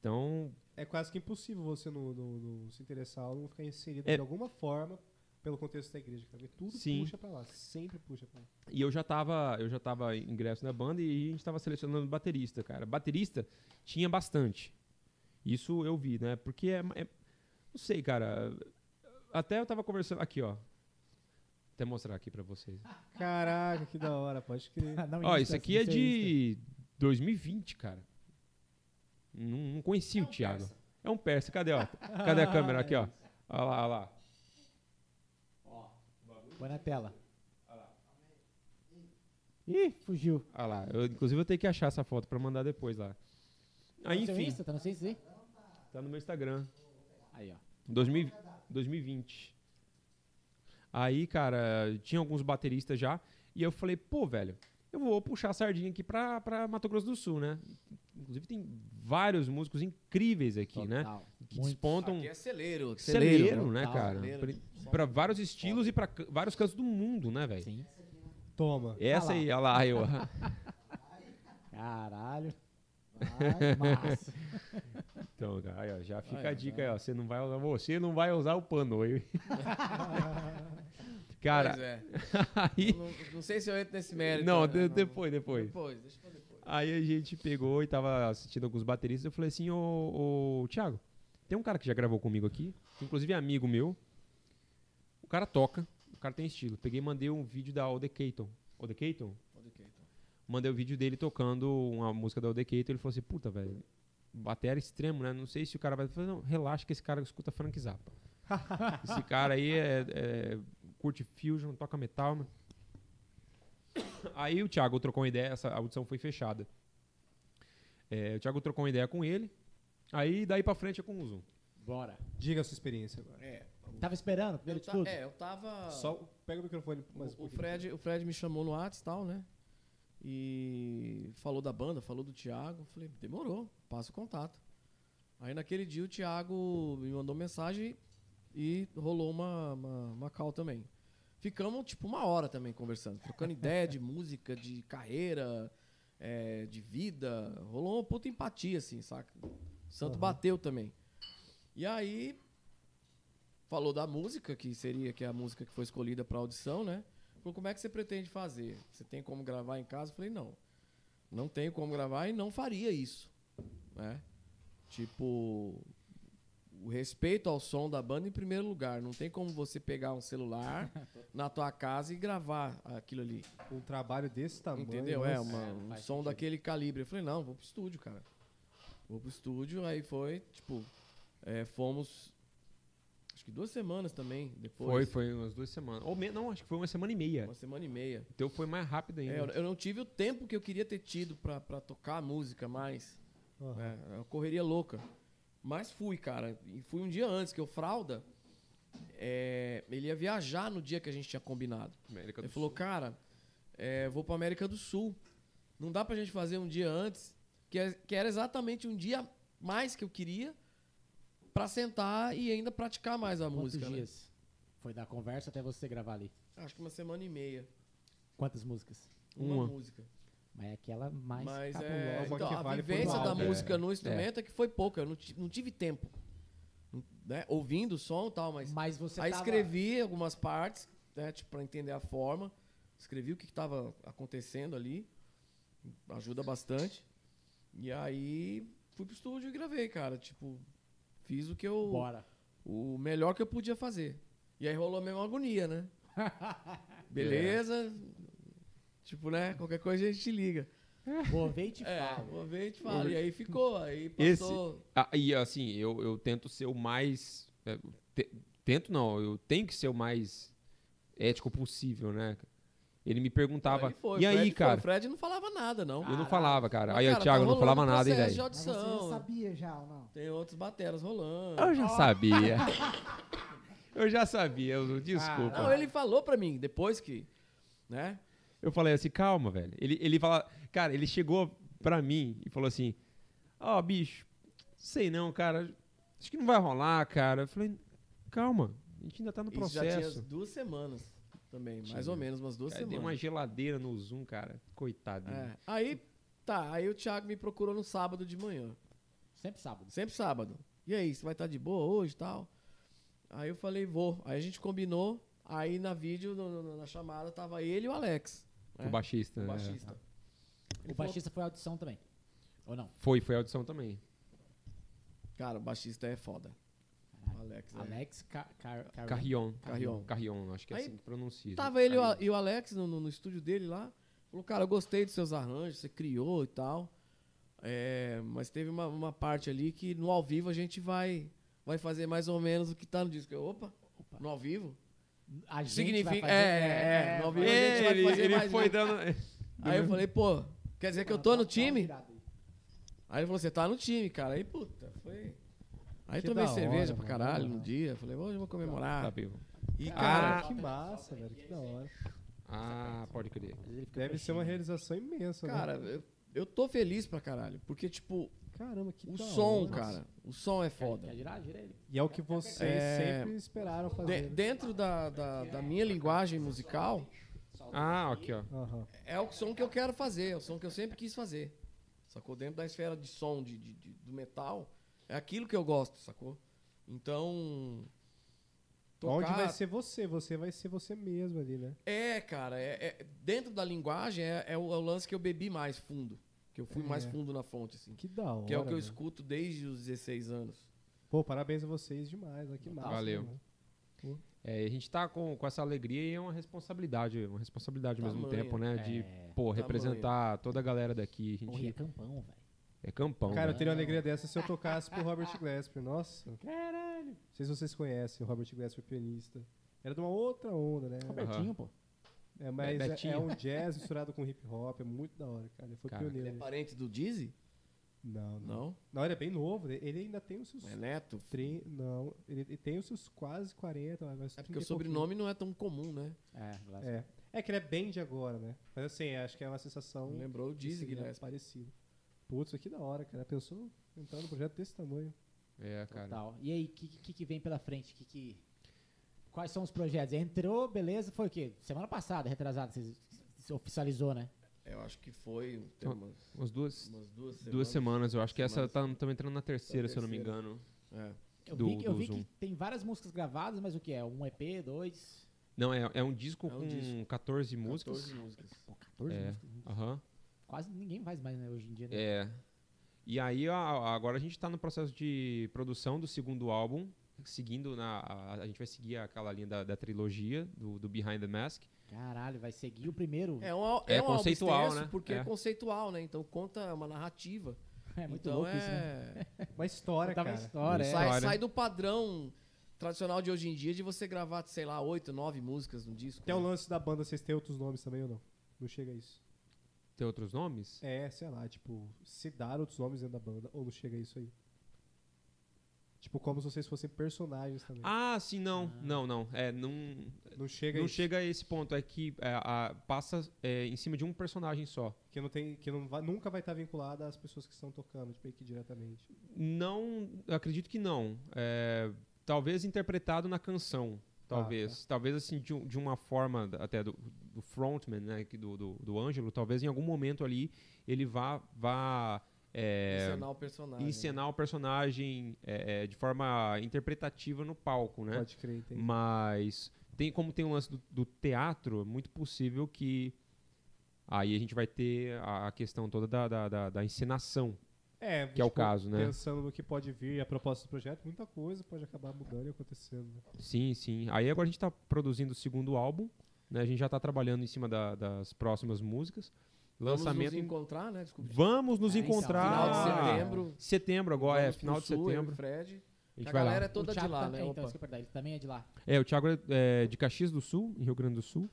Então, É quase que impossível você não, não- não se interessar ou não ficar inserido É. de alguma forma pelo contexto da igreja, cara. Tudo Sim. puxa pra lá, sempre puxa pra lá. e eu já tava, eu já tava ingresso na banda e a gente tava selecionando baterista, cara. Baterista tinha bastante. Isso eu vi, né? Porque é, é- não sei, cara. Até eu tava conversando aqui, ó. Até mostrar aqui pra vocês. Caraca, que da hora, pode crer. <laughs> Não, Ó, isso aqui é Insta, de 2020, cara. Não, não conhecia o Thiago. É um persa, cadê, ó? Cadê a câmera aqui, ó? Olha lá, olha lá. Põe na tela. Ih, fugiu. Olha lá. Eu, inclusive eu tenho que achar essa foto pra mandar depois lá. Aí, Tá no seu enfim, Insta? Tá no seu Insta aí? tá no meu Instagram. Aí, ó. 2000 2020. Aí, cara, tinha alguns bateristas já. E eu falei, pô, velho, eu vou puxar a sardinha aqui pra, pra Mato Grosso do Sul, né? Inclusive tem vários músicos incríveis aqui, né? Total. Que Muito. despontam Aqui é celeiro. celeiro, né, total, cara? celeiro. Pra- Pra vários estilos e pra ca- vários cantos do mundo, né, velho? Sim. Toma. Essa Ah aí, olha lá, eu. Caralho. Vai. Então, cara, aí, ó, já fica a dica aí, ó. Você não vai usar, você não vai usar o pano aí. <laughs> cara, Pois é. aí. Eu Não, não sei se eu entro nesse mérito. Não, né? de- depois, depois. Depois, deixa pra depois. Aí a gente pegou e tava assistindo alguns bateristas. Eu falei assim, ô, ô Thiago, tem um cara que já gravou comigo aqui, que inclusive é amigo meu. O cara toca, o cara tem estilo. Peguei e mandei um vídeo da Ode Keaton. Ode Keaton? Mandei o vídeo dele tocando uma música da Ode Keaton. Ele falou assim, puta, velho, bateria extremo, né? Não sei se o cara vai... Eu falei, não, relaxa que esse cara escuta Frank Zappa. <laughs> esse cara aí é, é- curte fusion, toca metal, né? Aí o Thiago trocou uma ideia, essa audição foi fechada. É, o Thiago trocou uma ideia com ele. Aí daí pra frente é com o Zoom. Bora. Diga a sua experiência agora. É. Tava esperando, primeiro Eu de tudo? é, eu tava. Só pega o microfone mais um o, o pouquinho. Fred, o Fred me chamou no Whats e tal, né? E falou da banda, falou do Thiago. Falei, demorou, passa o contato. Aí naquele dia o Thiago me mandou mensagem e rolou uma, uma, uma call também. Ficamos tipo uma hora também conversando, trocando ideia de música, de carreira, é, de vida. Rolou uma puta empatia, assim, saca? O santo Aham. bateu também. E aí falou da música, que seria que é a música que foi escolhida para audição, né? Falou, como é que você pretende fazer? Você tem como gravar em casa? Eu falei, não. Não tenho como gravar e não faria isso, né? Tipo, o respeito ao som da banda em primeiro lugar. Não tem como você pegar um celular <laughs> na tua casa e gravar aquilo ali. Um trabalho desse tamanho. Entendeu? É, nossa. uma- um faz som sentido. daquele calibre. Eu falei, não, vou pro estúdio, cara. Vou pro estúdio, aí foi, tipo, é, fomos. Que duas semanas também Foi, depois. foi umas duas semanas. Ou me- não, acho que foi uma semana e meia. Uma semana e meia. Então foi mais rápido ainda. É, eu, eu não tive o tempo que eu queria ter tido pra, pra tocar a música mais. Aham. É, uma correria louca. Mas fui, cara. E fui um dia antes, que o Fralda é, ele ia viajar no dia que a gente tinha combinado. América Ele falou, Sul. cara, é, vou pra América do Sul. Não dá pra gente fazer um dia antes, que, é- que era exatamente um dia mais que eu queria pra sentar e ainda praticar mais a Quantos música. né? dias foi da conversa até você gravar ali? Acho que uma semana e meia. Quantas músicas? Uma, Uma. música. Mas é aquela mais Mas é, então, a vale vivência da álbum. música É, no instrumento é. que foi pouca. Eu não, não tive tempo. Né? Ouvindo o som e tal, mas. Mas você Aí tava- escrevi algumas partes, né, tipo, pra entender a forma. Escrevi o que, que tava acontecendo ali. Ajuda bastante. E aí fui pro estúdio e gravei, cara. Tipo, fiz o que eu. Bora. O melhor que eu podia fazer. E aí rolou mesmo uma agonia, né? <laughs> Beleza. Tipo, né? Qualquer coisa a gente te liga. Vou ver e te É, falo. vou ver e te falo. E aí ficou. Aí Esse- passou. Ah, e assim, eu, eu tento ser o mais. é, te- tento não, eu tenho que ser o mais ético possível, né? Ele me perguntava. Foi, e aí, Fred cara? O Fred não falava nada, não. Eu não falava, cara. Mas, aí, cara, o Thiago tá não falava nada, hein, processo velho? você já sabia já ou não? Tem outros bateras rolando. Eu já sabia. <laughs> eu já sabia, eu- desculpa. Não, ele falou pra mim, depois que, né? Eu falei assim, calma, velho. Ele, ele fala, cara, ele chegou pra mim e falou assim: Ó, bicho, sei não, cara. Acho que não vai rolar, cara. Eu falei, calma, a gente ainda tá no Isso já tinha processo. duas semanas também, mais Tinha. ou menos, umas duas Cara, dei semanas. uma geladeira no Zoom, cara. Coitado. É. Aí, tá, aí o Thiago me procurou no sábado de manhã. Sempre sábado. Sempre sábado. E aí, você vai estar de boa hoje e tal? Aí eu falei, vou. Aí a gente combinou. Aí na vídeo, no- no- na chamada, tava ele e o Alex. O né? baixista. O né? baixista. Ele O falou, baixista foi audição também. Ou não? Foi, foi audição também. Cara, o baixista é foda. Alex. é- Alex Car Car Car Carrion. Carrion. Carrion, acho que é Aí, assim que pronuncia. Tava ele e o- Carrion. e o Alex no, no- no estúdio dele lá. Falou, cara, eu gostei dos seus arranjos, você criou e tal. É, mas teve uma, uma parte ali que no ao vivo a gente vai, vai fazer mais ou menos o que tá no disco. Eu, opa, no ao vivo? A gente Significa- vai fazer... é, é, no ao vivo a gente vai Ele, fazer ele mais foi dando. Aí eu falei, pô, quer dizer que eu tô no time? Aí ele falou, você tá no time, cara. Aí, puta, foi. Aí Que tomei cerveja hora, pra mano, caralho da no dia. Falei, hoje eu vou Tá comemorar. vivo. E, Ah, cara, que massa, velho. Que da hora. Ah, pode crer. Deve ser uma realização imensa, cara, né? eu, eu tô feliz pra caralho. Porque, tipo, Caramba, que o som, hora. cara, o som é foda. quer girar? Gira ele. E é o que vocês É, sempre esperaram De- fazer. né? dentro da, da, da minha linguagem musical, Ah, aqui, ó. É o som que eu quero fazer, é o som que eu sempre quis fazer. Sacou? Dentro da esfera de som de, de- de- do metal, é aquilo que eu gosto, sacou? Então. Onde tocar- vai ser você? Você vai ser você mesmo ali, né? É, cara, é, é- dentro da linguagem é, é o, é o lance que eu bebi mais fundo. Que eu fui mais É. fundo na fonte, assim. Que da hora. Que é o que eu velho. escuto desde os 16 anos. Pô, parabéns a vocês demais. Que massa. Valeu. mano. É, a gente tá com, com essa alegria e é uma responsabilidade, uma responsabilidade ao mesmo Tamanho. tempo, né? De, É. pô, Tamanho. representar toda a galera daqui. A Porra, e é gente campão, velho. É campão. Cara, eu né? teria uma alegria dessa se eu tocasse pro Robert Glasper. Nossa. Caralho. Não sei se vocês conhecem o Robert Glasper, pianista. Era de uma outra onda, né? Robertinho, pô. É, mas é, é um jazz misturado com hip hop. É muito da hora, cara. Ele foi Cara, pioneiro. Ele é parente do Dizzy? Não, não. Não? Não, ele é bem novo. né? Ele ainda tem os seus. É neto? tre- Não, ele, tem os seus quase 40. mas É 30 porque o pouquinho. sobrenome não é tão comum, né? É, lá- É. É que ele é bem de agora, né? Mas assim, acho que é uma sensação. Lembrou o Dizzy seguir Gillespie. parecido. Putz, que da hora, cara. Pensou entrar num projeto desse tamanho. É, cara. Total. E aí, o que, que, que vem pela frente? Que, que... Quais são os projetos? Entrou, beleza, foi o quê? Semana passada, retrasada, você oficializou, né? Eu acho que foi tem umas, Umas duas, umas duas semanas. duas semanas. Eu acho que essa Semanas. tá, tá entrando na terceira, se eu não me engano. É. Eu Do- vi, que- eu vi Zoom. que tem várias músicas gravadas, mas o que é? Um EP, dois? Não, é, é um disco É um com disco. 14 músicas. 14 músicas. Pô, 14 É. músicas. Aham. Quase ninguém faz mais, né, hoje em dia. Né? É. E aí, a- agora a gente tá no processo de produção do segundo álbum, seguindo na. A, a gente vai seguir aquela linha da, da trilogia, do, do Behind the Mask. Caralho, vai seguir o primeiro. É, um, É é um álbum conceitual, extenso né? Porque é. É. conceitual, né? Então conta uma narrativa. É, muito então louco é... isso, né? <laughs> Uma história, cara. uma história, é. sai, História. sai do padrão tradicional de hoje em dia de você gravar, sei lá, oito, nove músicas no disco. Tem o né? lance da banda, vocês têm outros nomes também ou não? Não chega a isso. Tem outros nomes? É, sei lá, tipo, se dar outros nomes dentro da banda, ou não chega a isso aí. Tipo, como se vocês fossem personagens também. Ah, sim, não. Não, não. É, não, não chega não isso. chega a esse ponto. É que é, a- passa é, em cima de um personagem só. Que, não tem, que não vai- nunca vai estar vinculada às pessoas que estão tocando, tipo, aqui diretamente. Não, acredito que não. É, talvez interpretado na canção. Talvez. Talvez assim, de, um- de uma forma até do, do frontman, né? que Do, do, do Ângelo, talvez em algum momento ali ele vá. vá é, Encenar o personagem. né? encenar o personagem é, é, de forma interpretativa no palco, né? Pode crer, entendi. Mas tem como tem o lance do, do teatro, é muito possível que aí a gente vai ter a, a questão toda da, da, da, da encenação, É, que é o caso, né? Pensando no que pode vir, a proposta do projeto, muita coisa pode acabar mudando e acontecendo. né? Sim, sim. Aí agora a gente está produzindo o segundo álbum, né? A gente já está trabalhando em cima da- das próximas músicas. Vamos Lançamento. nos em- encontrar, né? Desculpa. Vamos nos É, então, encontrar. Final de setembro. Setembro agora, é, vamos final de sul, setembro. o Fred. A A, gente galera lá. é toda O de lá, também, né? Então, Opa. isso que é verdade, ele também é de lá. É, o Thiago é é de Caxias do Sul, em Rio Grande do Sul.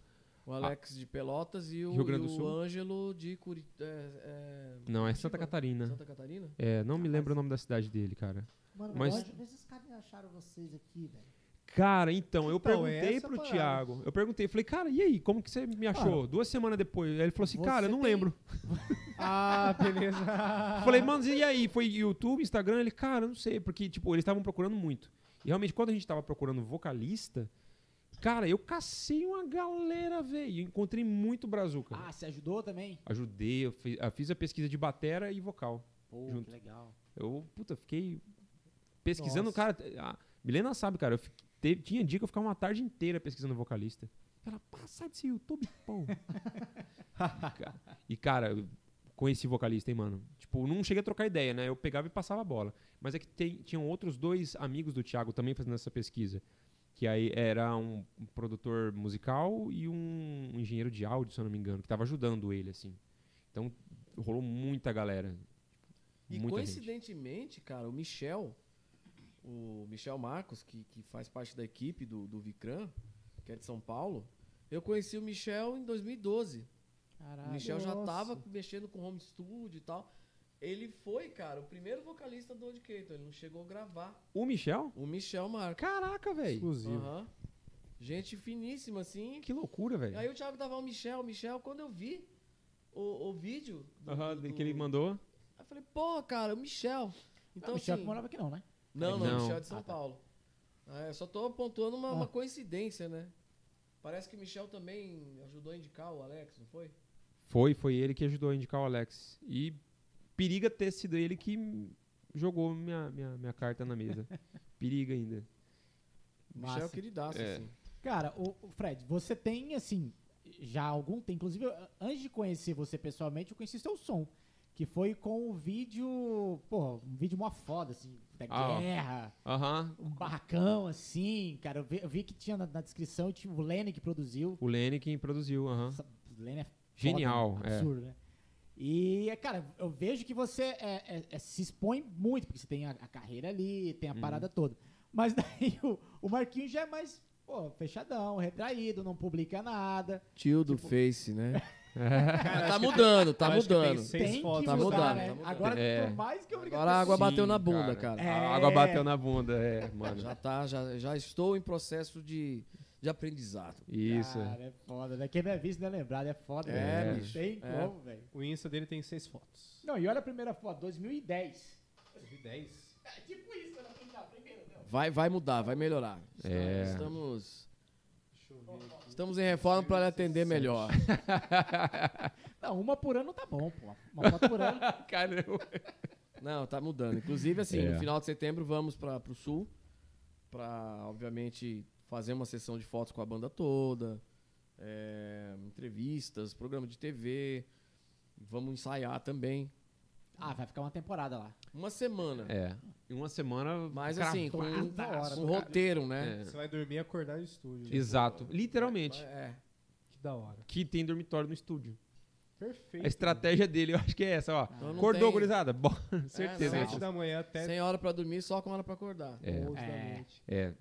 O Alex de Pelotas e o, Rio Grande e do o Sul. Ângelo de Curi... é, é, Não, é Curitiba? Santa Catarina. Santa Catarina? É, não me lembro o nome da cidade dele, cara. Mano, Mas- mas... onde esses caras acharam vocês aqui, velho? Cara, então, eu Então, perguntei pro parada. Thiago. Eu perguntei, falei, cara, e aí, como que você me achou? Duas semanas depois. Aí ele falou assim, cara, eu não tem- lembro. <laughs> Ah, beleza. <laughs> falei, mano, e aí? Foi YouTube, Instagram? Ele, cara, eu não sei, porque, tipo, eles estavam procurando muito. E realmente, quando a gente tava procurando vocalista, cara, eu cacei uma galera, velho. Encontrei muito brazuca. Ah, você ajudou também? Ajudei, eu fi- eu fiz a pesquisa de batera e vocal. Pô, Junto. que legal. Eu, puta, fiquei pesquisando, Nossa. cara. A Milena sabe, cara. Eu te- tinha dia que eu ficava uma tarde inteira pesquisando vocalista. Ela, sai desse YouTube, pô. <laughs> E, cara, eu conheci vocalista, hein, mano. Tipo, não cheguei a trocar ideia, né? Eu pegava e passava a bola. Mas é que tem- tinham outros dois amigos do Thiago também fazendo essa pesquisa. Que aí era um, produtor musical e um engenheiro de áudio, se eu não me engano, que tava ajudando ele, assim. Então, rolou muita galera. E muita gente. coincidentemente, cara, o Michel, o Michel Marcos, que, que faz parte da equipe do, do Vicran, que é de São Paulo, eu conheci o Michel em 2012. Caralho. o Michel já nossa. tava mexendo com home studio e tal. Ele foi, cara, o primeiro vocalista do Educator. Ele não chegou a gravar. O Michel? O Michel Marcos. Caraca, velho. Exclusivo. Aham. Gente finíssima, assim. Que loucura, velho. Aí o Thiago tava o Michel, o Michel, quando eu vi o, o vídeo do, Aham, do- que ele mandou. Aí eu falei, pô, cara, o Michel. Então, Então, o Michel assim, que morava aqui não, né? Não, não, Não. o Michel é de São Ah, tá. Paulo. Ah, eu só tô apontando uma, Ah. uma coincidência, né? Parece que o Michel também ajudou a indicar o Alex, não foi? Foi, foi ele que ajudou a indicar o Alex. E periga ter sido ele que jogou minha, minha, minha carta na mesa. <laughs> periga ainda. O Michel é Massa. queridaço, É. assim. Cara, o, o Fred, você tem, assim, já há algum tempo, inclusive, antes de conhecer você pessoalmente, eu conheci seu som. Que foi com o vídeo, pô, um vídeo mó foda, assim, da Ah, guerra, Aham. um barracão, assim, cara. Eu vi, eu vi que tinha na, na descrição, tinha o Lenny que produziu. O Lenny quem produziu, aham. Essa- O Lenny é foda, Genial, né? é. absurdo, né? E, é, cara, eu vejo que você é- é- é- se expõe muito, porque você tem a, a carreira ali, tem a Uhum. parada toda. Mas <laughs> daí o, o Marquinhos já é mais, pô, fechadão, retraído, não publica nada. Tio do Tipo- Face, né? <laughs> Cara, tá mudando, tá tem mudando. seis tem fotos. que Tá mudar, mudando, né? tá mudando. Agora, É. por mais que eu Agora a água bateu na bunda, cara. É. A água bateu na bunda, é, mano. Já tá, já, já estou em processo de, de aprendizado. Isso. Cara, é foda, né? Quem não é visto não é lembrado, é foda. É, né? Não bicho. tem É. como, velho. O Insta dele tem seis fotos. Não, e olha a primeira foto, 2010. 2010? É tipo isso, né? Não, primeiro, não. Vai, vai mudar, vai melhorar. É. Estamos, estamos em reforma para atender melhor. Não, uma por ano tá bom, pô. Uma foto por ano. <laughs> Caramba. Não, tá mudando. Inclusive, assim, É. no final de setembro vamos para o sul para, obviamente, fazer uma sessão de fotos com a banda toda, é, entrevistas, programa de TV. Vamos ensaiar também. Ah, vai ficar uma temporada lá. Uma semana. É. Em uma semana. Mas assim, com um, um roteiro, né? É. Você vai dormir e acordar no estúdio. Exato. Literalmente. É. Que da hora. Que tem dormitório no estúdio. Perfeito. A estratégia dele, eu acho que é essa, ó. Então Acordou, tem- gurizada? Bom, <laughs> certeza. não. Sete da manhã até Sem hora pra dormir, só com hora pra acordar. É. 11 da É. É.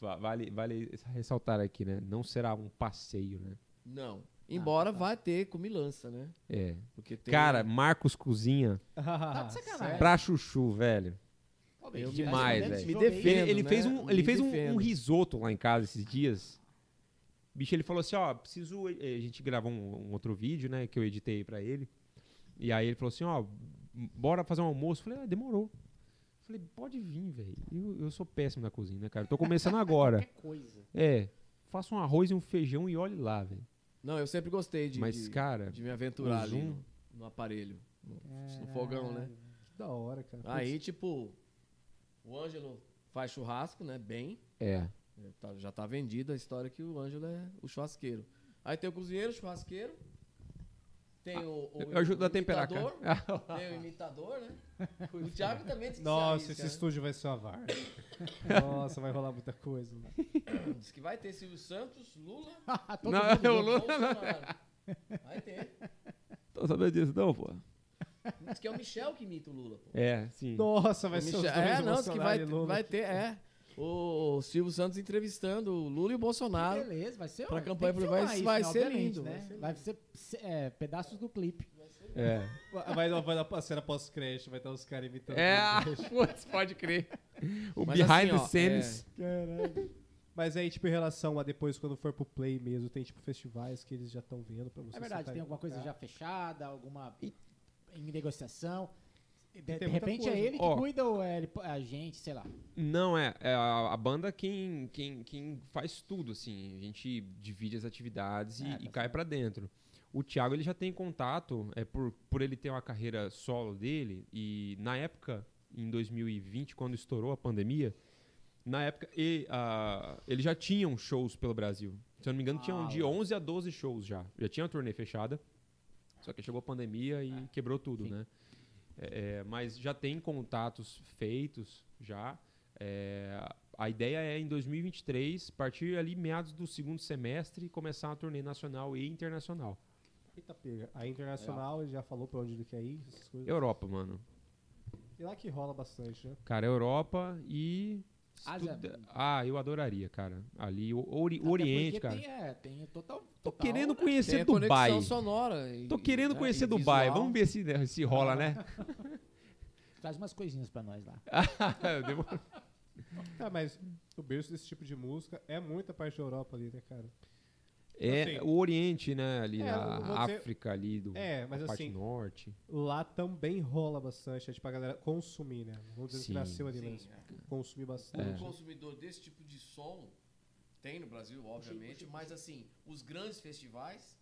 va- Vale, vale ressaltar aqui, né? Não será um passeio, né? Não. Embora tá. vai ter comilança, né? É. Porque tem... Cara, Marcos Cozinha Tá de <laughs> sacanagem. pra chuchu, velho. Eu Demais, Tá velho. Me esse jogo aí. defendo. Ele, ele né? fez, um, ele Me fez um, defendo. um risoto lá em casa esses dias. Bicho, ele falou assim, ó, preciso... A gente gravou um, um outro vídeo, né, que eu editei pra ele. E aí ele falou assim, ó, bora fazer um almoço. Eu falei, ah, demorou. Eu falei, pode vir, velho. Eu, eu sou péssimo na cozinha, né, cara? Eu tô começando agora. <laughs> Qualquer coisa. É, faça um arroz e um feijão e olhe lá, velho. Não, eu sempre gostei de, Mas, de, cara, de me aventurar ali no, no aparelho. No, no fogão, né? Que da hora, cara. Aí, tipo, o Ângelo faz churrasco, né? Bem. é. É, tá- já tá vendida a história que o Ângelo é o churrasqueiro. Aí tem o cozinheiro, o churrasqueiro. Tem o, o, Eu ajudo o a temperar, cara. imitador, <laughs> Tem o imitador, né? O Thiago também disse Nossa, esse né? estúdio vai ser uma VAR. <laughs> Nossa, vai rolar muita coisa. né? <coughs> Diz que vai ter Silvio Santos, Lula, <laughs> Todo Não, mundo eu- junto. Lula- Bolsonaro. Vai ter. Tô sabendo disso não, pô. Diz que é o Michel que imita o Lula, pô. É, sim. Nossa, vai O ser os Michel- dois, é, não, diz que vai, Lula. vai ter, é. O Silvio Santos entrevistando o Lula e o Bolsonaro. Beleza, vai ser Pra campanha que vai- filmar isso, vai né, ser lindo, Né? vai Vai ser, é, pedaços do clipe. É. Vai, vai dar a cena pós-crédito, vai estar os caras imitando. É, <laughs> putz, pode crer. O Mas behind assim, the scenes. Mas aí, tipo, em relação a depois, quando for pro Play mesmo, tem, tipo, festivais que eles já estão vendo pra você É verdade, tem alguma coisa já fechada, alguma em negociação. De, de repente é coisa. ele que Ó. cuida ou é ele- a gente, sei lá. Não, é, é a, a banda quem, quem, quem faz tudo, assim. A gente divide as atividades e, É, e tá cai pra dentro. O Thiago, ele já tem contato, é por, por ele ter uma carreira solo dele, e na época, em 2020, quando estourou a pandemia, na época ele, ah, ele já tinham shows pelo Brasil. Se eu não me engano, tinham Ah, de ó. 11 a 12 shows já. Já tinha a turnê fechada, só que chegou a pandemia e quebrou tudo, sim. né? É, mas já tem contatos feitos já. É, a ideia é em 2023, partir ali meados do segundo semestre, começar uma turnê nacional e internacional. Eita, pega. A Internacional, ele já falou pra onde ele quer ir, essas coisas. Europa, mano. E lá que rola bastante, né? Cara, Europa e. Ásia. tudo- Ah, eu adoraria, cara. Ali, o, Ori- o Oriente, cara. Tem, é, tem total. Tô total, querendo né? Tem conhecer a Dubai. conexão sonora. e- Tô querendo né, conhecer e Dubai. visual. Vamos ver se, né, se rola, né? <laughs> Traz umas coisinhas pra nós lá. <laughs> Tá, mas o berço desse tipo de música é muita parte da Europa ali, né, cara? É Assim, o Oriente, né? Ali, é, a África ali, do, É, mas a parte assim, norte. lá também rola bastante, é tipo a galera consumir, né? Vamos dizer que Sim. nasceu ali Sim, mesmo. é. Consumir bastante. É. O consumidor desse tipo de som tem no Brasil, obviamente, mas assim, os grandes festivais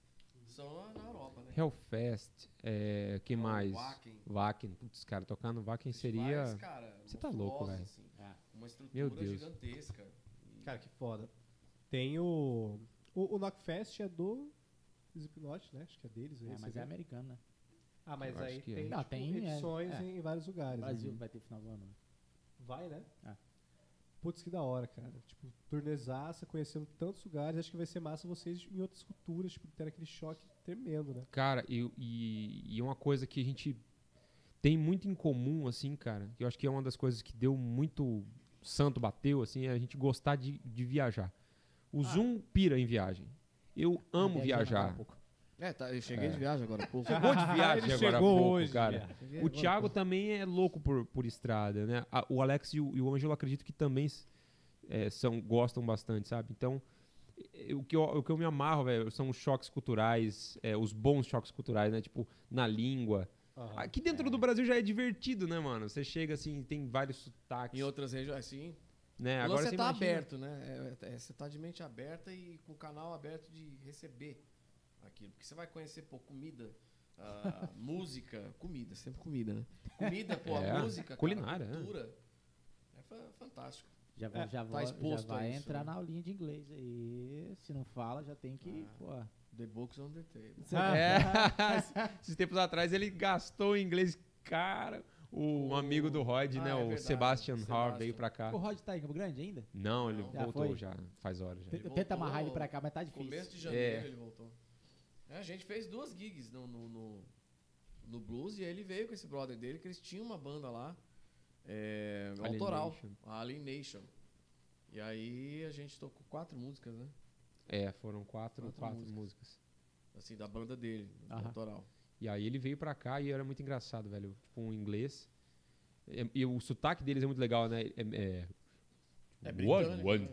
são na- Europa, né? Hellfest, é, que O mais? Wacken. Wacken. Putz, cara, tocar no Wacken seria... cara, Você tá louco, velho. assim. É. Uma estrutura Meu Deus. gigantesca. E- Cara, que foda. Tem o. O, o Knockfest é do Slipknot, né? Acho que é deles. É, mas é americano, né? Ah, mas Eu acho aí é. tem, Não, tipo, tem, é, edições é. em vários lugares. O Brasil né? vai ter final do ano. né? Vai, né? É. Putz, que da hora, cara. Tipo, turnezaça, conhecendo tantos lugares. Acho que vai ser massa vocês em outras culturas, tipo, ter aquele choque tremendo, né? Cara, e, e, e uma coisa que a gente tem muito em comum, assim, cara, que eu acho que é uma das coisas que deu muito santo bateu, assim, é a gente gostar de, de viajar. O Zoom pira em viagem. Eu amo Ah, viajar. pouco. É, tá, eu cheguei de viagem agora há pouco. Chegou de viagem Ele agora há pouco, hoje, cara. O Thiago também é louco por, por estrada, né? A- o Alex e o, e o Ângelo acredito que também é, são, gostam bastante, sabe? Então, eh, o que eu, o que eu me amarro, velho, são os choques culturais, eh, os bons choques culturais, né? Tipo, na língua. Aham. Aqui dentro do Brasil já é divertido, né, mano? Você chega assim, tem vários sotaques, Em outras regiões, assim. Né? o Agora você é tá imagina- aberto, né? É, é, você tá de mente aberta e com o canal aberto de receber aquilo. Porque você vai conhecer, pô, comida, ah, <laughs> música, comida, sempre comida, né? Comida, pô, É, a música, culinária, cara, é. cultura. É fa- fantástico. Já, vai- É, já, tá vai- já vai isso, entrar né? na aulinha de inglês aí. Se não fala, já tem que. Ah. Pô. The books on the table. É, <laughs> <laughs> esses tempos atrás ele gastou em inglês, cara. O, amigo do Rod, Ah, né? é o verdade, Sebastian Sebastian. veio pra cá. O Rod tá em Campo Grande ainda? Não, ele Não. Já voltou foi? já, faz horas já. Tenta voltou amarrar ele pra cá, mas tá difícil. Começo de janeiro É. ele voltou. É, a gente fez duas gigs no, no, no, no blues e aí ele veio com esse brother dele, que eles tinham uma banda lá, é, autoral, Alienation. a Alienation. E aí a gente tocou quatro músicas, né? É, foram quatro, Quatro quatro, músicas. músicas. Assim, da banda dele, autoral. E aí ele veio pra cá e era muito engraçado, velho. Tipo, um inglês. é- e o sotaque deles é muito legal, né? É, é, É britânico, one,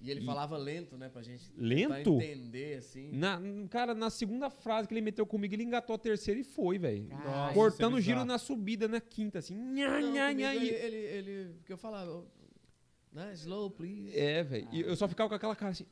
E ele E- falava lento, né, pra gente Lento? entender, assim. Na, cara, na segunda frase que ele meteu comigo, ele engatou a terceira e foi, velho. Cortando é giro bizarro. na subida, na quinta, assim. Nha, Não, nha, nha, ele, e- ele, ele, que eu falava, né, slow, please. É, velho. E eu só ficava com aquela cara assim.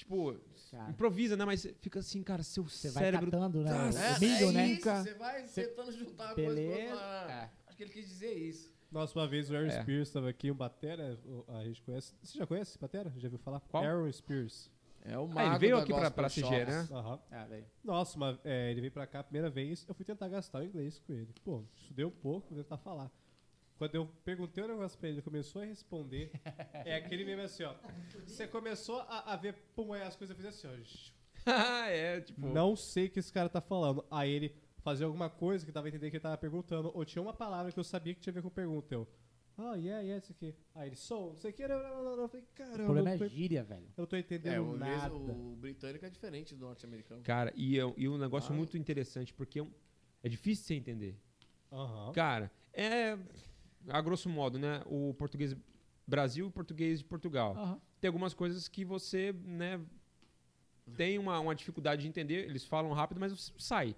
Tipo, Cara, improvisa, né? Mas fica assim, cara, seu você vai cérebro. catando, né? Nossa, É, milho, é né? isso, você vai tentando juntar uma coisa Beleza. ah, Acho que ele quis dizer isso. Nossa, uma vez o Aaron É. Spears estava aqui, um batera, a gente conhece. Você já conhece esse batera? Já viu falar? Qual? Aaron Spears. É o Ah, mago ele veio aqui pra, pra CG, né? Aham. Ah. Nossa, uma- é, ele veio pra cá a primeira vez, eu fui tentar gastar o inglês com ele. Pô, estudei um pouco, vou tentar falar. Quando eu perguntei o negócio pra ele, ele começou a responder. é aquele mesmo assim, ó. Você começou a, a ver, pum, aí as coisas eu fiz assim, ó. <laughs> é, tipo. Não sei o que esse cara tá falando. Aí ele fazia alguma coisa que dava a entender que ele tava perguntando, ou tinha uma palavra que eu sabia que tinha a ver com pergunta. Eu, ah, yeah, yeah, isso aqui. Aí ele, sou, não sei o que. Eu falei, O caramba, problema eu é tô, gíria, velho. eu não tô entendendo É, o, inglês- nada. o britânico é diferente do norte-americano. Cara, e, é- e um negócio Ah. muito interessante, porque é, um- é difícil de você entender. Aham. Cara, é. A grosso modo, né? O português Brasil e o português de Portugal. Aham. Tem algumas coisas que você, né, tem uma, uma dificuldade de entender. Eles falam rápido, mas sai.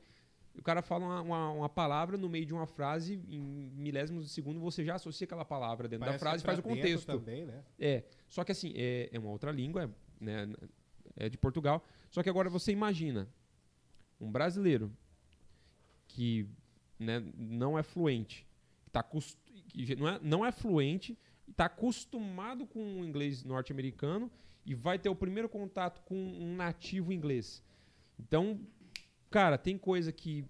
O cara fala uma, uma, uma palavra no meio de uma frase, em milésimos de segundo, você já associa aquela palavra dentro Parece da frase e faz o contexto. também, né? É, só que assim, é, é uma outra língua, é, né, é de Portugal. Só que agora você imagina um brasileiro que né, não é fluente, que tá acos- que não, é, não é fluente, está acostumado com o inglês norte-americano e vai ter o primeiro contato com um nativo inglês. Então, cara, tem coisa que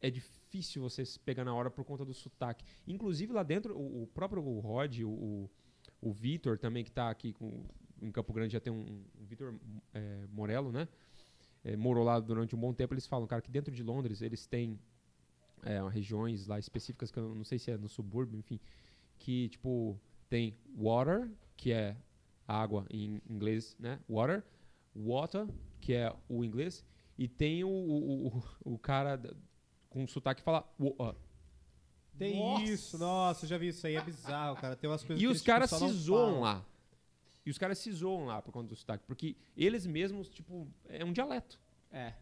é difícil você se pegar na hora por conta do sotaque. Inclusive lá dentro, o, o próprio Rod, o, o, o Vitor também, que está aqui com, em Campo Grande, já tem um, um Vitor é, Morello, né? É, morou lá durante um bom tempo. Eles falam, cara, que dentro de Londres eles têm é, regiões lá específicas, que eu não sei se é no subúrbio, enfim, que, tipo, tem water, que é água em inglês, né? Water, water, que é o inglês, e tem o, o, o, o cara com sotaque que fala "wa". Tem Nossa! isso, nossa, eu já vi isso aí, é bizarro, cara. Tem umas coisas E que os eles, caras tipo, se zoam lá. E os caras se zoam lá por conta do sotaque. Porque eles mesmos, tipo, é um dialeto. É.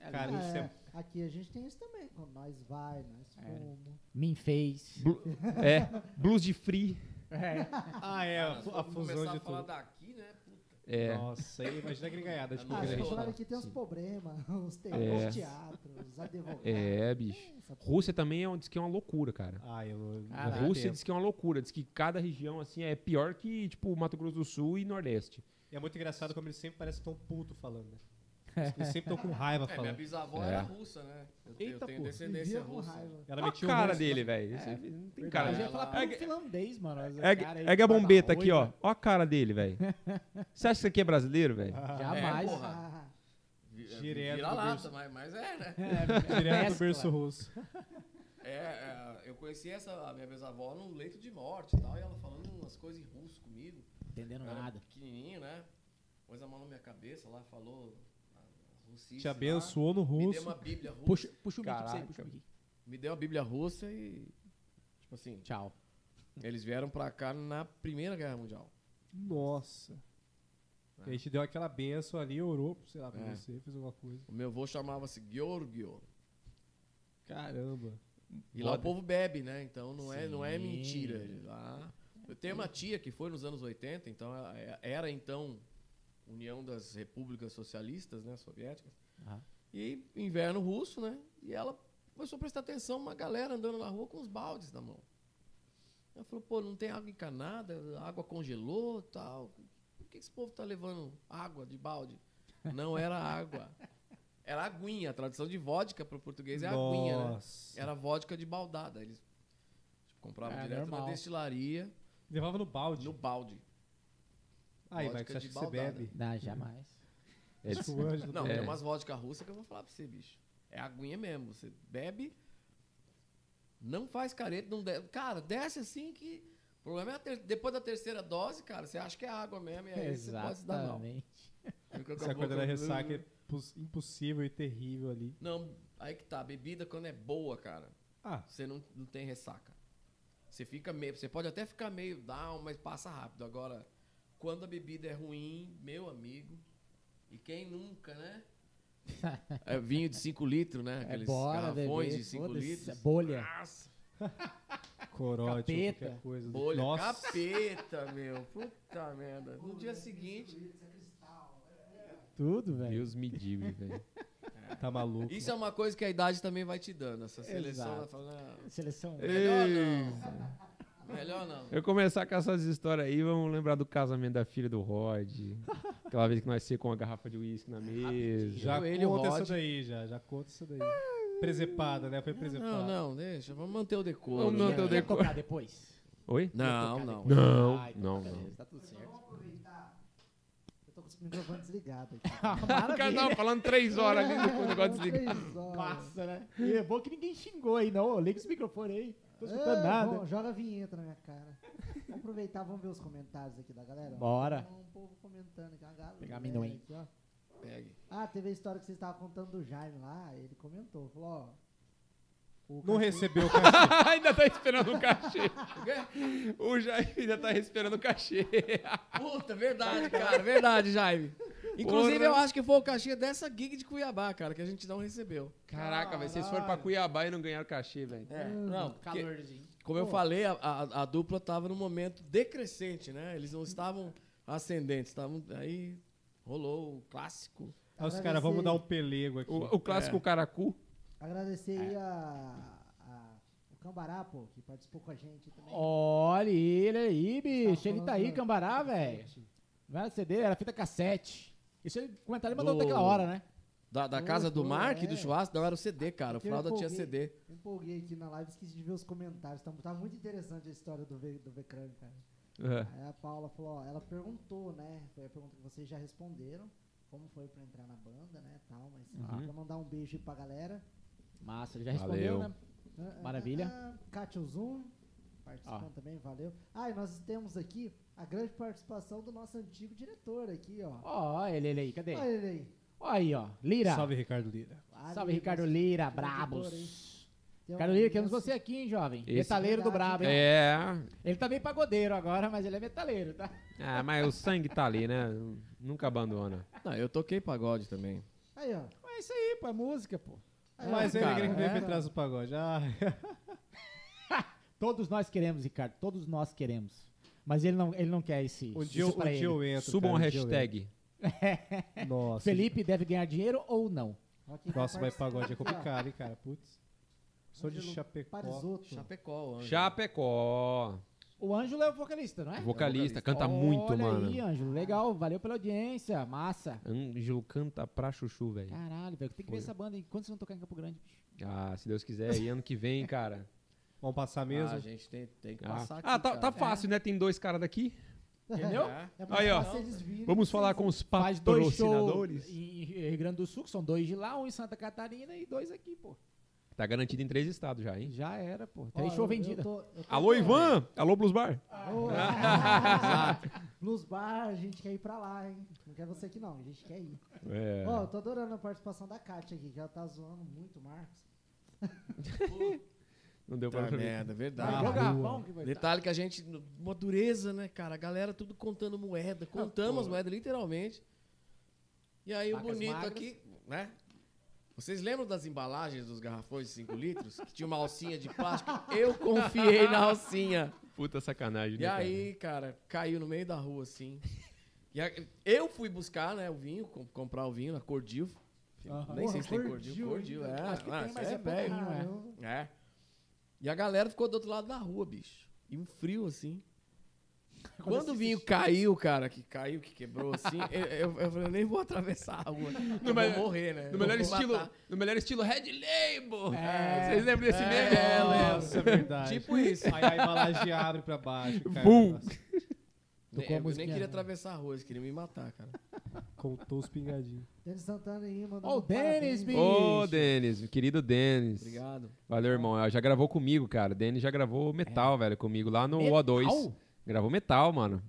É, Cara, isso É, é- Aqui a gente tem isso também. Quando nós vai, nós É. fomos. Me fez. Blu- é, blues de free. É. <laughs> Ah, é, a, se a for fusão começar de a falar tudo. daqui, né? Puta. É, Nossa, aí imagina a gringaiada, tipo, Ah, Ah, que a a gente aqui tem uns problemas, <laughs> os, te É. os teatros, os advogados. é, bicho. Essa Rússia também é, um- diz que é uma loucura, cara. Ah, eu A Caraca. Rússia diz que é uma loucura. Diz que cada região, assim, é pior que, tipo, Mato Grosso do Sul e Nordeste. E é muito engraçado como eles sempre parecem tão puto falando, né? Eles sempre estão com raiva É, minha bisavó É. era russa, né? Eu, tenho- eu Eita, tenho pô. descendência russa. raiva. Ela Olha a metia o cara dele, velho. Esse- Não tem cara. Eu ia falar É- um finlandês, mano. É, é a bombeta aqui, ó. Ó a cara dele, velho. Você acha que isso aqui é brasileiro, velho? Jamais. É, porra. Ah, Direto Vira lata, berço. mas, mas é, né? É, Direto do mescla. berço russo. É, é, eu conheci essa a minha bisavó num leito de morte e tal, e ela falando umas coisas em russo comigo. Entendendo nada. pequenininho, né? Pôs a mão na minha cabeça lá, falou a Te lá. abençoou no Me deu russo. uma bíblia russa. Puxa, puxa o mic pra você, Caraca. puxa o mic. Me deu a bíblia russa e... Tipo assim, Tchau. eles vieram pra cá na Primeira Guerra Mundial. Nossa. E aí te deu aquela benção ali, orou, sei lá, pra É. você, fez alguma coisa. O meu avô chamava-se Georgio. Caramba. E lá o povo bebe, né? Então não é, não é mentira. Lá, eu tenho uma tia que foi nos anos 80, então ela é- era então União das Repúblicas Socialistas, né, soviéticas. Aham. E inverno russo, né? E ela começou a prestar atenção, uma galera andando na rua com os baldes na mão. Ela falou, pô, não tem água encanada, a água congelou tal. Por que esse povo tá levando água de balde? Não era água. Era aguinha. A tradução de vodka para o português é aguinha, né? Nossa. Era vodka de baldada. Eles tipo, compravam É, direto normal. na destilaria, Levava no balde. no balde. Aí, que você acha de que você bebe. Não, jamais. É, anjo Não, bebe. tem umas vodka russa que eu vou falar pra você, bicho. É aguinha mesmo. Você bebe, não faz careta, não de... Cara, desce assim que. O problema é a ter- depois da terceira dose, cara, você acha que é água mesmo, e aí você pode se dar mal. Exatamente. Você acorda na ressaca. impos- impossível e terrível ali. Não, aí que tá. A bebida, quando é boa, cara, Ah, você não, não tem ressaca. Você fica meio. Você pode até ficar meio down, mas passa rápido. Agora, quando a bebida é ruim, meu amigo. E quem nunca, né? <laughs> É vinho de 5 litros, né? É Aqueles bora, garrafões bebê. de 5 Foda-se, litros. é bolha. Nossa, <laughs> corote Capeta. qualquer coisa. bolha, Nossa, capeta, meu. Puta merda. No dia seguinte. Tudo, velho. Deus me livre, velho. <laughs> tá maluco. Isso é uma coisa que a idade também vai te dando. Essa seleção Exato. vai falando. Seleção. "Ah, Melhor não. Melhor não. Eu começar com essas histórias aí, vamos lembrar do casamento da filha do Rod. Aquela vez que nós secamos uma garrafa de uísque na mesa. Já Ele e o conta Rod. essa daí, já. Já conta isso daí. Presepada, né? Foi presepada. Não, não, deixa. Vamos manter o decoro. Vamos né? manter o Quer decoro. tocar depois? Oi? Não, não. depois? Não, Ah, então não, beleza, não. Tá tudo certo. Eu tô com o microfone desligado aqui. <laughs> O cara tava falando três horas ali depois do negócio desligado. Três horas. Massa, né? E é bom que ninguém xingou aí, não. Liga esse microfone aí. Tô escutando É, nada. bom, joga a vinheta na minha cara. Vamos aproveitar, vamos ver os comentários aqui da galera. Bora. Tem Um povo comentando aqui, uma galera. Pegar amendoim. aqui, ó. Pegue. Ah, teve a história que vocês estavam contando do Jaime lá, ele comentou, falou, ó. o Não cachorro- recebeu o <laughs> cachê. ainda tá esperando o cachê. O Jair ainda tá esperando o cachê. Puta, verdade, cara. Verdade, Jaime. Inclusive, Porra. eu acho que foi o cachê dessa gig de Cuiabá, cara, que a gente não recebeu. Caraca, velho, vocês foram pra Cuiabá e não ganharam cachê, velho. É, não, porque, Calorzinho. como eu falei, a, a, a dupla tava num momento decrescente, né? Eles não estavam ascendentes, estavam. Aí rolou o clássico. Aí os caras, vamos dar um pelego aqui. O, o clássico É. caracu. Agradecer aí a, a- o Cambará, pô, que participou com a gente também. Olha ele aí, bicho. Tava Ele tá aí, Cambará, velho. Não era CD, era fita cassete. Isso ele comentário ele mandou Do- daquela hora, né? Da, da casa do Mark, é. do churrasco, não era o CD, cara. O Fralda tinha. CD. Eu empolguei aqui na live, esqueci de ver os comentários. Tá, tá muito interessante a história do, v, do Vecrame, cara. É. Aí a Paula falou, ó, ela perguntou, né? Foi a pergunta que vocês já responderam. Como foi pra entrar na banda, né? Tal, mas Uhum. pra mandar um beijo aí pra galera. Massa, ele já respondeu, Valeu. né? Ah, ah, Maravilha. ah, Kátia Zoom, participando também, valeu. Ah, e nós temos aqui a grande participação do nosso antigo diretor aqui, ó. Ó, ele, ele aí, cadê? Olha ele aí. Ó aí, ó. Lira. Salve, Ricardo Lira. Ah, Salve, Ricardo Lira, brabos. Ricardo Lira, queremos você aqui, hein, jovem. Esse- metaleiro do brabo, hein? É. Ele tá bem pagodeiro agora, mas ele é metaleiro, tá? Ah, mas o sangue tá ali, né? Nunca abandona. Não, eu toquei pagode também. Aí, ó. É isso aí, pô, é música, pô. Aí, Mas ó. ele cara, que veio é. pra trás do pagode. Ah, <laughs> Todos nós queremos, Ricardo, todos nós queremos. Mas ele não, ele não quer esse. um isso dia, eu- pra um dia eu entro. Subam um hashtag. <laughs> Nossa. Felipe deve ganhar dinheiro ou não? Nossa, vai pagode é complicado, hein, cara. Putz. Sou de Chapecó. Parisotto. Chapecó, anjo. Chapecó. O Ângelo é o vocalista, não é? Vocalista, canta muito, Olha mano. aí, Ângelo, legal, valeu pela audiência, massa. Ângelo canta pra chuchu, velho. Caralho, velho, tem que ver Foi. essa banda aí. Quando vocês vão tocar em Campo Grande, bicho? Ah, se Deus quiser, aí ano que vem, cara. Vamos passar Ah, mesmo? a gente tem, tem que Ah, passar aqui, Ah, tá, cara. tá fácil, né? Tem dois caras daqui. Entendeu? É. É Aí, ó. virem Vamos falar com os patrocinadores. em Rio Grande do Sul, que são dois de lá, um em Santa Catarina e dois aqui, pô. Tá garantido em três estados já, hein? Já era, pô. Três show eu vendida. tô- eu tô Alô, Ivan! Alô, Blues Bar! Ô, <laughs> Blues Bar, a gente quer ir pra lá, hein? Não quer você aqui não, a gente quer ir. É. Ó, eu tô adorando a participação da Kátia aqui, que ela tá zoando muito o Marcos. <laughs> Não deu pra Puta ver. merda, Vai verdade. que vai Detalhe que a gente, uma dureza, né, cara? A galera tudo contando moeda. Contamos as moedas, literalmente. E aí o Vacas bonito magras. aqui, né? Vocês lembram das embalagens dos garrafões de 5 litros? Que tinha uma alcinha de plástico? Eu confiei na alcinha. Puta sacanagem, E né, cara? aí, cara, caiu no meio da rua, assim. E a- eu fui buscar, né, o vinho, com- comprar o vinho na Cordil. Aham. Nem sei se tem Cordil. Cordil Cordil, é. Acho que Ah, tem, mas é é velho. pouquinho, é. É. E a galera ficou do outro lado da rua, bicho. E um frio assim. Quando o vinho caiu, cara, que caiu, que quebrou assim, <laughs> eu, eu, eu falei, eu nem vou atravessar a rua. eu melhor- vou morrer, né? No melhor, estilo, matar. no melhor estilo Red Label! É. Vocês lembram desse É, meme? é, lembro. Nossa, é verdade. Tipo isso. Aí a embalagem abre pra baixo. <laughs> cai A Eu nem queria atravessar a rua, eles queriam me matar, cara. <laughs> Contou os pingadinhos. Denis Santana aí, mandando Ó, o Denis, bicho. Ô, Denis, meu querido Denis. Obrigado. Valeu, irmão. Já gravou comigo, cara. Denis já gravou metal, velho, comigo lá no Metal? O2. Gravou metal, mano.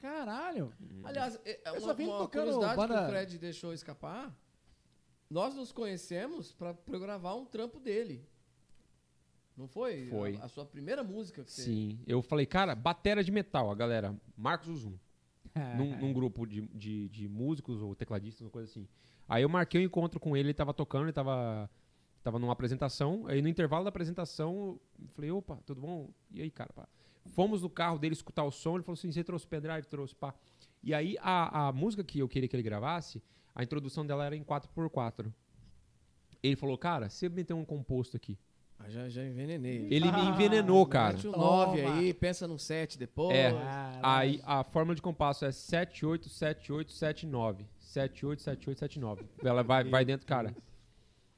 Caralho. Aliás, é- é Eu só uma, vi ele uma tocando curiosidade que o Fred deixou escapar nós nos conhecemos pra, pra eu gravar um trampo dele. Não foi? Foi. A, a sua primeira música que você... Sim. Eu falei, cara, batera de metal, a galera. Marcos Uzum. num, num grupo de, de, de músicos ou tecladistas, uma coisa assim. Aí eu marquei um encontro com ele, ele tava tocando, ele tava, tava numa apresentação. Aí no intervalo da apresentação, eu falei, opa, tudo bom? E aí, cara, pá? Fomos no carro dele escutar o som, ele falou assim, você trouxe pendrive? Trouxe, pá. E aí a, a música que eu queria que ele gravasse, a introdução dela era em 4x4. Ele falou, cara, você meteu um composto aqui. Ah, já, já envenenei. Ele me envenenou, cara. Mete um Toma. 9 aí, pensa num 7 depois. É. Caralho. Aí a fórmula de compasso é 787879. 787879. Ela vai, vai dentro, cara.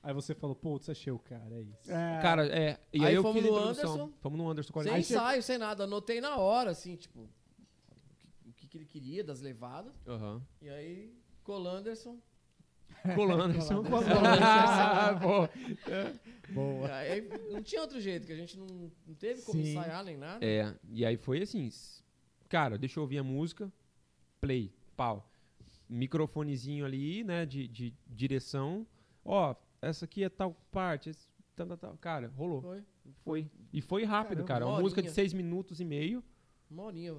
Aí você falou, putz, achei o cara, é isso. É. Cara, é. E aí, Aí eu fomos fiz no. Anderson. Fomos no Anderson Sem 40. ensaio, sem nada. Anotei na hora, assim, tipo, o que, o que ele queria das levadas. Aham. E aí, Colanderson. Com o Anderson. Pô. <laughs> <laughs> <laughs> Boa. Aí não tinha outro jeito, que a gente não, não teve como Sim. ensaiar nem nada. É, e aí foi assim, cara, deixa eu ouvir a música, play, pau. Microfonezinho ali, né, de, de direção. Ó, essa aqui é tal parte, esse- tal, tal, tal. Cara, rolou. Foi. Foi. E foi rápido, Caramba, cara. Uma uma música de seis minutos e meio. Uma horinha.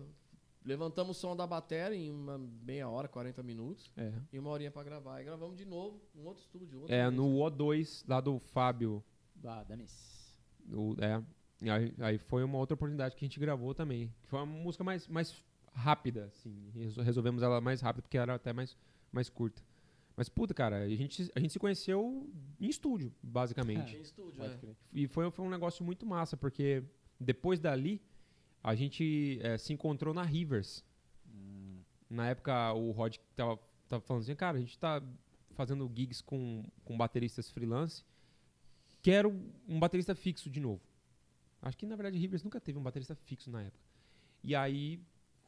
Levantamos o som da bateria em uma meia hora, 40 minutos. É. E uma horinha pra gravar. E gravamos de novo, um outro estúdio. outra É, música. no O2, lá do Fábio. Ah, da Miss. o- é. E Aí, aí foi uma outra oportunidade que a gente gravou também. Que foi uma música mais, mais rápida, assim. Resol- Resolvemos ela mais rápida, porque era até mais, mais curta. Mas, puta, cara, a gente, a gente se conheceu em estúdio, basicamente. Em estúdio, é. E foi, foi um negócio muito massa, porque depois dali, a gente eh, se encontrou na Rivers. Na época, o Rod tava, tava falando assim, cara, a gente tá fazendo gigs com, com bateristas freelance. Quero um baterista fixo de novo. Acho que, na verdade, Rivers nunca teve um baterista fixo na época. E aí,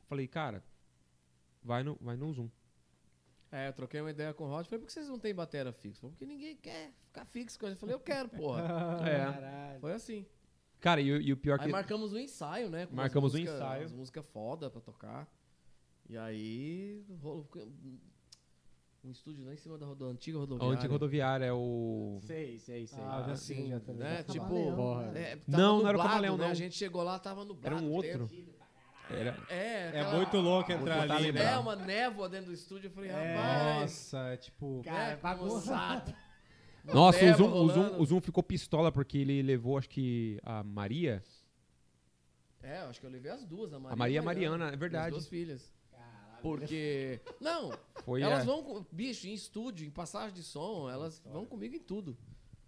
falei, cara, vai no, vai no Zoom. É, eu troquei uma ideia com o Rod. Falei, por que vocês não têm bateria fixa? Falei, porque ninguém quer ficar fixo com ele. Eu falei, eu quero, porra. <laughs> É. Foi assim. Cara, e, o- e o pior Aí que... marcamos um ensaio, né? Marcamos um música- ensaio. umas músicas foda pra tocar. E aí, rolou um estúdio lá em cima da rodo, antiga A rodoviária. antiga rodoviária é o... Sei, sei, sei. Ah, já assim, sei, já também. né? Já Tipo, Camaleão, porra. é, tava Não, não era o nublado, Camaleão, né? não. A gente chegou lá, tava nublado. Era um outro. Era, É, É aquela- muito louco entrar ali, lembrar. né? É, uma névoa dentro do estúdio. Eu falei, É. rapaz. Nossa, é tipo... Cara, né, bagunçado. <laughs> Nossa, o Zoom, o, Zoom, o Zoom ficou pistola porque ele levou, acho que, a Maria. É, acho que eu levei as duas, a Maria, A Maria e a Mariana, é verdade. duas filhas. Porque. Não, Foi, elas é, vão. com- Bicho, em estúdio, em passagem de som, elas vão comigo em tudo.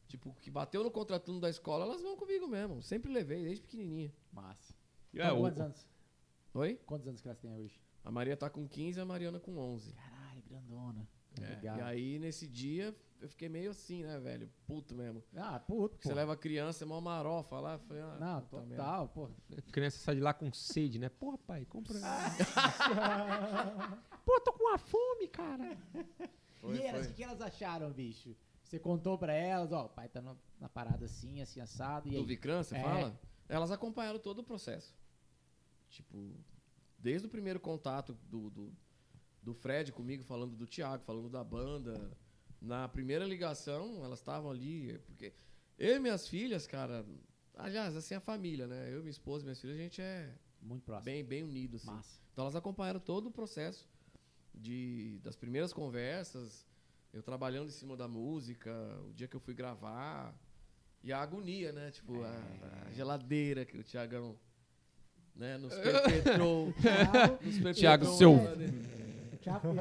Tipo, que bateu no contraturno da escola, elas vão comigo mesmo. Sempre levei, desde pequenininha. Massa. é, Então, o- quantos anos? Oi? Quantos anos que elas têm hoje? A Maria tá com 15 e a Mariana com 11. Caralho, grandona. É, Legal. E aí, nesse dia, eu fiquei meio assim, né, velho? Puto mesmo. Ah, puto, Porque você pô. leva a criança, é mó marofa lá. Falei, ah, Não, total, pô. a criança sai de lá com sede, né? Porra, pai, compra. Pô, tô com uma fome, cara. Foi, e elas, o que, elas acharam, bicho? Você contou pra elas, ó, o pai tá na parada assim, assim, assado, e Do aí? Vicran, você É. fala? Elas acompanharam todo o processo. Tipo, desde o primeiro contato do, do, do Fred comigo, falando do Thiago, falando da banda. Na primeira ligação, elas estavam ali. Porque eu e minhas filhas, cara. Aliás, assim, a família, né? Eu, minha esposa e minhas filhas, a gente é Muito próximo. bem, bem unido, assim. Massa. Então elas acompanharam todo o processo de, das primeiras conversas, eu trabalhando em cima da música, o dia que eu fui gravar, e a agonia, né? Tipo, a, a geladeira que o Tiagão né, nos <laughs> perpetrou. nos perpetrou Thiago, seu-.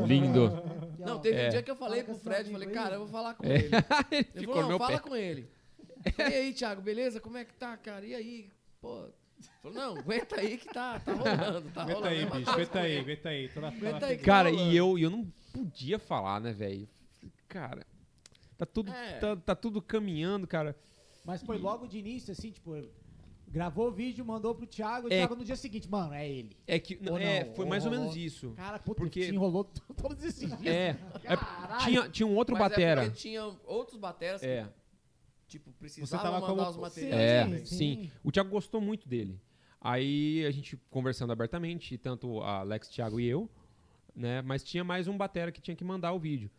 Lindo. Não, teve É. um dia que eu falei Fala com pro Fred, falei, aí. cara, eu vou falar com É. ele. <laughs> Ele Ele falou, não, fala pé. com ele. E aí, Thiago, beleza? Como é que tá, cara? E aí? Pô. Falou, não, aguenta aí que tá, tá rolando. Tá Aguenta rolando. aí, mesma bicho, aguenta aí, aguenta aí. Tô na, Aguenta aí que Cara, tá e eu, e eu não podia falar, né, velho? Cara, tá tudo, É. tá, tá tudo caminhando, cara. Mas foi logo de início, assim, tipo, gravou o vídeo, mandou pro Thiago, e o É. Thiago no dia seguinte, mano, é ele. É que, Ou é, não, foi ou mais ou rolou. menos isso. Cara, puta, Porque- te enrolou <laughs> todos esses dias. É, é Caralho. tinha, tinha um outro Mas batera. É tinha outros bateras que, É, tipo, Você precisavam tava mandar como- os Sim, materiais. é, também. sim. sim. O Thiago gostou muito dele. Aí a gente conversando abertamente, tanto a Alex, Thiago e eu, né? Mas tinha mais um batera que tinha que mandar o vídeo.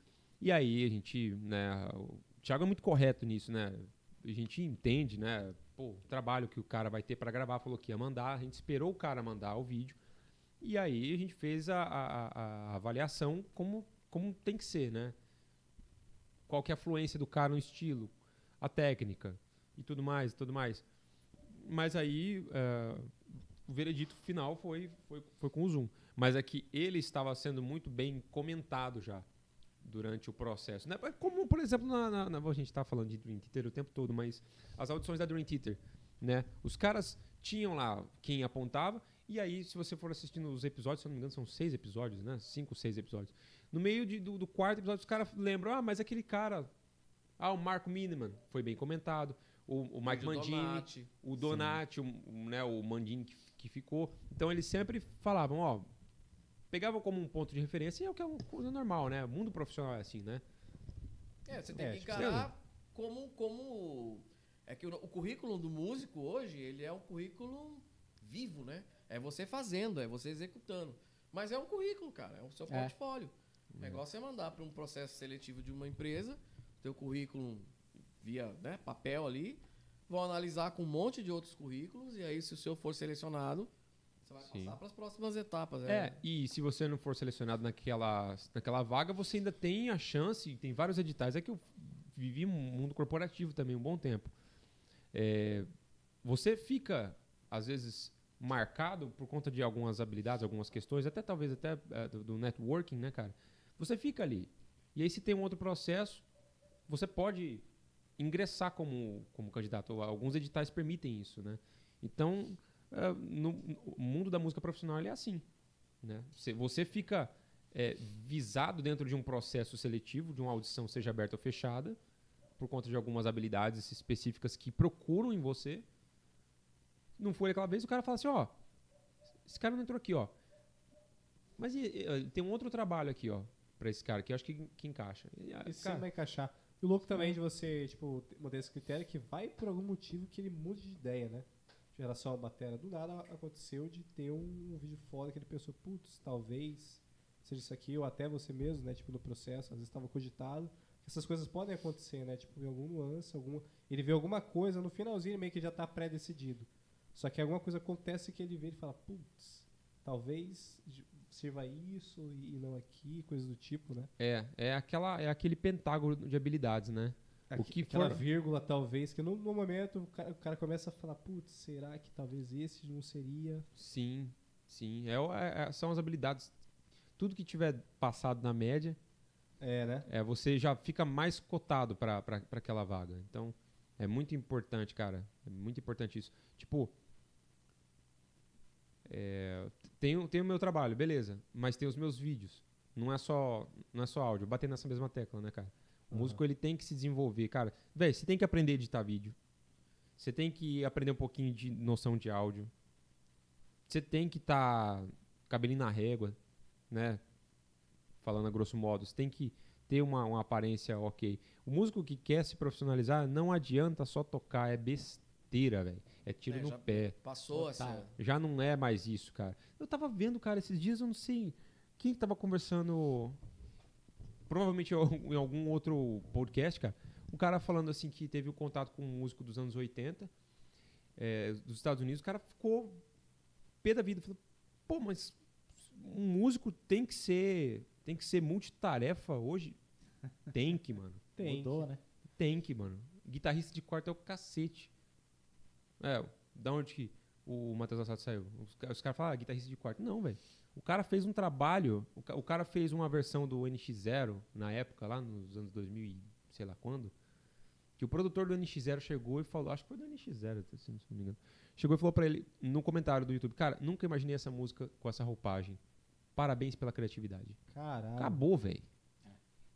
E aí a gente, né, o Thiago é muito correto nisso, né? A gente entende, né, pô, o trabalho que o cara vai ter para gravar, falou que ia mandar, a gente esperou o cara mandar o vídeo. E aí a gente fez a, a- a- avaliação como, como tem que ser, né? Qual que é a fluência do cara no estilo, a técnica e tudo mais, tudo mais. Mas aí eh, o veredito final foi, foi, foi com o Zoom. Mas é que ele estava sendo muito bem comentado já durante o processo. Né? Como, por exemplo, na, na- na- a gente está falando de Dream Theater o tempo todo, mas as audições da Dream Theater, né? Os caras tinham lá quem apontava, e aí, se você for assistindo os episódios, se eu não me engano, são seis episódios, né? Cinco, seis episódios. No meio de- do, do quarto episódio, os caras lembram, ah, mas aquele cara. Ah, o Marco Miniman foi bem comentado. O, o Mike Vídeo Mandini, Donati. o Donati, o, o, né, o Mandini que, que ficou. Então eles sempre falavam, ó, pegavam como um ponto de referência e é o que é uma coisa normal, né? O mundo profissional é assim, né? É, você tem É, que tipo, encarar como, como. É que o, o currículo do músico hoje, ele é um currículo vivo, né? É você fazendo, é você executando. Mas é um currículo, cara, é o seu É. portfólio. O negócio é mandar para um processo seletivo de uma empresa, teu currículo via né, papel ali, vão analisar com um monte de outros currículos, e aí, se o seu for selecionado, você vai Sim. passar para as próximas etapas. É, e se você não for selecionado naquela, naquela vaga, você ainda tem a chance, tem vários editais. É que eu vivi um mundo corporativo também um bom tempo. É, você fica, às vezes, marcado por conta de algumas habilidades, algumas questões, até talvez até é, do, do networking, né, cara? Você fica ali. E aí, se tem um outro processo, você pode ingressar como, como candidato. Alguns editais permitem isso, né? Então, é, no, no mundo da música profissional ele é assim. Né? Você, você fica é, visado dentro de um processo seletivo, de uma audição, seja aberta ou fechada, por conta de algumas habilidades específicas que procuram em você. Não foi aquela vez, o cara fala assim, ó, esse cara não entrou aqui, ó. Mas e- e- tem um outro trabalho aqui, ó, pra esse cara, que eu acho que, que encaixa. E, ah, Isso cara, vai encaixar. E o louco também de você, tipo, manter esse critério é que vai por algum motivo que ele mude de ideia, né? De relação à bateria. Do nada aconteceu de ter um, vídeo foda que ele pensou, putz, talvez seja isso aqui, ou até você mesmo, né? Tipo, no processo, às vezes estava cogitado. Essas coisas podem acontecer, né? Tipo, em algum nuance, alguma... ele vê alguma coisa, no finalzinho meio que já tá pré-decidido. Só que alguma coisa acontece que ele vê e fala, putz, talvez sirva isso e não aqui, coisas do tipo, né? é, é, aquela, é aquele pentágono de habilidades, né? O que Aquela for- vírgula, talvez, que no, no momento o cara, o cara começa a falar, putz, será que talvez esse não seria? Sim, sim. É, é- é- são as habilidades. Tudo que tiver passado na média, É, né? é, você já fica mais cotado para aquela vaga. Então, é muito importante, cara. É muito importante isso. Tipo, é, tem, o- tem o meu trabalho, beleza. Mas tem os meus vídeos. Não é só, não é só áudio. Bater nessa mesma tecla, né, cara? O músico, ele tem que se desenvolver. Cara, velho, você tem que aprender a editar vídeo. Você tem que aprender um pouquinho de noção de áudio. Você tem que estar cabelinho na régua, né? Falando a grosso modo. Você tem que ter uma, uma aparência ok. O músico que quer se profissionalizar, não adianta só tocar, é besteira, velho. É tiro É, no pé. Passou essa. Já não é mais isso, cara. Eu tava vendo, cara, esses dias, eu não sei quem que tava conversando. Provavelmente em algum- outro podcast, cara. Um cara falando assim que teve o contato com um músico dos anos 80, é, dos Estados Unidos. O cara ficou pé da vida. Falou, pô, mas um músico tem que ser. Tem que ser multitarefa hoje? <laughs> Tem que, mano. Tem. Mudou, né? Tem que, mano. Guitarrista de quarto é o cacete. É, da onde que o Matheus Assato saiu? Os, os caras falam, ah, guitarrista de quarto. Não, velho. O cara fez um trabalho, o, ca- o cara fez uma versão do NX0 na época, lá nos anos 2000 e sei lá quando, que o produtor do NX0 chegou e falou, acho que foi do NX0, se não me engano. Chegou e falou pra ele, no comentário do YouTube, cara, nunca imaginei essa música com essa roupagem. Parabéns pela criatividade. Caralho. Acabou, velho.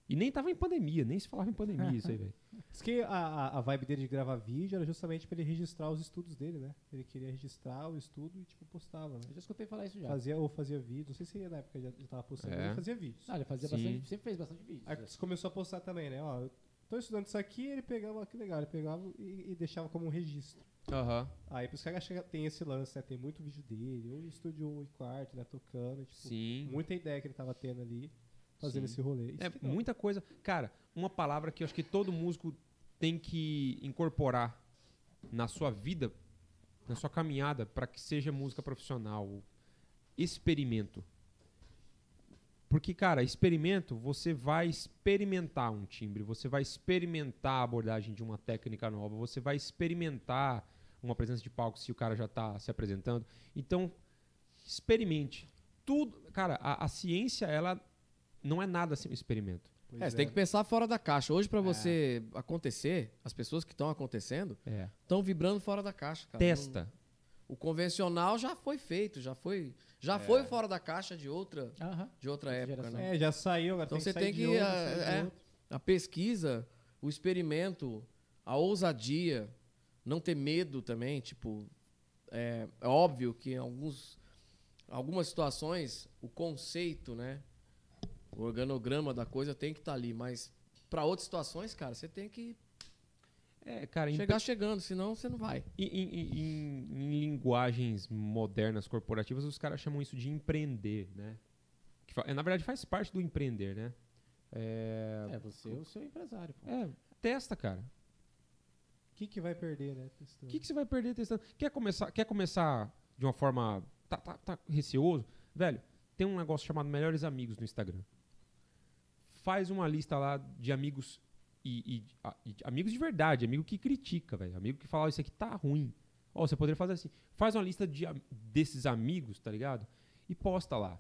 E nem tava em pandemia, nem se falava em pandemia isso aí, <laughs> velho. Diz que a, a, a vibe dele de gravar vídeo era justamente pra ele registrar os estudos dele, né? Ele queria registrar o estudo e, tipo, postava, né? Eu já escutei falar isso já. Fazia, ou fazia vídeo, não sei se na época já, já tava postando, É. mas ele fazia vídeos. Não, ele fazia Sim. bastante, sempre fez bastante vídeo. Aí você começou a postar também, né? Ó, eu tô estudando isso aqui, ele pegava, que legal, ele pegava e, e deixava como um registro. Aham. Aí pros caras chega- tem esse lance, né? Tem muito vídeo dele, ou em estúdio ou em quarto, né? Tocando, tipo, Sim. muita ideia que ele tava tendo ali. Fazendo Sim. esse rolê. Isso É, legal. muita coisa. Cara, uma palavra que eu acho que todo músico tem que incorporar na sua vida, na sua caminhada, para que seja música profissional. Experimento. Porque, cara, experimento, você vai experimentar um timbre, você vai experimentar a abordagem de uma técnica nova, você vai experimentar uma presença de palco se o cara já está se apresentando. Então, experimente. Tudo, cara, a, a ciência, ela não é nada sem experimento. Pois É, você tem que pensar fora da caixa. Hoje, pra você acontecer, as pessoas que estão acontecendo É. estão vibrando fora da caixa, cara. Testa. Não- o convencional já foi feito, já foi, já foi fora da caixa de outra, Aham. de outra época, geração. né? É, já saiu, agora Então tem você que tem de que, outro, é. outro. A pesquisa, o experimento, a ousadia, não ter medo também, tipo, é, é óbvio que em alguns, algumas situações o conceito, né, o organograma da coisa tem que estar ali, mas para outras situações, cara, você tem que É, cara, em, chegar chegando, senão você não vai. em- em- em- em linguagens modernas corporativas, os caras chamam isso de empreender, né? Que fa- é, na verdade, faz parte do empreender, né? É, É, você é o seu empresário. pô. é, testa, cara. O que, que vai perder, né? O Testando. que, que você vai perder testando? Quer começar, quer começar de uma forma. Tá, tá, tá receoso? Velho, tem um negócio chamado Melhores Amigos no Instagram. Faz uma lista lá de amigos e, e- e amigos de verdade, amigo que critica, velho. Amigo que fala, "Ó, isso aqui tá ruim. Ó, você poderia fazer assim. Faz uma lista de, desses amigos, tá ligado? E posta lá.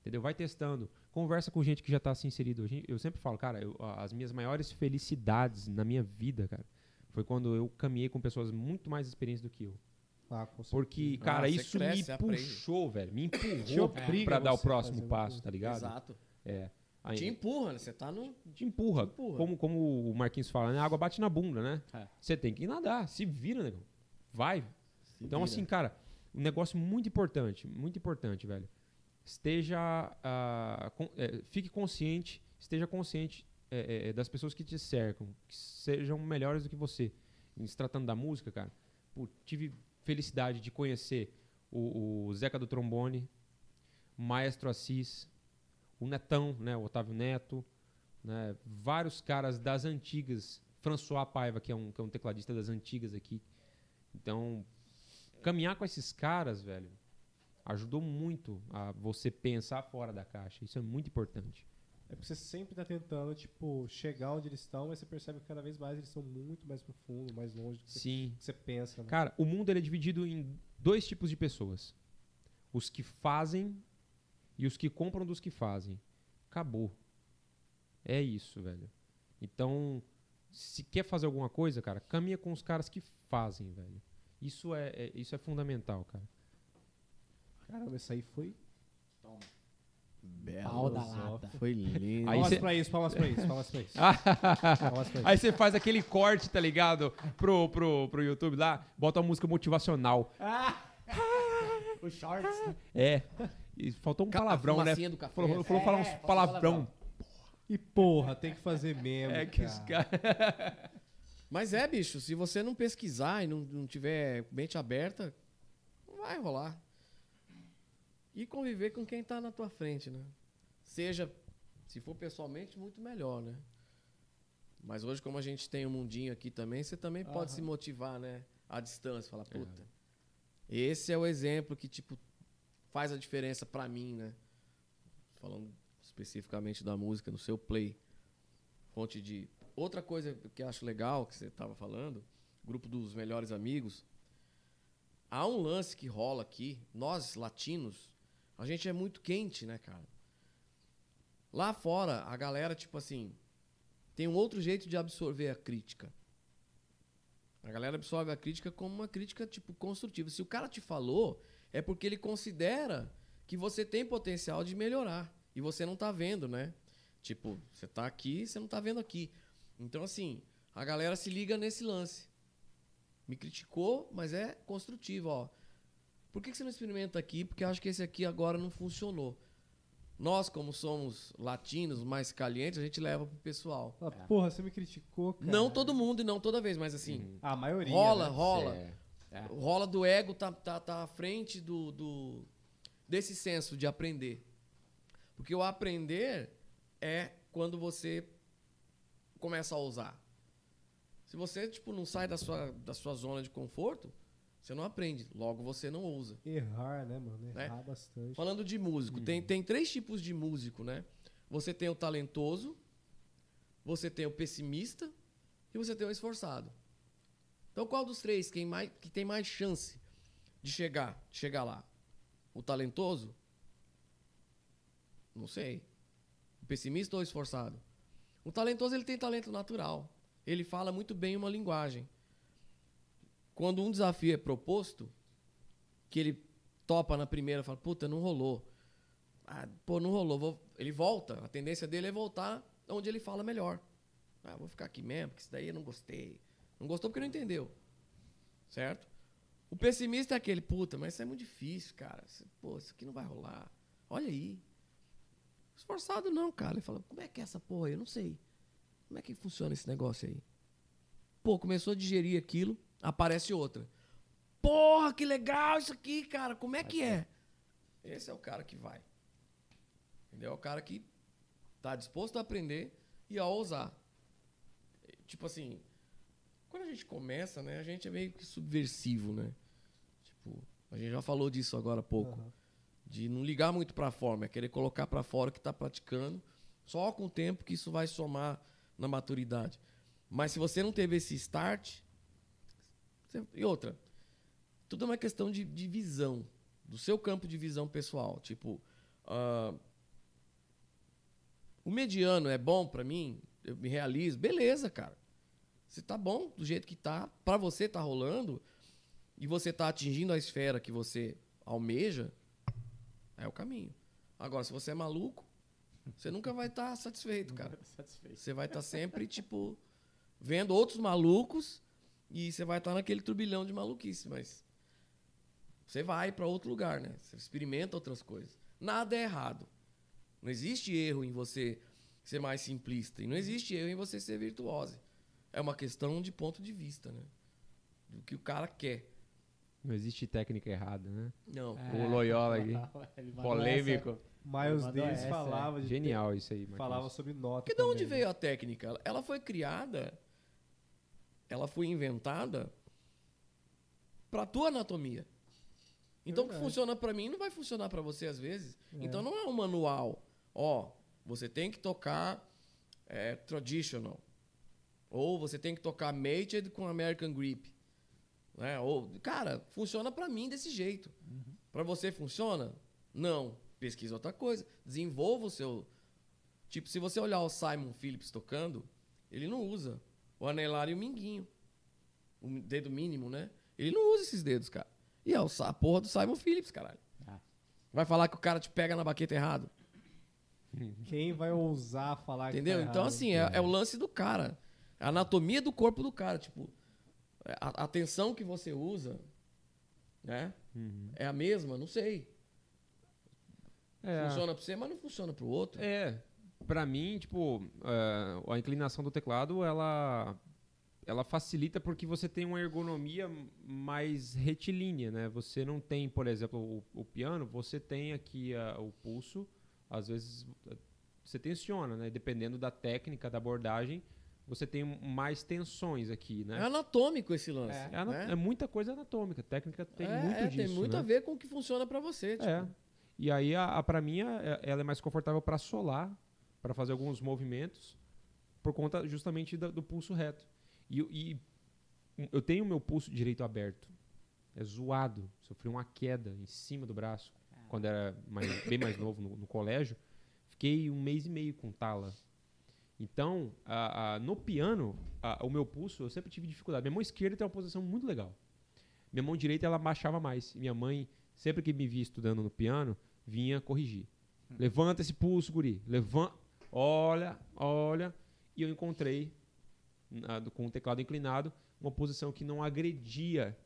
Entendeu? Vai testando. Conversa com gente que já tá se inserido. Gente- Eu sempre falo, cara, eu- as minhas maiores felicidades na minha vida, cara, foi quando eu caminhei com pessoas muito mais experientes do que eu. Ah. Porque, Ah, cara, você isso cresce, me aprende. puxou, velho. Me <laughs> empurrou obriga pra dar o próximo passo, coisa. tá ligado? Exato. É. Aí, Te empurra, né? Você tá no. te empurra. Te empurra. Como, como o Marquinhos fala, né? A água bate na bunda, né? É. Você tem que nadar. Se vira, negão. Vai. então, vira. assim, cara, um negócio muito importante, muito importante, velho. Esteja. ah, com- é, fique consciente, esteja consciente é, é, das pessoas que te cercam, que sejam melhores do que você. Em se tratando da música, cara, pô, tive felicidade de conhecer o, o Zeca do Trombone, Maestro Assis, o Netão, né, o Otávio Neto, né, vários caras das antigas, François Paiva, que é um, que é um tecladista das antigas aqui. Então, caminhar com esses caras, velho, ajudou muito a você pensar fora da caixa. Isso é muito importante. É porque você sempre tá tentando, tipo, chegar onde eles estão, mas você percebe que cada vez mais eles são muito mais profundos, mais longe do que você, Sim. que você pensa, né? Cara, o mundo ele é dividido em dois tipos de pessoas: os que fazem e os que compram dos que fazem. Acabou. É isso, velho. Então, se quer fazer alguma coisa, cara, caminha com os caras que fazem, velho. Isso é, é- isso é fundamental, cara. Caramba, isso aí foi. Pau da lata. Foi <laughs> lindo. Aí palmas cê- pra isso, palmas pra isso, palmas pra isso. <laughs> palmas pra isso. Aí você faz aquele corte, tá ligado? Pro, pro, pro YouTube lá, bota uma música motivacional. <laughs> Os shorts. né? É. E faltou um palavrão, né? do café. Falou, falou falar uns É, faltou palavrão. E porra, tem que fazer mesmo. É que os cara. caras. <laughs> Mas é, bicho, se você não pesquisar e não, não tiver mente aberta, não vai rolar. E conviver com quem tá na tua frente, né? Seja, se for pessoalmente, muito melhor, né? Mas hoje, como a gente tem um mundinho aqui também, você também pode se motivar, né? À distância, falar, puta. Esse é o exemplo que, tipo, faz a diferença pra mim, né? Falando especificamente da música, no seu play. Fonte de. Outra coisa que eu acho legal, que você estava falando, grupo dos melhores amigos. Há um lance que rola aqui, nós latinos, a gente é muito quente, né, cara? Lá fora, a galera, tipo assim, tem um outro jeito de absorver a crítica. A galera absorve a crítica como uma crítica, tipo, construtiva. Se o cara te falou, é porque ele considera que você tem potencial de melhorar. E você não tá vendo, né? Tipo, você tá aqui, você não tá vendo aqui. Então, assim, a galera se liga nesse lance. Me criticou, mas é construtivo, ó. Por que que você não experimenta aqui? Porque acho que esse aqui agora não funcionou. Nós, como somos latinos, mais calientes, a gente leva pro pessoal. Ah, Porra, você me criticou, cara. Não todo mundo e não toda vez, mas assim, A maioria. rola, né? rola. É. Rola do ego, tá, tá, tá à frente do, do- desse senso de aprender. Porque o aprender é quando você começa a ousar. Se você, tipo, não sai da sua, da sua zona de conforto, você não aprende. Logo, você não ousa. Errar, né, mano? Né? Errar bastante. Falando de músico, tem, tem três tipos de músico, né? Você tem o talentoso, você tem o pessimista e você tem o esforçado. Então, qual dos três quem mais, que tem mais chance de chegar, de chegar lá? O talentoso? Não sei. O pessimista ou o esforçado? O talentoso ele tem talento natural. Ele fala muito bem uma linguagem. Quando um desafio é proposto, que ele topa na primeira, fala, puta, não rolou. Ah, pô, não rolou. vou- Ele volta. A tendência dele é voltar onde ele fala melhor. Ah, vou ficar aqui mesmo, porque isso daí eu não gostei. Não gostou porque não entendeu. Certo? O pessimista é aquele, puta, mas isso é muito difícil, cara. Pô, isso aqui não vai rolar. Olha aí. Esforçado não, cara. Ele fala, como é que é essa porra aí? Eu não sei. Como é que funciona esse negócio aí? Pô, começou a digerir aquilo, aparece outra. Porra, que legal isso aqui, cara. Como é que é? Esse é o cara que vai. Entendeu? É o cara que tá disposto a aprender e a ousar. Tipo assim, quando a gente começa, né, a gente é meio que subversivo, né? Tipo, a gente já falou disso agora há pouco. Aham. De não ligar muito pra forma, é querer colocar pra fora o que tá praticando. Só com o tempo que isso vai somar na maturidade. Mas se você não teve esse start. Você- E outra, tudo é uma questão de, de visão, do seu campo de visão pessoal. Tipo, ah, o mediano é bom pra mim, eu me realizo, beleza, cara. Se tá bom do jeito que tá, pra você tá rolando, e você tá atingindo a esfera que você almeja, é o caminho. Agora, se você é maluco, você nunca vai estar satisfeito, cara. <laughs> Satisfeito. Você vai estar sempre, tipo, vendo outros malucos e você vai estar naquele turbilhão de maluquice, mas você vai para outro lugar, né? Você experimenta outras coisas. Nada é errado. Não existe erro em você ser mais simplista e não existe erro em você ser virtuoso. É uma questão de ponto de vista, né? Do que o cara quer. Não existe técnica errada, né? Não. O Loyola aqui. <laughs> Polêmico. Miles Davis essa, falava de Genial isso aí, Marquinhos. falava sobre nota. Porque de onde né? veio a técnica? Ela foi criada, ela foi inventada para tua anatomia. Então o que funciona para mim não vai funcionar para você às vezes. Então não é um manual. Ó, você tem que tocar é, traditional. Ou você tem que tocar mated com American grip. Né? Ou, cara, funciona para mim desse jeito. Para você funciona? Não. Pesquisa outra coisa. Desenvolva o seu. Tipo, se você olhar o Simon Phillips tocando, ele não usa o anelar e o minguinho. O dedo mínimo, né? Ele não usa esses dedos, cara. E é a porra do Simon Phillips, caralho. Ah. Vai falar que o cara te pega na baqueta errado. Quem vai ousar falar que Entendeu? tá então, assim, é, é o lance do cara. A anatomia do corpo do cara. Tipo, a, a tensão que você usa, né? Uhum. É a mesma? Não sei. É, Funciona pra você, mas não funciona pro outro. É, pra mim, tipo, é, a inclinação do teclado, ela ela facilita porque você tem uma ergonomia mais retilínea, né? Você não tem, por exemplo, o, o piano, você tem aqui a- o pulso, às vezes eh, você tensiona, né? Dependendo da técnica, da abordagem, você tem mais tensões aqui, É, né? anatômico esse lance. É, ana- né? é muita coisa anatômica, técnica tem É, muito é, disso, tem muito né? a ver com o que funciona pra você. Tipo, É. E aí, a, a, pra mim, a- ela é mais confortável para solar, para fazer alguns movimentos, por conta justamente da- do pulso reto. E, e eu tenho o meu pulso direito aberto. É zoado. Sofri uma queda em cima do braço, quando era mais- bem mais novo no, no colégio. Fiquei um mês e meio com tala. Então, a- a- no piano, a- o meu pulso, eu sempre tive dificuldade. Minha mão esquerda tem uma posição muito legal. Minha mão direita, ela baixava mais. E minha mãe, sempre que me via estudando no piano, vinha corrigir. Levanta esse pulso, guri. Levanta. Olha, olha. E eu encontrei, com o teclado inclinado, uma posição que não agredia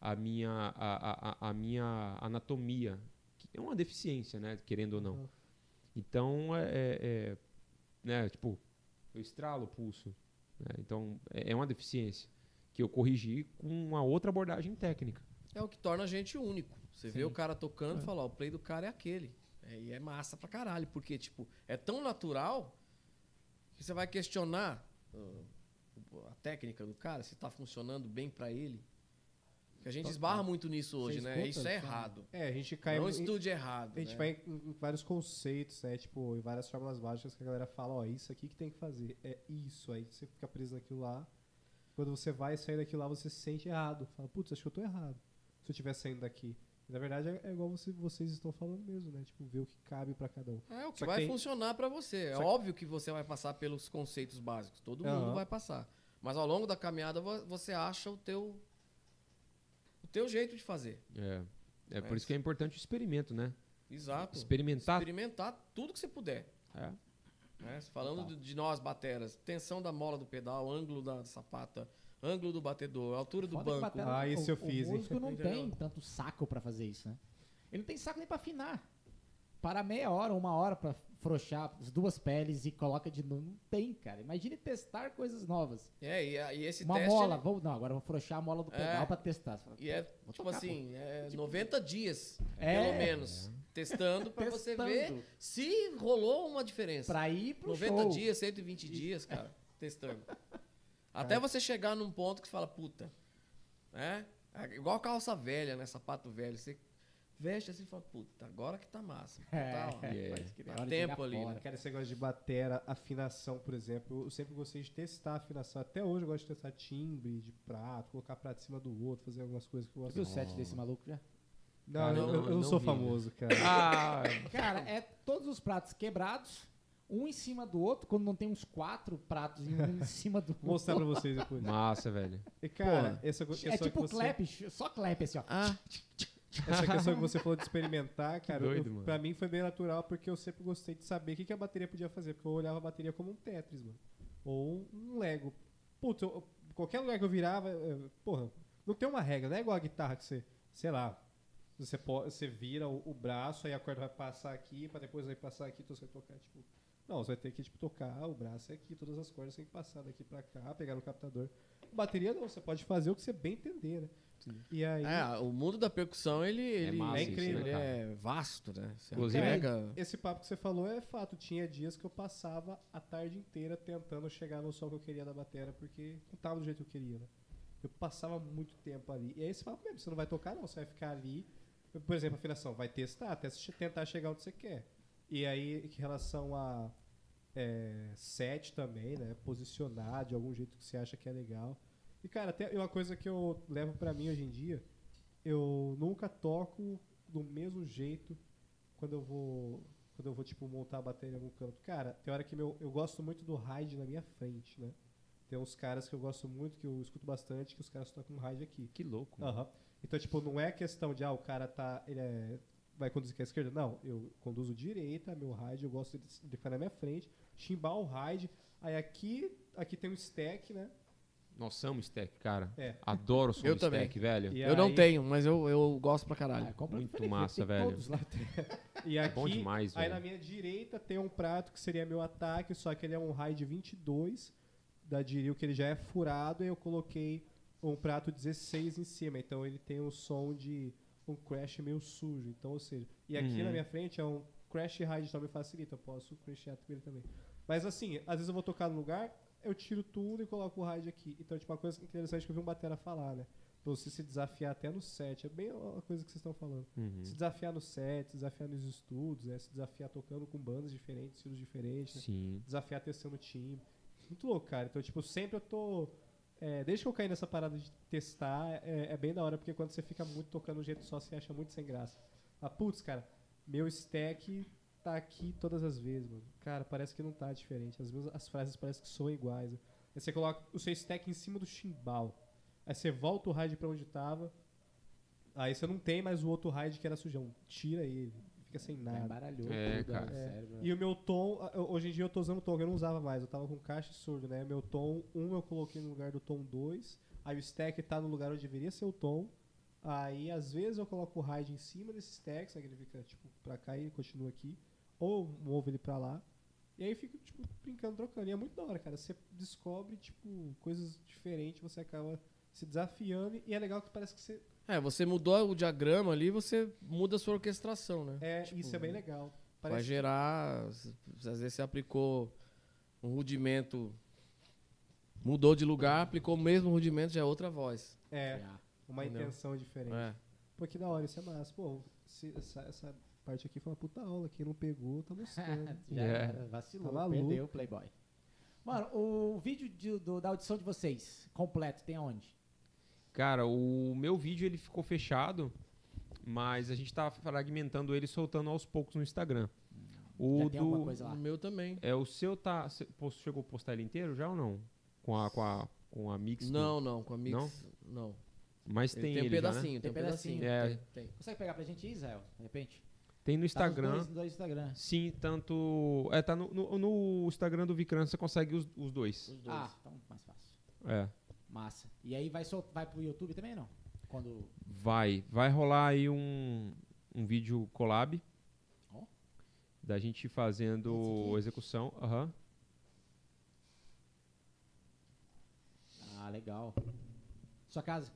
a minha, a, a- a- a minha anatomia. Que é uma deficiência, né? Querendo ou não. Então, é, é- é, né, tipo, eu estralo o pulso. né? Então, é é uma deficiência que eu corrigi com uma outra abordagem técnica. É o que torna a gente único. Você vê o cara tocando e fala, ó, o play do cara é aquele. É, e é massa pra caralho. Porque, tipo, é tão natural que você vai questionar uh, a técnica do cara, se tá funcionando bem pra ele. Porque a gente esbarra muito nisso hoje, né? escuta, Isso é errado. É, a gente cai Não em- estude errado. A gente né? vai em, em vários conceitos, né? Tipo, em várias fórmulas mágicas que a galera fala, ó, isso aqui que tem que fazer. É isso. Aí você fica preso naquilo lá. Quando você vai sair daquilo lá, você se sente errado. Fala, putz, acho que eu tô errado. Se eu estiver saindo daqui. Na verdade, é, é igual você- vocês estão falando mesmo, né? Tipo, ver o que cabe pra cada um. É o que Só que vai tem- funcionar pra você. É Só que- óbvio que você vai passar pelos conceitos básicos. Todo mundo Aham. vai passar. Mas ao longo da caminhada vo- você acha o teu o teu jeito de fazer. É. É por Mas- isso que é importante o experimento, né? Exato. Experimentar. Experimentar tudo que você puder. É. né? Falando de, de nós bateras, tensão da mola do pedal, ângulo da sapata, ângulo do batedor, altura do Foda banco. Ah, isso o, eu fiz, O hein? músico não tem tanto saco pra fazer isso, né? Ele não tem saco nem pra afinar. Para meia hora, uma hora pra frouxar as duas peles e coloca de novo. Não tem, cara. Imagine testar coisas novas. É, e, e esse Uma teste. mola, ele- vou, não, agora eu vou frouxar a mola do pedal É. pra testar. Fala, E é, "Pô, vou tipo tocar, assim, é 90 dias, É. pelo menos, testando pra você ver se rolou uma diferença. Pra ir pro 90 show. dias, 120 dias, cara, testando. Até você chegar num ponto que você fala, puta, né? É igual calça velha, né? Sapato velho. Você veste assim e fala, puta, agora que tá massa. É, Tá, ó, é. tempo ali, fora. né? Cara, esse negócio de batera, afinação, por exemplo, eu sempre gostei de testar a afinação. Até hoje eu gosto de testar timbre de prato, colocar prato em cima do outro, fazer algumas coisas que eu Você gosto. viu o set desse maluco já? Não, eu, não, eu não não sou vi, famoso, cara. Ah, Cara, é todos os pratos quebrados, um em cima do outro, quando não tem uns quatro pratos em um em cima do <laughs> Vou mostrar pra outro. vocês depois. massa, velho. E, cara, Porra. essa É que tipo você, clap, só clap assim, ó. Ah, essa questão que você falou de experimentar, cara, doido, eu- pra mim foi bem natural, porque eu sempre gostei de saber o que, que a bateria podia fazer, porque eu olhava a bateria como um Tetris, mano. Ou um Lego. Putz, eu- qualquer lugar que eu virava, eu- porra, não tem uma regra, não é igual a guitarra que você, sei lá, você, pode, você vira o, o braço, aí a corda vai passar aqui, pra depois vai passar aqui, então você vai tocar, tipo... Não, você vai ter que, tipo, tocar, o braço é aqui, todas as cordas tem que passar daqui pra cá, pegar no captador. Bateria não, você pode fazer o que você bem entender, né? E aí... é, o mundo da percussão, ele, ele, massa isso, ele né, cara? é vasto, né? Você Inclusive- pega... Esse papo que você falou é fato. Tinha dias que eu passava a tarde inteira tentando chegar no som que eu queria da bateria, porque não tava do jeito que eu queria, né? Eu passava muito tempo ali. E aí você fala, mesmo, você não vai tocar não, você vai ficar ali. Por exemplo, a afinação, vai testar, até tentar chegar onde você quer. E aí, em relação a é, set também, né? Posicionar de algum jeito que você acha que é legal. E, cara, até uma coisa que eu levo pra mim hoje em dia, eu nunca toco do mesmo jeito quando eu vou quando eu vou tipo montar a bateria em algum canto. Cara, tem hora que meu, eu gosto muito do ride na minha frente, né? Tem uns caras que eu gosto muito, que eu escuto bastante, que os caras tocam um ride aqui. Que louco. Aham. Então, tipo, não é questão de, ah, o cara tá. Ele é, vai conduzir com a esquerda. Não, eu conduzo direita, meu ride, eu gosto de, de ficar na minha frente, chimbal o ride. Aí aqui, aqui tem um stack, né? Nossa, amo stack, cara. É. Adoro o som Eu do também. stack, velho. E Eu não aí- tenho, mas eu, eu gosto pra Ah, caralho. no Muito massa, velho. Todos lá. <laughs> E aqui, bom demais, aí velho. na minha direita tem um prato que seria meu ataque, só que ele é um ride 22 da Diril, que ele já é furado, e eu coloquei um prato 16 em cima. Então ele tem um som de um crash meio sujo. Então, ou seja, e aqui Uhum. na minha frente é um crash ride, então me facilita, eu posso crashear com ele também. Mas assim, às vezes eu vou tocar no lugar, eu tiro tudo e coloco o ride aqui. Então, tipo, uma coisa interessante que eu vi um batera falar, né? Pra você se desafiar até no set. É bem a coisa que vocês estão falando. Uhum. Se desafiar no set, se desafiar nos estudos, né? se desafiar tocando com bandas diferentes, estilos diferentes, né? Desafiar testando time. Muito louco, cara. Então, tipo, sempre eu tô. é, desde que eu caí nessa parada de testar, é, é bem da hora, porque quando você fica muito tocando um jeito só, você acha muito sem graça. Ah, putz, cara, meu stack tá aqui todas as vezes, mano. Cara, parece que não tá diferente. As, mesmas, as frases parecem que soam iguais. né? Aí você coloca o seu stack em cima do chimbal. Aí você volta o ride pra onde tava. Aí você não tem mais o outro ride que era sujão. Tira ele. Fica sem nada. Embaralhou É, tudo, cara. ó, É. E o meu tom, hoje em dia eu tô usando tom, que eu não usava mais, eu tava com caixa e surdo, né? Meu tom 1 eu coloquei no lugar do tom 2, aí o stack tá no lugar onde deveria ser o tom. Aí às vezes eu coloco o ride em cima desse stack, sabe que ele fica tipo pra cá e continua aqui, ou movo ele pra lá. E aí fica tipo brincando, trocando. E é muito da hora, cara. Você descobre tipo coisas diferentes, você acaba se desafiando e é legal que parece que você É, você mudou o diagrama ali, você muda a sua orquestração, né? é, Tipo, isso é bem legal. Vai Parece gerar. Às vezes você aplicou um rudimento mudou de lugar, aplicou o mesmo rudimento, já é outra voz. É, uma Entendeu? intenção diferente. É. Pô, que da hora, isso é massa. Pô, se- essa, essa parte aqui foi uma puta aula. Quem não pegou, tá mostrando. <laughs> Já É. era, vacilou, Tá perdeu o Playboy. Mano, o vídeo de- do- da audição de vocês, completo, tem aonde? Cara, o meu vídeo ele ficou fechado, mas a gente tá fragmentando ele e soltando aos poucos no Instagram. O Já tem alguma do coisa lá? O meu também. é o seu tá cê chegou a postar ele inteiro já ou não? Com a com a com a mix? do- Não, não, com a Mix. Não? Mas Ele tem, tem, um ele já, né? pedacinho, tem um Tem pedacinho. É. Tem, tem. Consegue pegar pra gente, Israel, de repente? Tem no Tá Instagram. dois Instagram. Sim, tanto é tá no, no, no Instagram do Vicran você consegue os, os dois. Os dois. Ah, então mais fácil. É. Massa. E aí vai, sol- vai pro YouTube também, não? Quando... Vai, vai rolar aí um, um vídeo collab. Ó. Da gente fazendo execução. Aham. Ah, legal. Sua casa?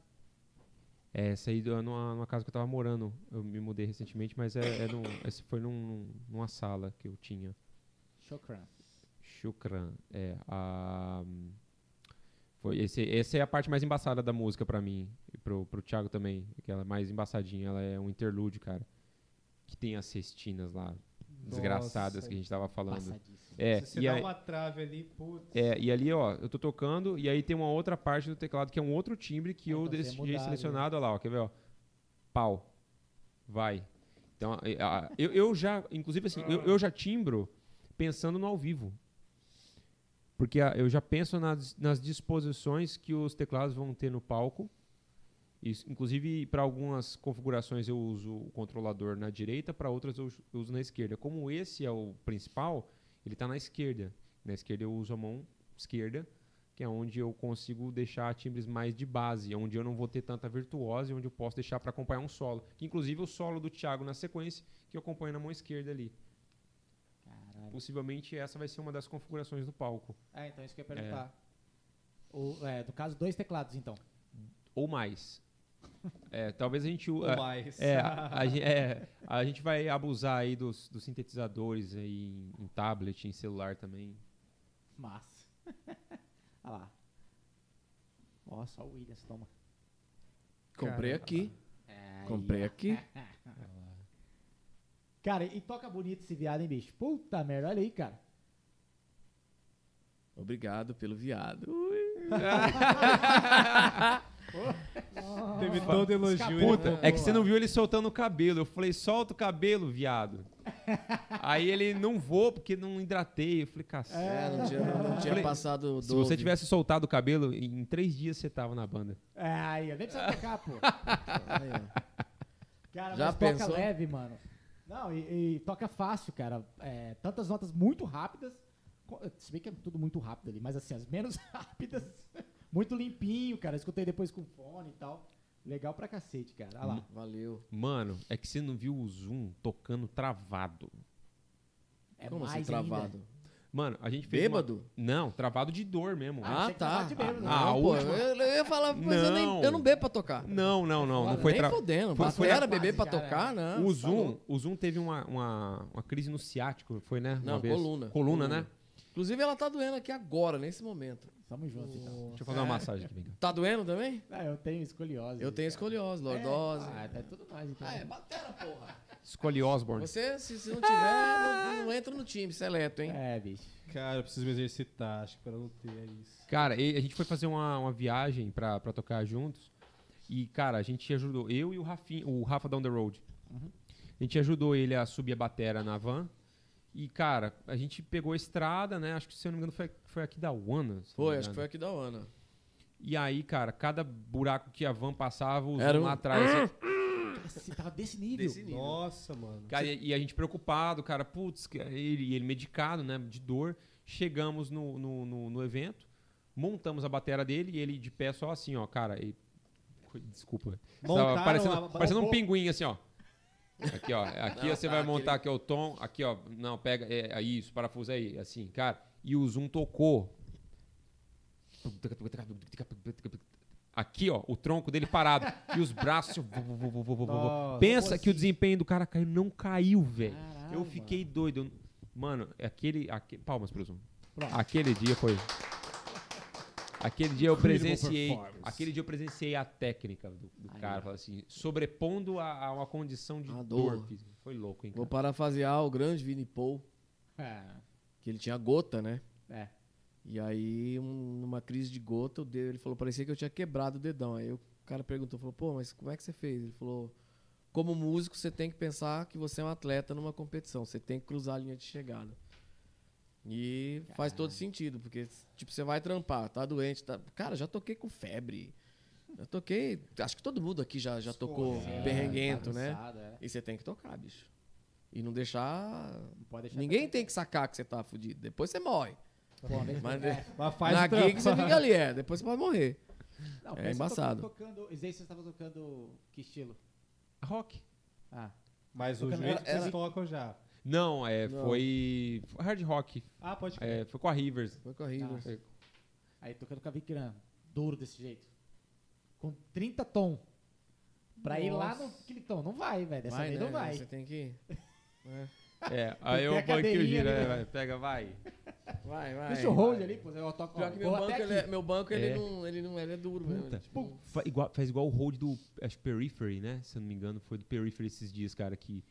É, essa aí é numa, numa casa que eu tava morando. Eu me mudei recentemente, mas é, é num- esse foi num- numa sala que eu tinha. Chokran. Shukran. É, a, foi esse, essa é a parte mais embaçada da música pra mim. E pro, pro Thiago também. Aquela mais embaçadinha. Ela é um interlude, cara. Que tem as cestinas lá. Desgraçadas Nossa. que a gente tava falando. É, Se você e dá aí, uma trave ali, putz. é, e ali, ó, eu tô tocando, e aí tem uma outra parte do teclado que é um outro timbre que Ah, eu então ia deixei selecionado, olha lá, ó, quer ver, ó? Pau. Vai. Então, é, eu, eu já, inclusive assim, eu, eu já timbro pensando no ao vivo. Porque a- eu já penso nas, nas disposições que os teclados vão ter no palco. Isso, inclusive, para algumas configurações eu uso o controlador na direita, para outras eu us- eu uso na esquerda. Como esse é o principal, ele está na esquerda. Na esquerda eu uso a mão esquerda, que é onde eu consigo deixar timbres mais de base, onde eu não vou ter tanta virtuose, onde eu posso deixar para acompanhar um solo. Que, inclusive o solo do Thiago na sequência, que eu acompanho na mão esquerda ali. Caralho. Possivelmente essa vai ser uma das configurações do palco. É, então isso que eu ia perguntar. O, é, no caso, dois teclados, então. Ou mais. É, talvez a gente... Ou a- mais. É, a, <laughs> é, a gente vai abusar aí dos, dos sintetizadores aí em, em tablet, em celular também. Massa. <laughs> Olha lá. Ó, só o Williams, toma. Comprei aqui. É, Comprei aqui. <laughs> Cara, e toca bonito esse viado, hein, bicho? Puta merda, olha aí, cara. Obrigado pelo viado. Teve todo elogio. Puta, é que você não viu ele soltando o cabelo. Eu falei, solta o cabelo, viado. Aí ele, não vou, porque não hidratei. Eu falei, cacete. É, não tinha, não tinha Falei, passado Se Dove. você tivesse soltado o cabelo, em três dias você tava na banda. É, aí, nem precisa tocar, pô. Cara, Já mas pensou? toca leve, mano. Não, e, e toca fácil, cara. É, tantas notas muito rápidas. Se bem que é tudo muito rápido ali, mas assim, as menos <laughs> rápidas. Muito limpinho, cara. Escutei depois com fone e tal. Legal pra cacete, cara. Olha lá. Valeu. Mano, é que você não viu o Zoom tocando travado. É Como assim mais travado? ainda. Mano, a gente fez. uma- Bêbado? Não, travado de dor mesmo. Ah, Ah, tá. de bêbado, não, Ah, a pô, última- eu, eu ia falar, mas eu, nem, Não. eu não bebo pra tocar. Não, não, não. Não foi Nem travado. fodendo. foi- Foi, foi era beber pra cara. tocar, não. O tá Zoom, o Zoom teve uma, uma, uma crise no ciático, foi, né? Não, uma vez. coluna. Coluna, né? Inclusive, ela tá doendo aqui agora, nesse momento. Tamo junto, então. Deixa eu fazer uma massagem aqui, vem cá. Tá doendo também? Ah, eu tenho escoliose. Eu tenho escoliose, lordose. Ah, é tudo nós, então. Ah, é batera, porra. Scully Osborne. Você, se, se não tiver, não, não entra no time seleto, hein? É, bicho. Cara, eu preciso me exercitar, acho que pra não ter é isso. Cara, e a gente foi fazer uma, uma viagem pra, pra tocar juntos. E, cara, a gente ajudou, eu e o Rafinha, o Rafa Down the Road. A gente ajudou ele a subir a batera na van. E, cara, a gente pegou a estrada, né? Acho que, se eu não me engano, foi, foi aqui da não Foi, acho que foi aqui da Ana. E aí, cara, cada buraco que a van passava, o Era um- lá atrás. assim, Você tava desse nível. Desse nível. Nossa, mano. Cara, e e a gente preocupado, cara, putz, ele, e ele medicado, né, de dor. Chegamos no, no, no- no evento, montamos a bateria dele e ele de pé só assim, ó, cara. E, desculpa. Tava Montaram parecendo, a- parecendo um pinguim, assim, ó. Aqui, ó. <laughs> Aqui Não, você tá, vai aquele- montar aqui ó, o tom. Aqui, ó. Não, pega. É, é isso, parafuso aí. Assim, cara. E o zoom tocou. Aqui, ó, o tronco dele parado. e os braços. Nossa, Pensa que o assim? desempenho do cara caiu. Não caiu, velho. Eu fiquei doido. Mano, é aquele, aquele. Palmas pro zoom. Aquele dia foi. Aquele dia eu presenciei. Aquele dia eu presenciei a técnica do, do Aí, cara, fala assim, sobrepondo a, a uma condição de A dor. dor. física. Foi louco, hein? Vou Cara? parafrasear o grande Vini Paul, É, que ele tinha gota, né? é. E aí, um- numa crise de gota, o dedo, ele falou, parecia que eu tinha quebrado o dedão. Aí o cara perguntou, falou, pô, mas como é que você fez? Ele falou, como músico, você tem que pensar que você é um atleta numa competição. Você tem que cruzar a linha de chegada. E faz todo sentido, porque, tipo, você vai trampar, tá doente, tá... Cara, já toquei com febre. Já toquei... Acho que todo mundo aqui já, já tocou É, perrenguento, né? bagunçado, é. E você tem que tocar, bicho. E não deixar... Não pode deixar Ninguém tem que sacar que você tá fudido. Depois você morre. Pô, Mas é. Mas faz na gig você fica ali, é. Depois você pode morrer. Não, É pensa embaçado. to- Tocando, esse daí você estava tocando que estilo? Rock. Ah, Mas o jeito que vocês tocam já. Não, é, Não. foi. foi hard rock. Ah, pode crer. É, foi com a Rivers. Foi com a Rivers. Tá. aí tocando com a Vicran, duro desse jeito. Com 30 tom. Pra ir lá no tom. Não vai, velho. Dessa vez né? não vai. Você tem que. É. É, aí eu banquei o giro, né, né? vai, pega, vai. Vai, vai. Deixa o hold ali, pô. Eu toco, ó, Pior que meu vou banco, ele é, meu banco ele, É. não, ele, não, ele é duro mesmo. Puta, ele, tipo, Fa- igual- faz igual o hold do acho, Periphery, né? Se eu não me engano, foi do Periphery esses dias, cara, que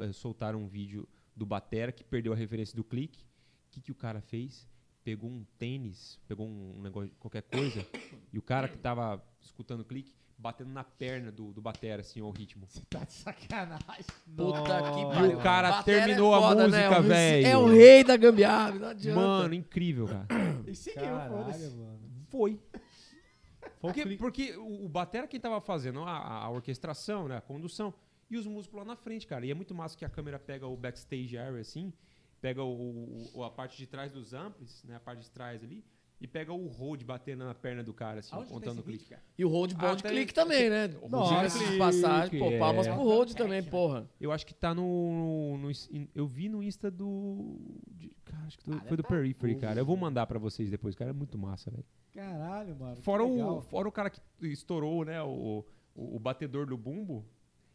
eh, soltaram um vídeo do Batera que perdeu a referência do clique. O que, que o cara fez? Pegou um tênis, pegou um, um negócio, qualquer coisa, e o cara que tava escutando o clique, batendo na perna do, do Batera, assim, ao ritmo. Tá de sacanagem. Puta que pariu. E o cara Batera terminou a foda, música, É o- velho. É o rei da gambiarra, não adianta. Mano, incrível, cara. E seguiu, Caralho, foda-se. mano. Foi. Foi Porque, porque o, o Batera quem tava fazendo a, a orquestração, né, a condução, e os músicos lá na frente, cara. E é muito massa que a câmera pega o backstage area, assim, pega o, o- a parte de trás dos amplis, né, a parte de trás ali, e pega o road batendo na perna do cara, assim, Aonde contando o clique. vídeo? E o hold bom Ah, de tem- clique também, né? Nossa, de passagem, pô, palmas é. pro hold É, também, né? porra. Eu acho que tá no, no- no- Eu vi no Insta do. de- cara, acho que do- Ah, foi deve do tá Periphery, cara. Eu vou mandar pra vocês depois, cara. É muito massa, velho. Caralho, mano. que Fora o, fora o cara que estourou, né? O, o, o batedor do bumbo.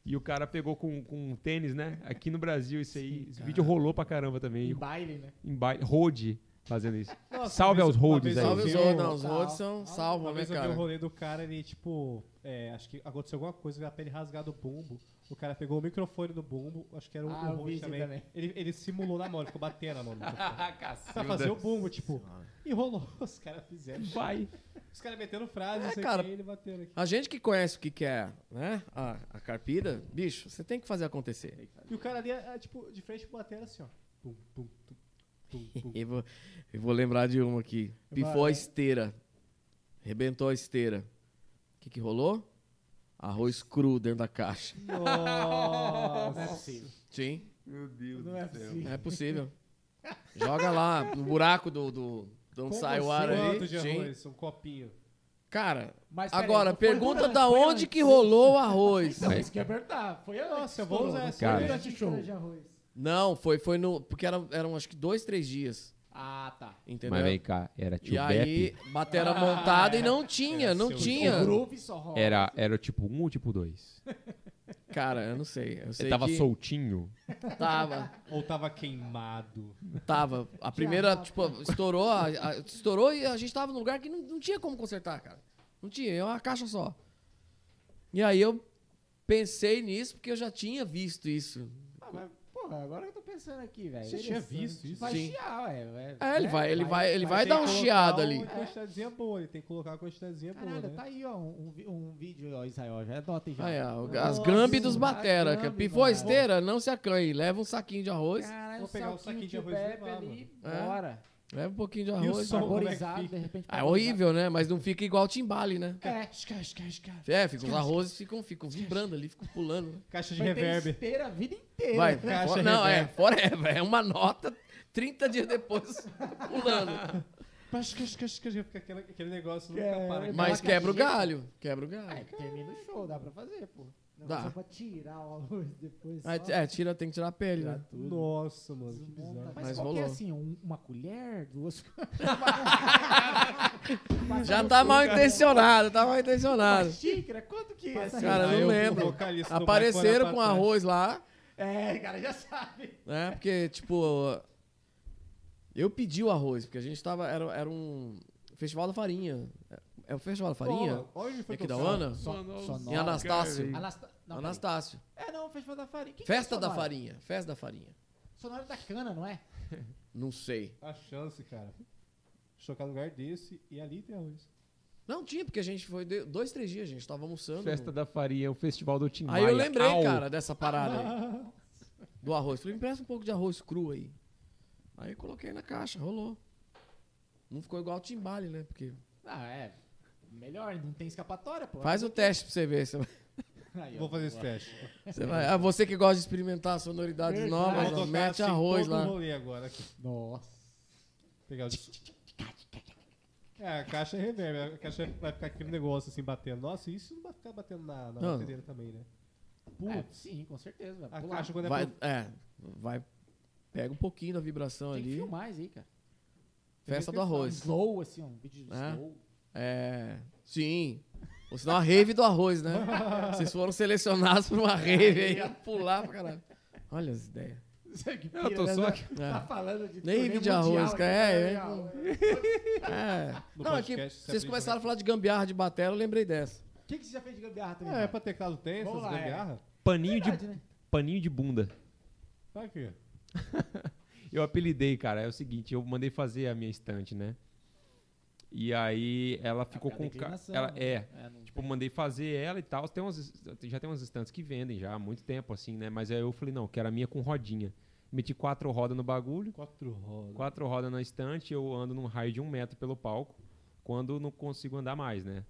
E o cara pegou com, com um tênis, né? Aqui no Brasil, isso aí. esse vídeo rolou pra caramba Em também. baile, né? Em baile. Road fazendo isso. Nossa, Salve aos vez aí. Salve os um- não, os Salve. holds são Uma né, vez eu vi o cara? rolê do cara, ele, tipo, é, acho que aconteceu alguma coisa, veio a pele rasgada do bumbo. O cara pegou o microfone do bumbo, acho que era o, Ah, o também. também. Ele, ele simulou na mão, ele ficou batendo na mão. <laughs> microfone. pra fazer o bumbo, tipo, e rolou. <laughs> Os caras fizeram. Vai. Os caras metendo frases, É, cara. ele batendo aqui. A gente que conhece o que, que é, né? A, a carpida, bicho, você tem que fazer acontecer. E o cara ali, é, tipo, de frente pro batendo assim, ó. Pum, pum, tum, pum, pum. <laughs> Eu vou, eu vou lembrar de uma aqui. Pifou a esteira. Rebentou a esteira. O que, que rolou? Arroz cru dentro da caixa. Não é Nossa. possível. Sim, Meu Deus Não é possível. é possível. Joga lá no buraco do, do, de onde sai o assim? ar aí. Quanto de Sim. arroz? Um copinho. Cara, Mas, agora, foi pergunta da onde antes. que rolou o arroz. Não, isso que é verdade. Foi antes. Nossa, eu vou usar não essa foi Cara. durante o show. de arroz. Não, foi, foi no. Porque eram, eram acho que dois, três dias. Ah, tá. Entendeu? Mas vem cá, era tio E aí, Beppe. batera Ah, montada e não <laughs> tinha, Era não seu tinha. O groove só rola. Era, era o tipo 1 ou tipo 2? Cara, eu não sei. Eu sei Ele tava que soltinho. Tava, Ou tava queimado. tava. A primeira, tipo, estourou, a- a- estourou e a gente tava num lugar que não, não tinha como consertar, cara. Não tinha, é uma caixa só. E aí eu pensei nisso porque eu já tinha visto isso. Porra, agora eu tô pensando aqui, velho. Você tinha Interessante. visto isso? Vai Sim. chiar, ué. É, ele vai, ele vai, ele vai dar um chiado ali. Uma quantidadezinha boa, ele tem que colocar uma quantidadezinha boa, Caralho, né? tá aí, ó, um, um vídeo, ó, Israel, já adota aí já. Aí, ó, Nossa, as gambi dos a batera. Que gambi, pifou a mano. esteira, não se acanhe. Leva um saquinho de arroz, Caralho, Vou pegar um saquinho de arroz e levar, ali, É. bora. Leva um pouquinho de E o arroz. som? é que Saborizado, fica? de repente. Ah, é horrível, né? Mas não fica igual timbale, né? É. É, fica, os arrozes ficam, ficam vibrando ali, ficam pulando. Caixa de Vai ter reverb. esteira a vida inteira. Vai, Caixa for- não, é, reverb. forever. É uma nota 30 dias depois <laughs> pulando. Fica aquele, aquele negócio nunca É, para. Mas quebra o galho. Quebra o É, galho. termina o show, dá pra fazer, pô. Não, Dá. Só pra tirar o arroz depois. Ah, só. É, tira, tem que tirar a pele, né? Nossa, mano, que Desmonta. bizarro. Mas, Mas qual que é rolou. assim, um- uma colher, duas... <laughs> Já tá mal intencionado, tá mal Uma intencionado. xícara, quanto que é? Assim? Cara, Aí não lembro. Apareceram com arroz lá, É, cara, já sabe. né? Porque, tipo. Eu pedi o arroz, porque a gente tava. Era, era um festival da farinha. É o festival da farinha? Pô, Onde foi Aqui que da Ana? Em Anastácio. Anasta- não. Anastácio. É, não, Festival da Farinha. Quem que Festa é da farinha. Festa da farinha. Sonora da cana, não é? <laughs> Não sei. A chance, cara. Chocar no lugar desse e ali tem arroz. Não tinha, porque a gente foi dois, três dias, a gente tava almoçando. Festa da Farinha, o festival do Tim Aí eu lembrei, Au! cara, dessa parada aí. <laughs> Do arroz. Falei, me empresta um pouco de arroz cru aí. Aí eu coloquei na caixa, rolou. Não ficou igual o timbale, né? Porque. Ah, é. Melhor, não tem escapatória, pô. Faz o teste pra você ver. Você vai, <laughs> Aí, ó. Vou fazer esse teste. você vai- ah, você que gosta de experimentar sonoridades Verdade. novas, ó, mete assim arroz lá. rolê agora aqui. Nossa. Pegar o. É, a caixa é reverb. A caixa vai ficar aquele negócio assim batendo. Nossa, isso não vai ficar batendo na, na batedeira também, né? É, Putz. sim, com certeza. Vai a pular. caixa quando é Vai, pro- é, vai. Pega um pouquinho da vibração Tem que ali. filmar isso aí, cara. Festa do Tem que Um arroz. slow, assim, um vídeo de É. slow. É. Sim. Ou senão a rave do arroz, né? Vocês foram selecionados pra uma rave aí, ia pular pra caralho. Olha as ideias. Você Eu tô né? só aqui. Tá É. falando de Nem vídeo de arroz, aqui, cara. É, né? É. No Não, é que você vocês começaram a falar de gambiarra de bateria, eu lembrei dessa. O que, que você já fez de gambiarra também? Ah, é pra teclado tem essas lá, é. gambiarra? Paninho de, Verdade, né? paninho de bunda. Pra quê? <laughs> Eu apelidei, cara. É o seguinte, eu mandei fazer a minha estante, né? E aí ela ficou com... ca- Ela, né? é, É, Tipo, tem- mandei fazer ela e tal. Tem umas, já tem umas estantes que vendem já há muito tempo, assim, né? Mas aí eu falei, não, quero a minha com rodinha. Meti quatro rodas no bagulho, Quatro rodas. quatro rodas na estante, eu ando num raio de um metro pelo palco, quando não consigo andar mais, né?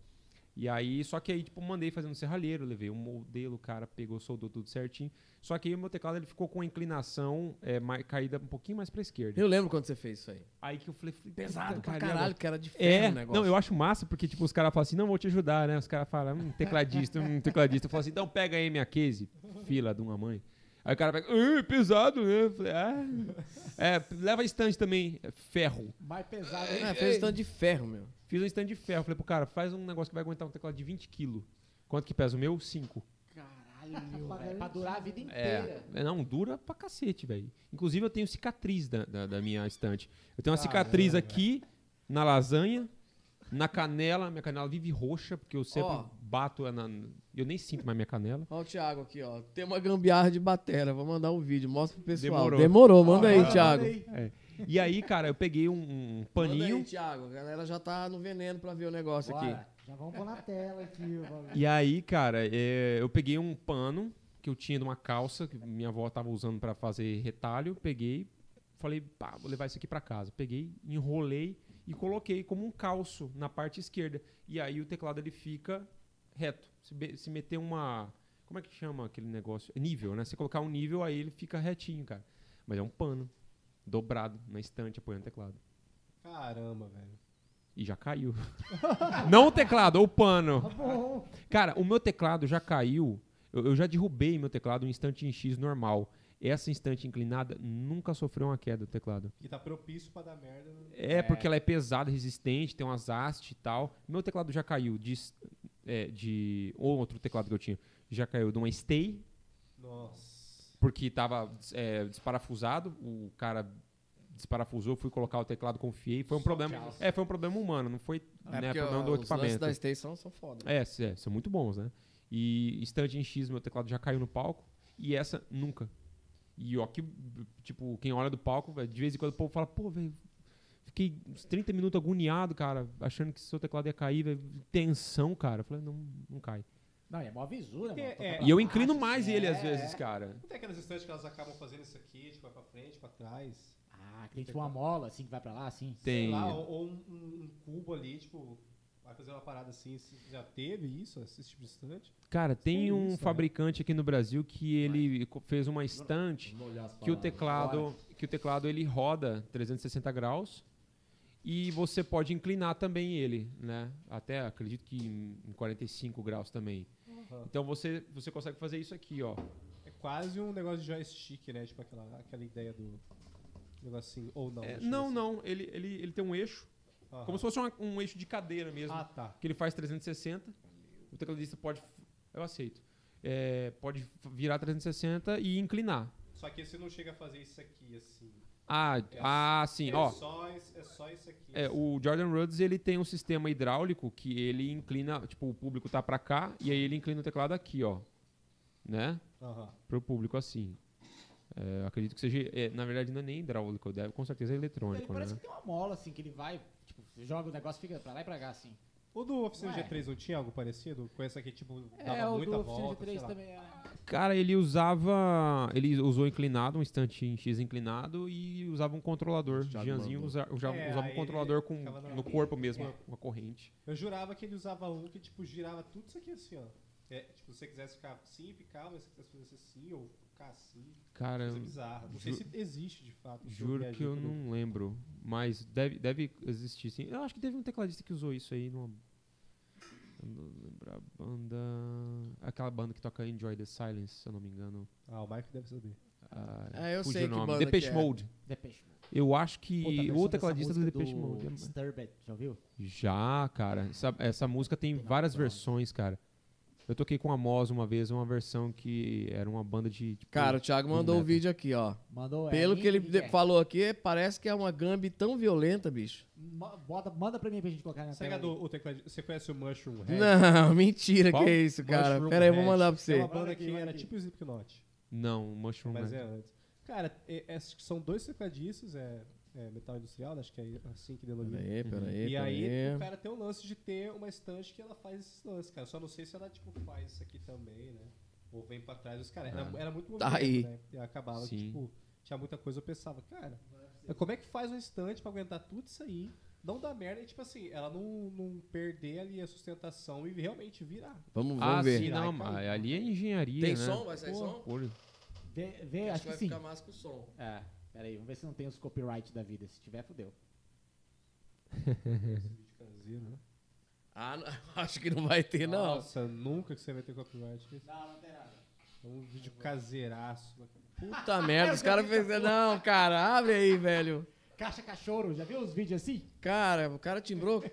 E aí, só que aí, tipo, mandei fazer no serralheiro, levei um modelo, o cara pegou, soldou tudo certinho. Só que aí o meu teclado ele ficou com a inclinação é, mais, caída um pouquinho mais pra esquerda. Eu lembro quando você fez isso aí. Aí que eu falei, falei, Pesado pra cara, caralho, que era de ferro É, o negócio. não, eu acho massa porque, tipo, os caras falam assim, não, vou te ajudar, né? Os caras falam, hum, tecladista, um tecladista. Eu falo assim, então pega aí minha case, fila de uma mãe. Aí o cara pega, "Ah, pesado, né? Eu falei, ah. É, leva estante também, é, ferro. Mais pesado. É, fez tanto de ferro, meu. Fiz um estante de ferro. Falei pro cara, faz um negócio que vai aguentar um teclado de 20 quilos. Quanto que pesa o meu? 5. Caralho, meu, velho. Pra durar a vida É, inteira. é, não, dura pra cacete, velho. Inclusive eu tenho cicatriz da, da, da minha estante. Eu tenho uma Caramba, cicatriz aqui, na lasanha, na canela. Minha canela vive roxa, porque eu sempre Ó. bato na... Eu nem sinto mais minha canela. Ó o Thiago aqui, ó. Tem uma gambiarra de batera. Vou mandar um vídeo, mostra pro pessoal. Demorou. Demorou, manda aí, Manda Thiago. aí. E aí, cara, eu peguei um, um Manda paninho. aí, Thiago. A galera já tá no veneno pra ver o negócio Bora. aqui. Já vamos pôr na tela aqui. E aí, cara, é, eu peguei um pano que eu tinha de uma calça que minha avó tava usando pra fazer retalho. Peguei, falei, pá, vou levar isso aqui pra casa. Peguei, enrolei e coloquei como um calço na parte esquerda. E aí o teclado ele fica reto. Se, se meter uma. Como é que chama aquele negócio? Nível, né? Se colocar um nível, aí ele fica retinho, cara. Mas é um pano dobrado na estante apoiando o teclado. Caramba, velho. E já caiu. <laughs> Não o teclado, o pano. Tá. Cara, o meu teclado já caiu. Eu, eu já derrubei meu teclado em instante em X normal. Essa instante inclinada nunca sofreu uma queda do teclado. Que tá propício pra dar merda. né? É, porque ela é pesada, resistente, tem umas hastes e tal. Meu teclado já caiu de, é, de. Ou outro teclado que eu tinha. Já caiu de uma Stay, Nossa. porque tava é, desparafusado. O cara desparafusou, fui colocar o teclado, confiei. Foi um problema. É, foi um problema humano, não foi É né, problema do os equipamento. da Station são foda. É, s- é, são muito bons, né? E estante em X, meu teclado já caiu no palco. E essa, nunca. E ó, que, tipo, quem olha do palco, de vez em quando o povo fala, pô, velho, fiquei uns 30 minutos agoniado, cara, achando que seu teclado ia cair, velho. Tensão, cara. Eu falei, não, não cai. Não, é mó visura, mano. É, é. E eu baixo, inclino mais assim, ele é, às vezes, é. cara. Não tem aquelas estantes que elas acabam fazendo isso aqui, tipo, vai pra frente, pra trás. Ah, que tem tipo uma mola, assim, que vai pra lá, assim. Tem. Sei lá, ou, ou um, um- cubo ali, tipo, vai fazer uma parada assim. se- Já teve isso, esse tipo de estante? Cara, tem um isso, né? fabricante aqui no Brasil que ele fez uma estante que o teclado, que o teclado ele roda 360 graus e você pode inclinar também ele, né? Até acredito que em em 45 graus também. Então você você consegue fazer isso aqui, ó. É quase um negócio de joystick, né? Tipo aquela, aquela ideia do negocinho. Ou não. É, não, não, ele, ele, ele tem um eixo, Aham. como se fosse uma- um eixo de cadeira mesmo, Ah, tá. que ele faz 360. O tecladista pode, eu aceito, é, pode virar 360 e inclinar. Só que você não chega a fazer isso aqui, assim. Ah, É- ah sim, é ó. Só, é só isso aqui. É, o Jordan Rhodes ele tem um sistema hidráulico que ele inclina, tipo, o público tá pra cá e aí ele inclina o teclado aqui, ó. Né? Aham. Pro público assim. É, eu acredito que seja. é, na verdade, não é nem hidráulico, deve, com certeza é Ele eletrônico, né? parece que tem uma mola, assim, que ele vai, tipo, você joga o negócio e fica pra lá e pra cá, assim. O do Oficina Ué. G3 não tinha algo parecido? Com essa aqui, tipo, dava É, o muita do Oficina volta, G3 sei lá. também é. Cara, ele usava. Ele usou inclinado, um instante em X inclinado e usava um controlador. O mandou. usa- usava, É, usava um controlador com, no corpo mesmo, É. uma corrente. Eu jurava que ele usava um que, tipo, girava tudo isso aqui assim, ó. É, tipo, se você quisesse ficar assim, ficava. Se você quisesse fazer assim, ou ficar assim. Cara, Coisa bizarra. Não sei se existe, de fato. juro que eu não lembro. Mas deve, deve existir sim. Eu acho que teve um tecladista que usou isso aí numa. Eu não lembro a banda. Aquela banda que toca Enjoy the Silence, se eu não me engano. Ah, o Mike deve saber. Ah, É, eu sei o que nome. banda Depeche que é. Mode. Depeche Mode. Eu acho que versão o dessa tecladista do Depeche Mode. é- Disturbed, já ouviu? Já, cara. Essa, essa música tem Tem várias Bronze. versões, cara. Eu toquei com a Moz uma vez, uma versão que era uma banda de. tipo, Cara, o Thiago mandou o metal. vídeo aqui, ó. Mandou Pelo é, que ele é. falou aqui, parece que é uma Gambi tão violenta, bicho. Bota, manda pra mim pra gente colocar na Você, tela. do, o tecladista, você conhece o Mushroom Head? Não, <laughs> mentira, Qual? que é isso, cara. Mushroom Pera aí, eu vou mandar pra É você. uma banda que era tipo o Slipknot. Não, Mushroom Mas é antes. Cara, é, é- são dois tecladistas, é, é metal industrial, acho que é assim que denomina. aí, pera aí, E aí, aí. o cara tem um lance de ter uma estante que ela faz esses lances, cara. Só não sei se ela, tipo, faz isso aqui também, né? Ou vem pra trás dos caras. Era, Ah. era muito Tá movimento, aí. né? E acabava que, Sim. tipo, tinha muita coisa. Eu pensava, cara, mas como é que faz uma estante pra aguentar tudo isso aí? Não dá merda e, tipo assim, ela não, não perder ali a sustentação e realmente virar. Vamos, Ah, vamos ver. sim, não, ali é engenharia. Tem né? som? Vai sair Pô, som? por- Vê, vê acho que vai sim. ficar massa com o som. É, pera aí, vamos ver se não tem os copyright da vida. Se tiver, fodeu. <laughs> Esse vídeo caseiro, né? Ah, não, <laughs> acho que não vai ter, não. Nossa, nunca que você vai ter copyright. Não, não tem nada. É um vídeo caseiraço. Puta merda, os caras fez... Não, cara, abre aí, velho. Caixa Cachorro, já viu os vídeos assim? Cara, o cara timbrou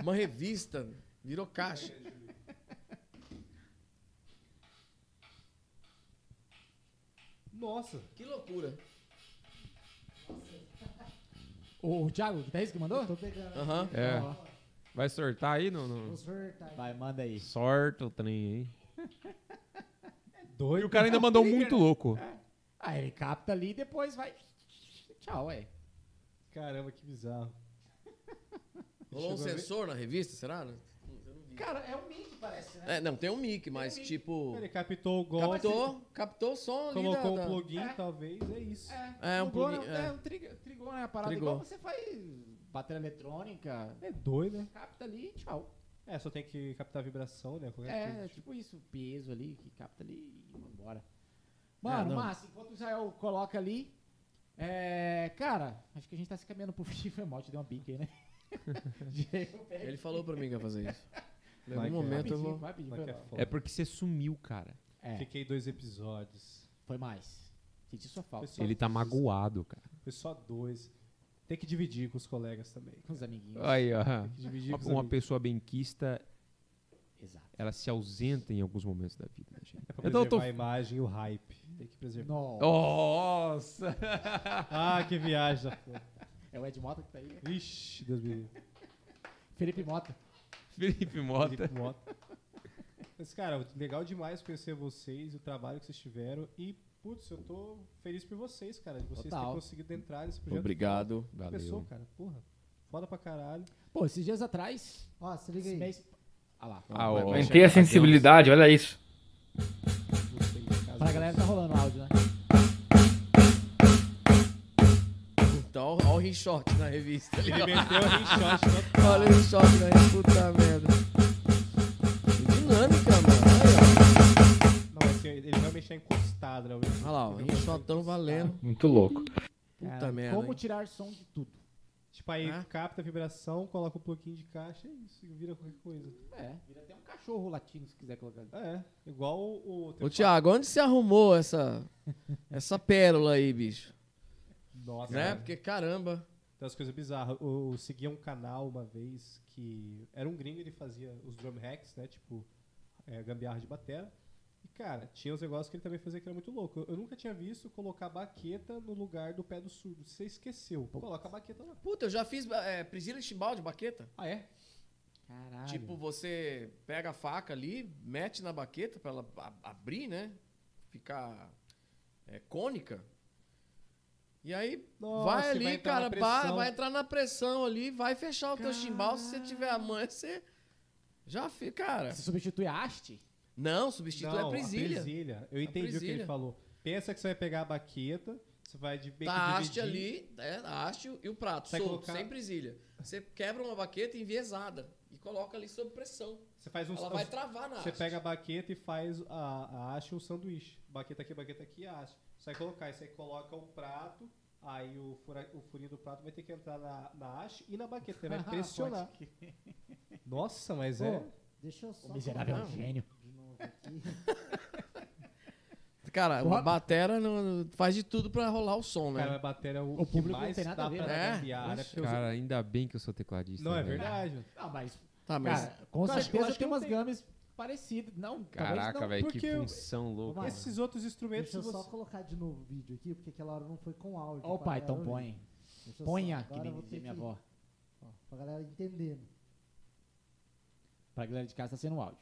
uma revista, virou caixa. Nossa, Que loucura. O, o Thiago, que tá isso que mandou? Tô pegando. Aham. É. Ó, Vai sortar aí no. no- Os vertais. Vai, manda aí. Sorta o trem aí. <laughs> doido. E o cara ainda mandou muito louco. Ah, ele capta ali e depois vai. Tchau, ué. Caramba, que bizarro. Rolou um Chegou a ver? sensor na revista, será? Não. Cara, é um mic, parece, né? É, não, tem um mic, mas mic. tipo. Ele captou o golpe, Captou, captou o som ali colocou da, um plugin, É. talvez, é isso. É, um plugou, plugin, É, é. um trigo, trigou, né? A parada Trigou. igual você faz bateria eletrônica, É doido, né? capta ali e tchau. É, só tem que captar a vibração, né? Qualquer É, coisa. tipo isso, peso ali, que capta ali e vambora. Mano, não. massa, enquanto o Israel coloca ali, é, cara, acho que a gente tá se caminhando pro fim, foi mal, te deu uma pique aí, né? <laughs> <laughs> Ele falou pra mim que ia fazer isso. Em Vai algum é. momento eu vou. que é foda. É porque você sumiu, cara. É, Fiquei dois episódios. foi mais. Senti sua falta. Foi só- Ele tá magoado, cara. Foi só dois. Tem que dividir com os colegas também. Com os amiguinhos. Aí, ó. Tem que dividir Uma, com os uma amigos. pessoa benquista, Exato. ela se ausenta em alguns momentos da vida da gente. É pra Então preservar tô. a imagem e o hype. Tem que preservar. Nossa. Nossa! <laughs> Ah, que viagem. É o Ed Mota que tá aí. né? Ixi, Deus me livre. Felipe Mota. Felipe Mota. Felipe Mota. Mas, cara, legal demais conhecer vocês, o trabalho que vocês tiveram. E, putz, eu tô feliz por vocês, cara. De vocês Total. terem conseguido entrar nesse projeto. Obrigado. Valeu. Pessoa, cara. Porra. Foda pra caralho. Pô, esses dias atrás, Ó, se liga aí. mês... Ah lá. Ah, Vai- ó. vai Aumentei a sensibilidade, olha isso. Pra galera tá rolando o áudio, né? Então, olha o rinshot na revista ali. Ele meteu o rinshot. <laughs> Olha o rinshot na revista, puta merda. Que dinâmica, mano. Aí, Não, assim, ele vai mexer encostado, né? Olha lá, o rinshotão valendo. Muito louco. Puta Cara, merda. Como hein? tirar som de tudo. Tipo, aí Ah. capta a vibração, coloca o plugin de caixa e isso, vira qualquer coisa. É, vira até um cachorro latino se quiser colocar. É, igual o... Ô, Thiago, onde você arrumou essa, essa pérola aí, bicho? Nossa, Né? cara. Porque, caramba. Tem umas coisas bizarras. Eu, eu seguia um canal uma vez que era um gringo, ele fazia os drum hacks, né? Tipo, é, gambiarra de batera. E, cara, tinha uns negócios que ele também fazia que era muito louco. Eu, eu nunca tinha visto colocar baqueta no lugar do pé do surdo. Você esqueceu. Coloca a baqueta lá. Puta, eu já fiz é, prisila e chimbal de baqueta. Ah, é? Caralho. Tipo, você pega a faca ali, mete na baqueta pra ela abrir, né? Ficar é, cônica. E aí Nossa, vai vai ali, entrar cara, pressão. vai entrar na pressão ali, vai fechar o teu chimbal. Se você tiver a manha, você já fica, cara. Você substitui a haste? Não, substitui Não, a presilha. presilha. Eu entendi o que ele presilha. falou. Pensa que você vai pegar a baqueta, você vai de meio Tá a haste ali, é, a haste e o prato, Vai solto, colocar- sem presilha. Você quebra uma baqueta enviesada e coloca ali sob pressão. Você faz um Ela vai travar na Você haste. pega a baqueta e faz a, a haste e um sanduíche. Baqueta aqui, baqueta aqui, a haste. Você vai colocar, aí você coloca o prato, aí o, fura- o furinho do prato vai ter que entrar na, na haste e na baqueta. Vai <laughs> pressionar. Nossa, mas é. Deixa eu só O miserável é um colocar gênio. de novo aqui. <laughs> Cara, Porra. a batera não- faz de tudo pra rolar o som, né? Cara, a bateria é o, O que público não mais tem nada dá a ver, pra né? gambiarra, né? Porque os- Cara, ainda bem que eu sou tecladista. Não, é velho. verdade. Ah, mas, Tá, mas cara, com eu certeza acho que tem não umas tem- games parecidas. Não, Caraca, velho, que função louca. Esses outros instrumentos. Deixa eu só você- colocar de novo o vídeo aqui, porque aquela hora não foi com áudio. Opa, pra então galera põe. Ponha, que nem dizia minha que- avó. ó, pra galera entendendo. Pra galera de casa tá sendo áudio.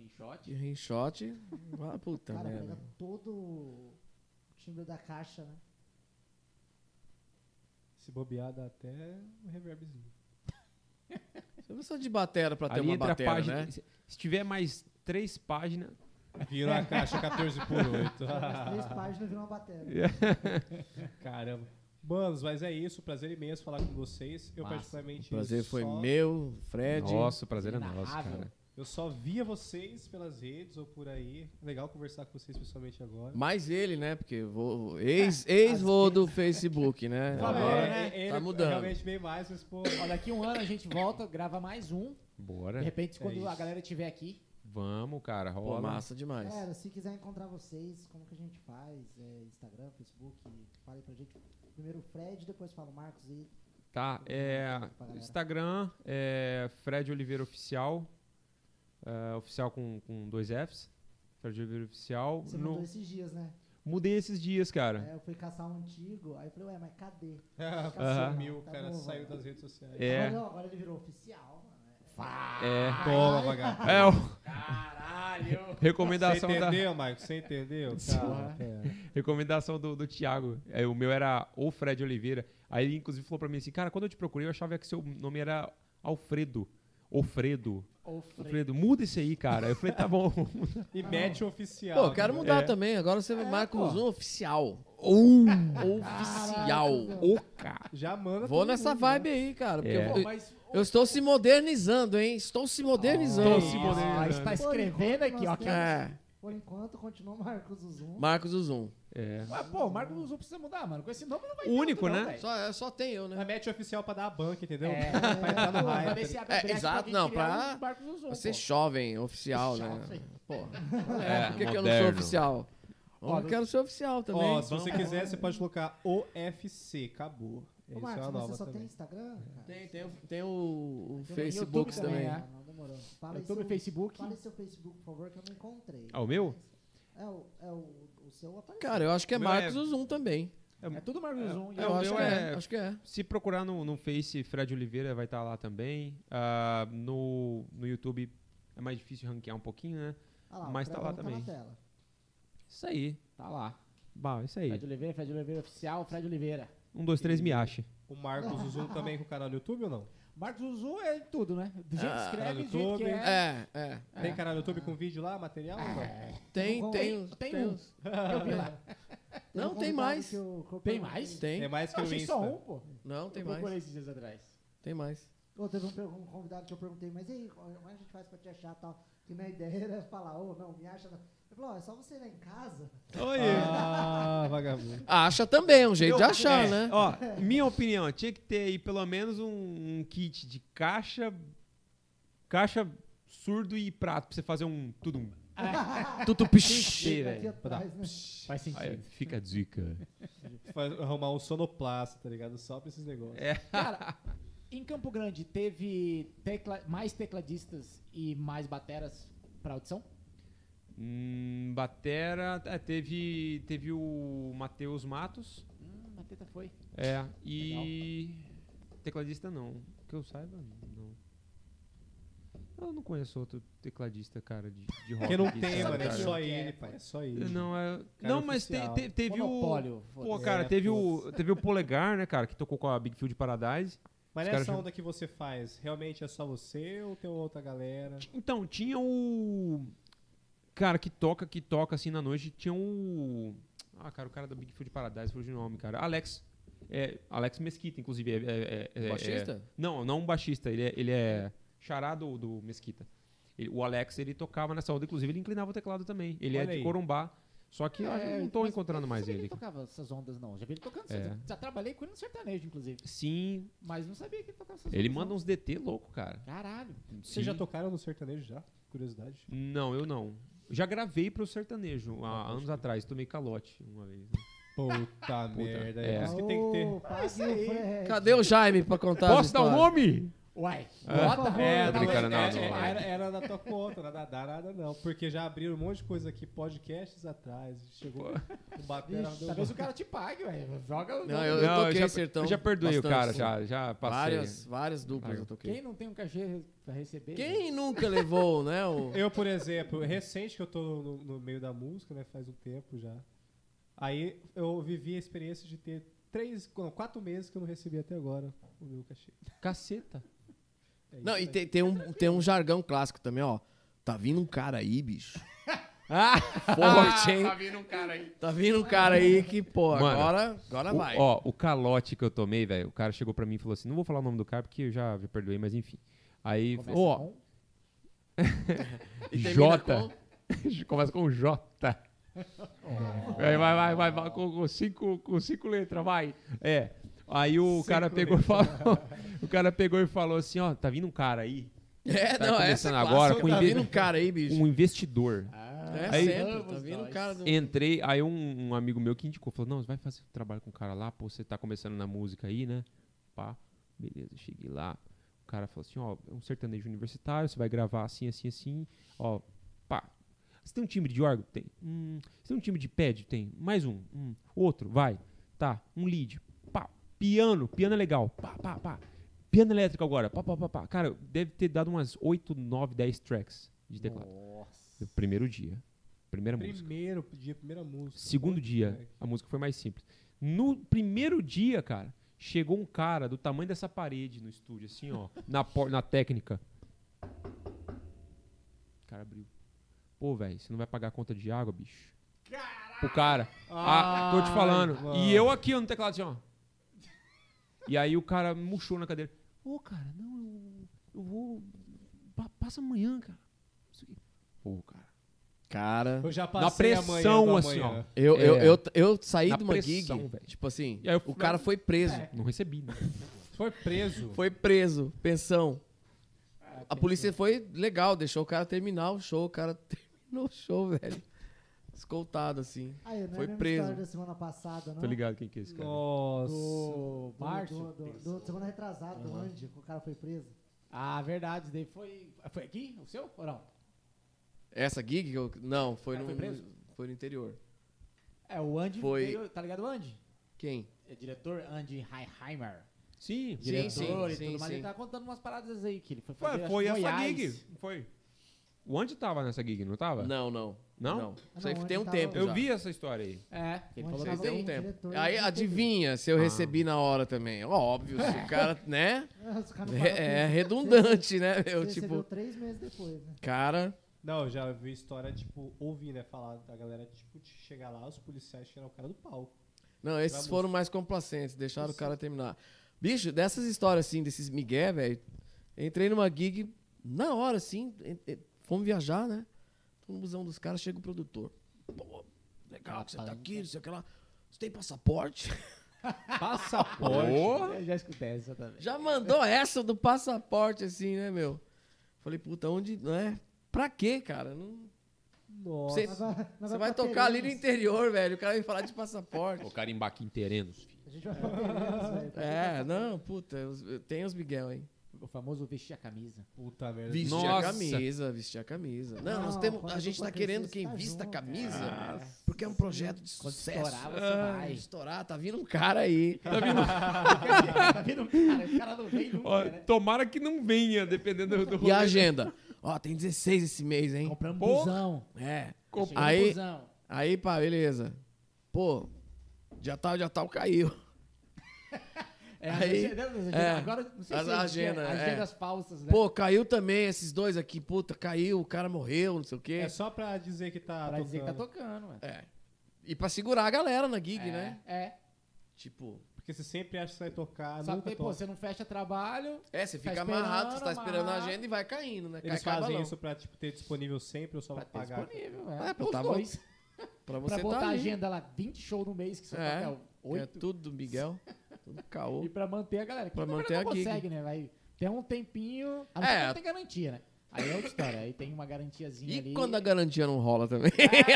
Em shot. de rinshot. Ah, puta Cara, merda. pega todo o timbre da caixa, né? Se bobear, dá até um reverbzinho. Você precisa de batera pra ter Ali uma entre a batera, página. né? Se se tiver mais três páginas. Vira a caixa 14 por <laughs> 8. As três páginas viram uma bateria. <laughs> Caramba. Manos, mas é isso. Prazer imenso falar com vocês. Eu, Massa. particularmente. O prazer foi só, meu, Fred. Nossa, o prazer é nosso, cara. Eu só via vocês pelas redes ou por aí. Legal conversar com vocês pessoalmente agora. Mais ele, né? Porque vou, ex, ex-vô do Facebook, né? <laughs> Agora né? É, ele tá mudando. realmente bem mais, mas, pô. Ó, daqui um ano a gente volta, grava mais um. Bora. De repente, quando isso. a galera estiver aqui. Vamos, cara. Pô, Rola. massa demais. Galera, se quiser encontrar vocês, como que a gente faz? É, Instagram, Facebook, fale pra gente. Primeiro o Fred, depois fala o Marcos e. Tá, é. Instagram é Fred Oliveira Oficial. É, oficial com, com dois Fs. Fred Oliveira Oficial. Você No- mudou esses dias, né? Mudei esses dias, cara. É, eu fui caçar um antigo, aí eu falei, ué, mas cadê? <laughs> Aham. Sumiu, o Tá cara bom, saiu das redes sociais. É. Agora, não, agora ele virou oficial, mano. É. Toma, vagabundo. É, o- Caralho! <laughs> Você recomendação da. entendeu, Marcos? Você entendeu? <laughs> Calma, pera. Recomendação do, do Thiago. É, o meu era o Fred Oliveira. Aí ele, inclusive, falou pra mim assim: Cara, quando eu te procurei, eu achava que seu nome era Alfredo. Alfredo. Alfredo, muda isso aí, cara. Eu falei: Tá bom. E mete o oficial. Pô, eu quero mudar É. também. Agora você marca pô. um zoom oficial. Uh, Oficial. o cara. Já manda Vou nessa mundo, vibe né? aí, cara. Porque É. eu, eu estou se modernizando, hein? Estou se modernizando. Estou se modernizando. Ah, está escrevendo aqui, ó. temos- É, Por enquanto, continua Marcos o Zoom. Marcos o Zoom. É. Mas, pô, o Marco Luzul precisa mudar, mano. Com esse nome não vai O ter único, outro, não, né? velho. Só, é, só tem eu, né? Mete o oficial pra dar a banca, entendeu? É, <laughs> Pra entrar no pô, hype. pra ver se abre É, brecha exato, não, pra- um Pra ser pô. jovem, oficial, né? Jovem. Pô. É, <laughs> É, por que, que eu não sou oficial? Ó, Eu quero ser oficial também. Ó, se você quiser, você pode colocar OFC. Acabou. Ô, é Marcos, uma mas você só também. tem Instagram? cara? Tem, tem, o- tem o, o Tem Facebook YouTube também, também. é. Ah, não, demorou. Fala YouTube, seu, Facebook. Fala seu Facebook, por favor, que eu não encontrei. Ah, o meu? É o, é o seu apareceu. Cara, eu acho que é Marcos é- o Zoom também. É tudo Marcos Luzul. É, eu acho é. é- Acho que é. Se procurar no, no Face, Fred Oliveira vai estar lá também. Ah, no, no YouTube é mais difícil ranquear um pouquinho, né? Ah lá, mas tá lá Fredão também. na tela. Isso aí. Tá lá. Bah, isso aí. Fred Oliveira, Fred Oliveira Oficial, Fred Oliveira. Um, dois, três, me ache. O Marcos Zoom também com o canal no YouTube ou não? Marcos Luzul é tudo, né? Do jeito que Ah, escreve, do jeito YouTube. que é. É, é. Tem canal no YouTube com vídeo lá, material não? Tem, Tem- tem. tem tem os- Eu vi lá. Não, tem mais. Tem mais? Tem. É mais que Eu Insta. só um, pô. Não, tem eu procurei mais. esses dias atrás. Tem mais. Ô, teve um, um convidado que eu perguntei, mas e aí, como a gente faz pra te achar e tal? Que minha ideia era <laughs> falar, ô, não, me acha. Não. Ele falou, ó, é só você ir lá em casa. <laughs> Ah, vagabundo. Acha também, é um jeito de Eu- achar, é, né? Ó, minha opinião, tinha que ter aí pelo menos um, um kit de caixa, caixa, surdo e prato pra você fazer um tudo um. Tudo aqui velho. né? Faz sentido. Aí, fica a dica. Faz- arrumar um sonoplasta, tá ligado? Só pra esses negócios. É. Cara, Em Campo Grande, teve tecla- mais tecladistas e mais bateras pra audição? Hum, batera, é, teve, teve o Matheus Matos, Hum, a teta foi. é, e tecladista não, que eu saiba, não. Eu não conheço outro tecladista, cara, de, de rock. Porque não aqui, tem, mano. É só que é, ele, pai. É só ele. Não, é, não mas te- te- teve o... Monopólio. Pô, foda-se. cara, É, teve, o, teve o Polegar, né, cara, que tocou com a Big Field Paradise. Mas nessa onda que você faz, realmente é só você ou tem outra galera? Então, tinha o. Cara, que toca, que toca assim na noite, tinha o. Ah, cara, o cara da Big Field Paradise, fugiu o nome, cara. Alex. É, Alex Mesquita, inclusive. É, é- é- é- Baixista? é- não, não um baixista, ele é, ele é charado do Mesquita. Ele- o Alex, ele tocava nessa onda, inclusive ele inclinava o teclado também. Ele é Olha de aí. Corumbá. Só que eu É, não tô mas encontrando eu mais não sabia ele. que ele tocava essas ondas, não. Já vi ele tocando. É. Já trabalhei com ele no sertanejo, inclusive. Sim, Mas não sabia que ele tocava essas ele ondas, manda não. uns DT louco, cara. Caralho. Vocês já tocaram no sertanejo já? Curiosidade. Não, eu não. Já gravei pro sertanejo há anos atrás, tomei calote uma vez. né? Puta, merda. É. É. por isso que tem que ter. Isso aí. Cadê o Jaime pra contar Posso dar o histórias? nome? Uai. É. Bota, É, Tô tá não, é, não. é, Era, era na tua conta, não nada não. Porque já abriram um monte de coisa aqui, podcasts atrás. Chegou um batera. Talvez o cara te pague, ué. Joga o Não, eu, Não, toquei já, sertão. eu já perdoei bastante, o cara, sim. já, já passei. Várias, várias duplas eu toquei. Quem não tem um cachê pra receber? Quem nunca levou, <laughs> né? O... Eu, por exemplo, recente que eu tô no, no meio da música, né? Faz um tempo já. Aí eu vivi a experiência de ter três, não, quatro meses que eu não recebi até agora o meu cachê. Caceta. É Não, e tem, tem um, tem um jargão clássico também, ó. Tá vindo um cara aí, bicho. Ah, <laughs> Forte, hein? Tá vindo um cara aí. Tá vindo um cara aí que, pô, Mano, agora, agora O- vai. ó, o calote que eu tomei, velho, o cara chegou pra mim e falou assim: não vou falar o nome do cara porque eu já, já perdoei, mas enfim. Aí, Começa ó, com- <laughs> J. com- <laughs> Começa com J. Vai, vai, vai, vai, vai, com, com cinco, com cinco letras, vai. É. Aí o cara pegou e falou. <laughs> o cara pegou e falou assim: ó, tá vindo um cara aí, É, Tá não, começando é agora com Tá inve- vindo um cara aí, bicho. um investidor. É Aí- sempre, tá vindo um cara do... Entrei, aí um, um amigo meu que indicou, falou, não, você vai fazer trabalho com o cara lá, pô, você tá começando na música aí, né? Pá, beleza, cheguei lá. O cara falou assim, ó, é um sertanejo universitário, você vai gravar assim, assim, assim, ó, pá. Você tem um timbre de órgão? Tem. Hum, você tem um timbre de pad? Tem. Mais um. Hum, outro, vai. Tá, um lead. Piano, piano é legal. Pá, pá, pá. Piano elétrico agora. Pá, pá, pá, pá. Cara, deve ter dado umas 8, 9, 10 tracks de teclado. Nossa. Primeiro dia. Primeira música. Primeiro dia, primeira música. Segundo dia, a música foi mais simples. No primeiro dia, cara, chegou um cara do tamanho dessa parede no estúdio, assim, ó, <laughs> na, na técnica. O cara abriu. Pô, velho, você não vai pagar a conta de água, bicho? O cara. Ah, tô te falando. mano. E eu aqui ó, no teclado, assim, ó. E aí o cara murchou na cadeira. Ô, cara, não, eu, eu vou. pa- passa amanhã, cara. Pô, cara. Cara, Eu já Na passei pressão, amanhã do assim, ó. eu, eu, É. eu, eu saí Na de uma pressão, gig, velho. tipo assim, eu o cara foi preso. Não recebi, né? Foi preso. Foi preso, pensão. A polícia foi legal, deixou o cara terminar o show, o cara <laughs> terminou o show, velho. Escoltado, assim. Aí, não é Foi preso. da semana passada, não? Tô ligado quem que é esse cara. Nossa. Do Do, Márcio? do, do, do- semana retrasada, do Andy, que o cara foi preso. Ah, verdade. Daí foi. Foi aqui? O seu? Ou não? Essa gig, eu, não, foi Ah, no, foi preso? foi no interior. É, o Andy Foi- veio, tá ligado o Andy? Quem? É diretor Andy Heimer. Sim, Sim, Diretor sim, e sim, tudo mais. sim. Ele tá contando umas paradas aí que ele foi Foi, fazer. foi acho que essa Goiás. gig. Foi. O Andy tava nessa gig, não tava? Não, não. Não? Isso aí não, tem ele um tava- tempo Eu já. vi essa história aí. É, ele falou Isso que tava tem um tempo. diretor Aí adivinha se eu Ah. recebi na hora também. Óbvio, se o <laughs> cara, né? Os caras não É, é redundante, né? Você Eu, recebeu tipo, três meses depois, né? cara. Não, eu já vi história, tipo, ouvi, né, falar da galera, tipo, de chegar lá, os policiais tiraram o cara do palco. Não, esses Pra foram mais complacentes, deixaram o cara terminar. Bicho, dessas histórias assim, desses migué, velho, entrei numa gig na hora, assim, en- en- fomos viajar, né? Tô no busão dos caras, chega o produtor. Pô, legal que você tá aqui, não sei o que lá. Você tem passaporte? <laughs> Passaporte. Eu já escutei essa também. Já mandou essa do passaporte, assim, né, meu? Falei, puta, onde, não é? Pra quê, cara? Não... Nossa. Você, vai- vai tocar ali no interior, velho, o cara vai falar de passaporte. O cara em Baquim Terenos, filho. gente vai bater menos, velho. É, não, puta, tem os Miguel, hein? O famoso vestir a camisa. Puta merda. Vestir a Nossa. camisa, vestir a camisa. Não, nós temos, a gente tá crescer, querendo quem tá vista a camisa, É. porque é um projeto de Quando sucesso. estourar, você Ah, vai. Estourar, tá vindo um cara aí. Tá vindo? <laughs> tá vendo? Cara, o cara não vem nunca, Ó, né? tomara que não venha, dependendo do E a agenda? Ó, tem 16 esse mês, hein? Compramos Porra. busão. É. No Aí, busão. aí, pá, beleza. Pô, dia tal, dia tal caiu. <laughs> É, Aí- é, agora, não sei as se é agendas, é. agendas falsas, né? Pô, caiu também esses dois aqui. Puta, caiu, o cara morreu, não sei o quê. É só pra dizer que tá pra dizer que tá tocando. tocando, mano. É. E pra segurar a galera na gig, é, né? É. Tipo, Porque você sempre acha que você vai tocar, Só que toca. você não fecha trabalho. é, você Tá fica amarrado, você tá esperando, esperando a agenda e vai caindo, né? Eles cai, fazem isso pra tipo, ter disponível sempre ou só Pra pra ter pagar? disponível, É, é. pra Os tá- dois. Pra você pra botar tá a agenda lá, 20 shows no mês, que só É, toca que é 8. tudo do Miguel, <laughs> tudo caô. E pra manter a galera. Que Pra manter não gig. consegue, né? Vai ter um tempinho. A É. não tem garantia, né? Aí é outra história. Aí tem uma garantiazinha E ali. quando a garantia não rola também?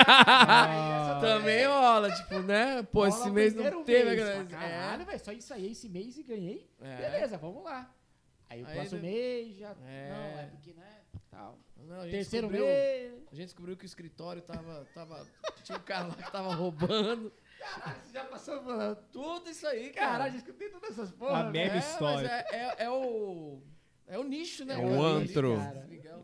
Ah, <laughs> também rola, tipo, né? Pô, rola esse mês não teve a garantia. fala, Caralho, velho, só isso aí esse mês e ganhei. É. Beleza, vamos lá. Aí o Aí próximo ele- mês já. É. Não, é porque, né? Tal. Não, Terceiro mês. A gente descobriu que o escritório tava. tava tinha um cara lá que tava roubando. Caralho, você já passou por. Tudo isso aí, cara. Caralho, já escutei todas essas porra. A velho. mega é, história. Mas é, é, é o. É o nicho, né? É o antro.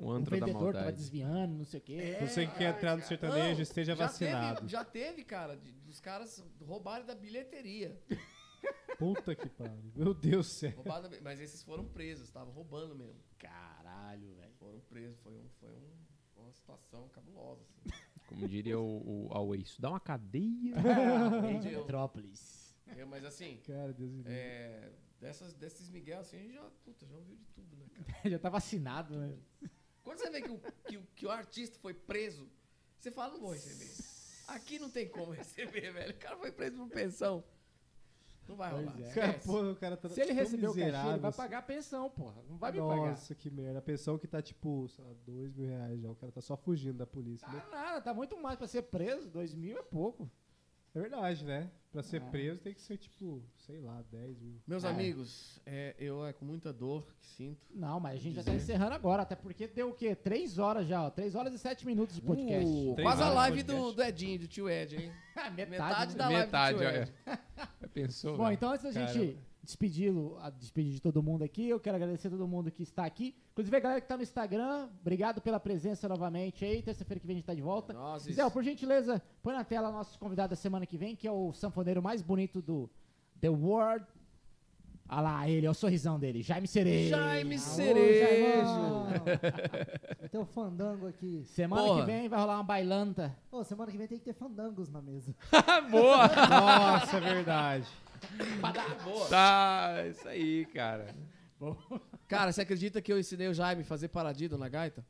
O O antro da vendedor tava maldade. desviando, não sei o quê. Você que quer entrar no sertanejo, Não, esteja já vacinado. Teve, já teve, cara, de- dos caras roubarem da bilheteria. <laughs> Puta que pariu. Meu Deus do céu. Bi- mas esses foram presos, estavam roubando mesmo. Caralho, velho. Foram presos, foi, um, foi um- uma situação cabulosa. Assim. <laughs> Como diria o, o Away, isso dá uma cadeia. <laughs> De. Metrópolis. Eu, mas assim, Cara, Deus me livre. é, dessas, desses Miguel, assim, a gente já, puta, já ouviu de tudo, né, cara? <laughs> já tá vacinado, né? Quando você vê que o, que, o- que o artista foi preso, você fala, não vou receber. Aqui não tem como receber, velho. O cara foi preso por pensão. Não vai rolar. é. Cara, pô, o cara tá Se ele receber o cachê, ele vai assim. pagar a pensão, porra. Não vai me pagar. Nossa, que merda. A pensão que tá tipo, sei lá, dois mil reais já. O cara tá só fugindo da polícia. né? Tá nada, tá muito mais pra ser preso. Dois mil é pouco. É verdade, né? Pra ser Ah. preso tem que ser tipo, sei lá, 10 mil. Meus É. amigos, é, eu é com muita dor que sinto. Não, mas a gente já tá encerrando agora, até porque deu o quê? Três horas já, ó. Três horas e sete minutos de podcast. Uh, quase a live do, do Edinho, do tio Ed, hein? <laughs> metade, Metade né? da live Metade, do tio olha. Ed. <laughs> Pensou? Bom, velho? então antes da gente Despedir, a despedir de todo mundo aqui, eu quero agradecer a todo mundo que está aqui. Inclusive a galera que tá no Instagram, obrigado pela presença novamente aí. Terça-feira que vem a gente tá de volta. Nossa, Zé, por gentileza, põe na tela nossos convidados da semana que vem, que é o sanfoneiro mais bonito do The World. Olha lá, ele, é o sorrisão dele, Jaime Cerejo. Jaime Cerejo. Tem um fandango aqui. Semana Porra. que vem vai rolar uma bailanta. Ô, semana que vem tem que ter fandangos na mesa. <laughs> Boa! Nossa, é verdade. <laughs> boa. Tá, isso aí, cara. <laughs> Cara, você acredita que eu ensinei o Jaime a fazer paradido na gaita?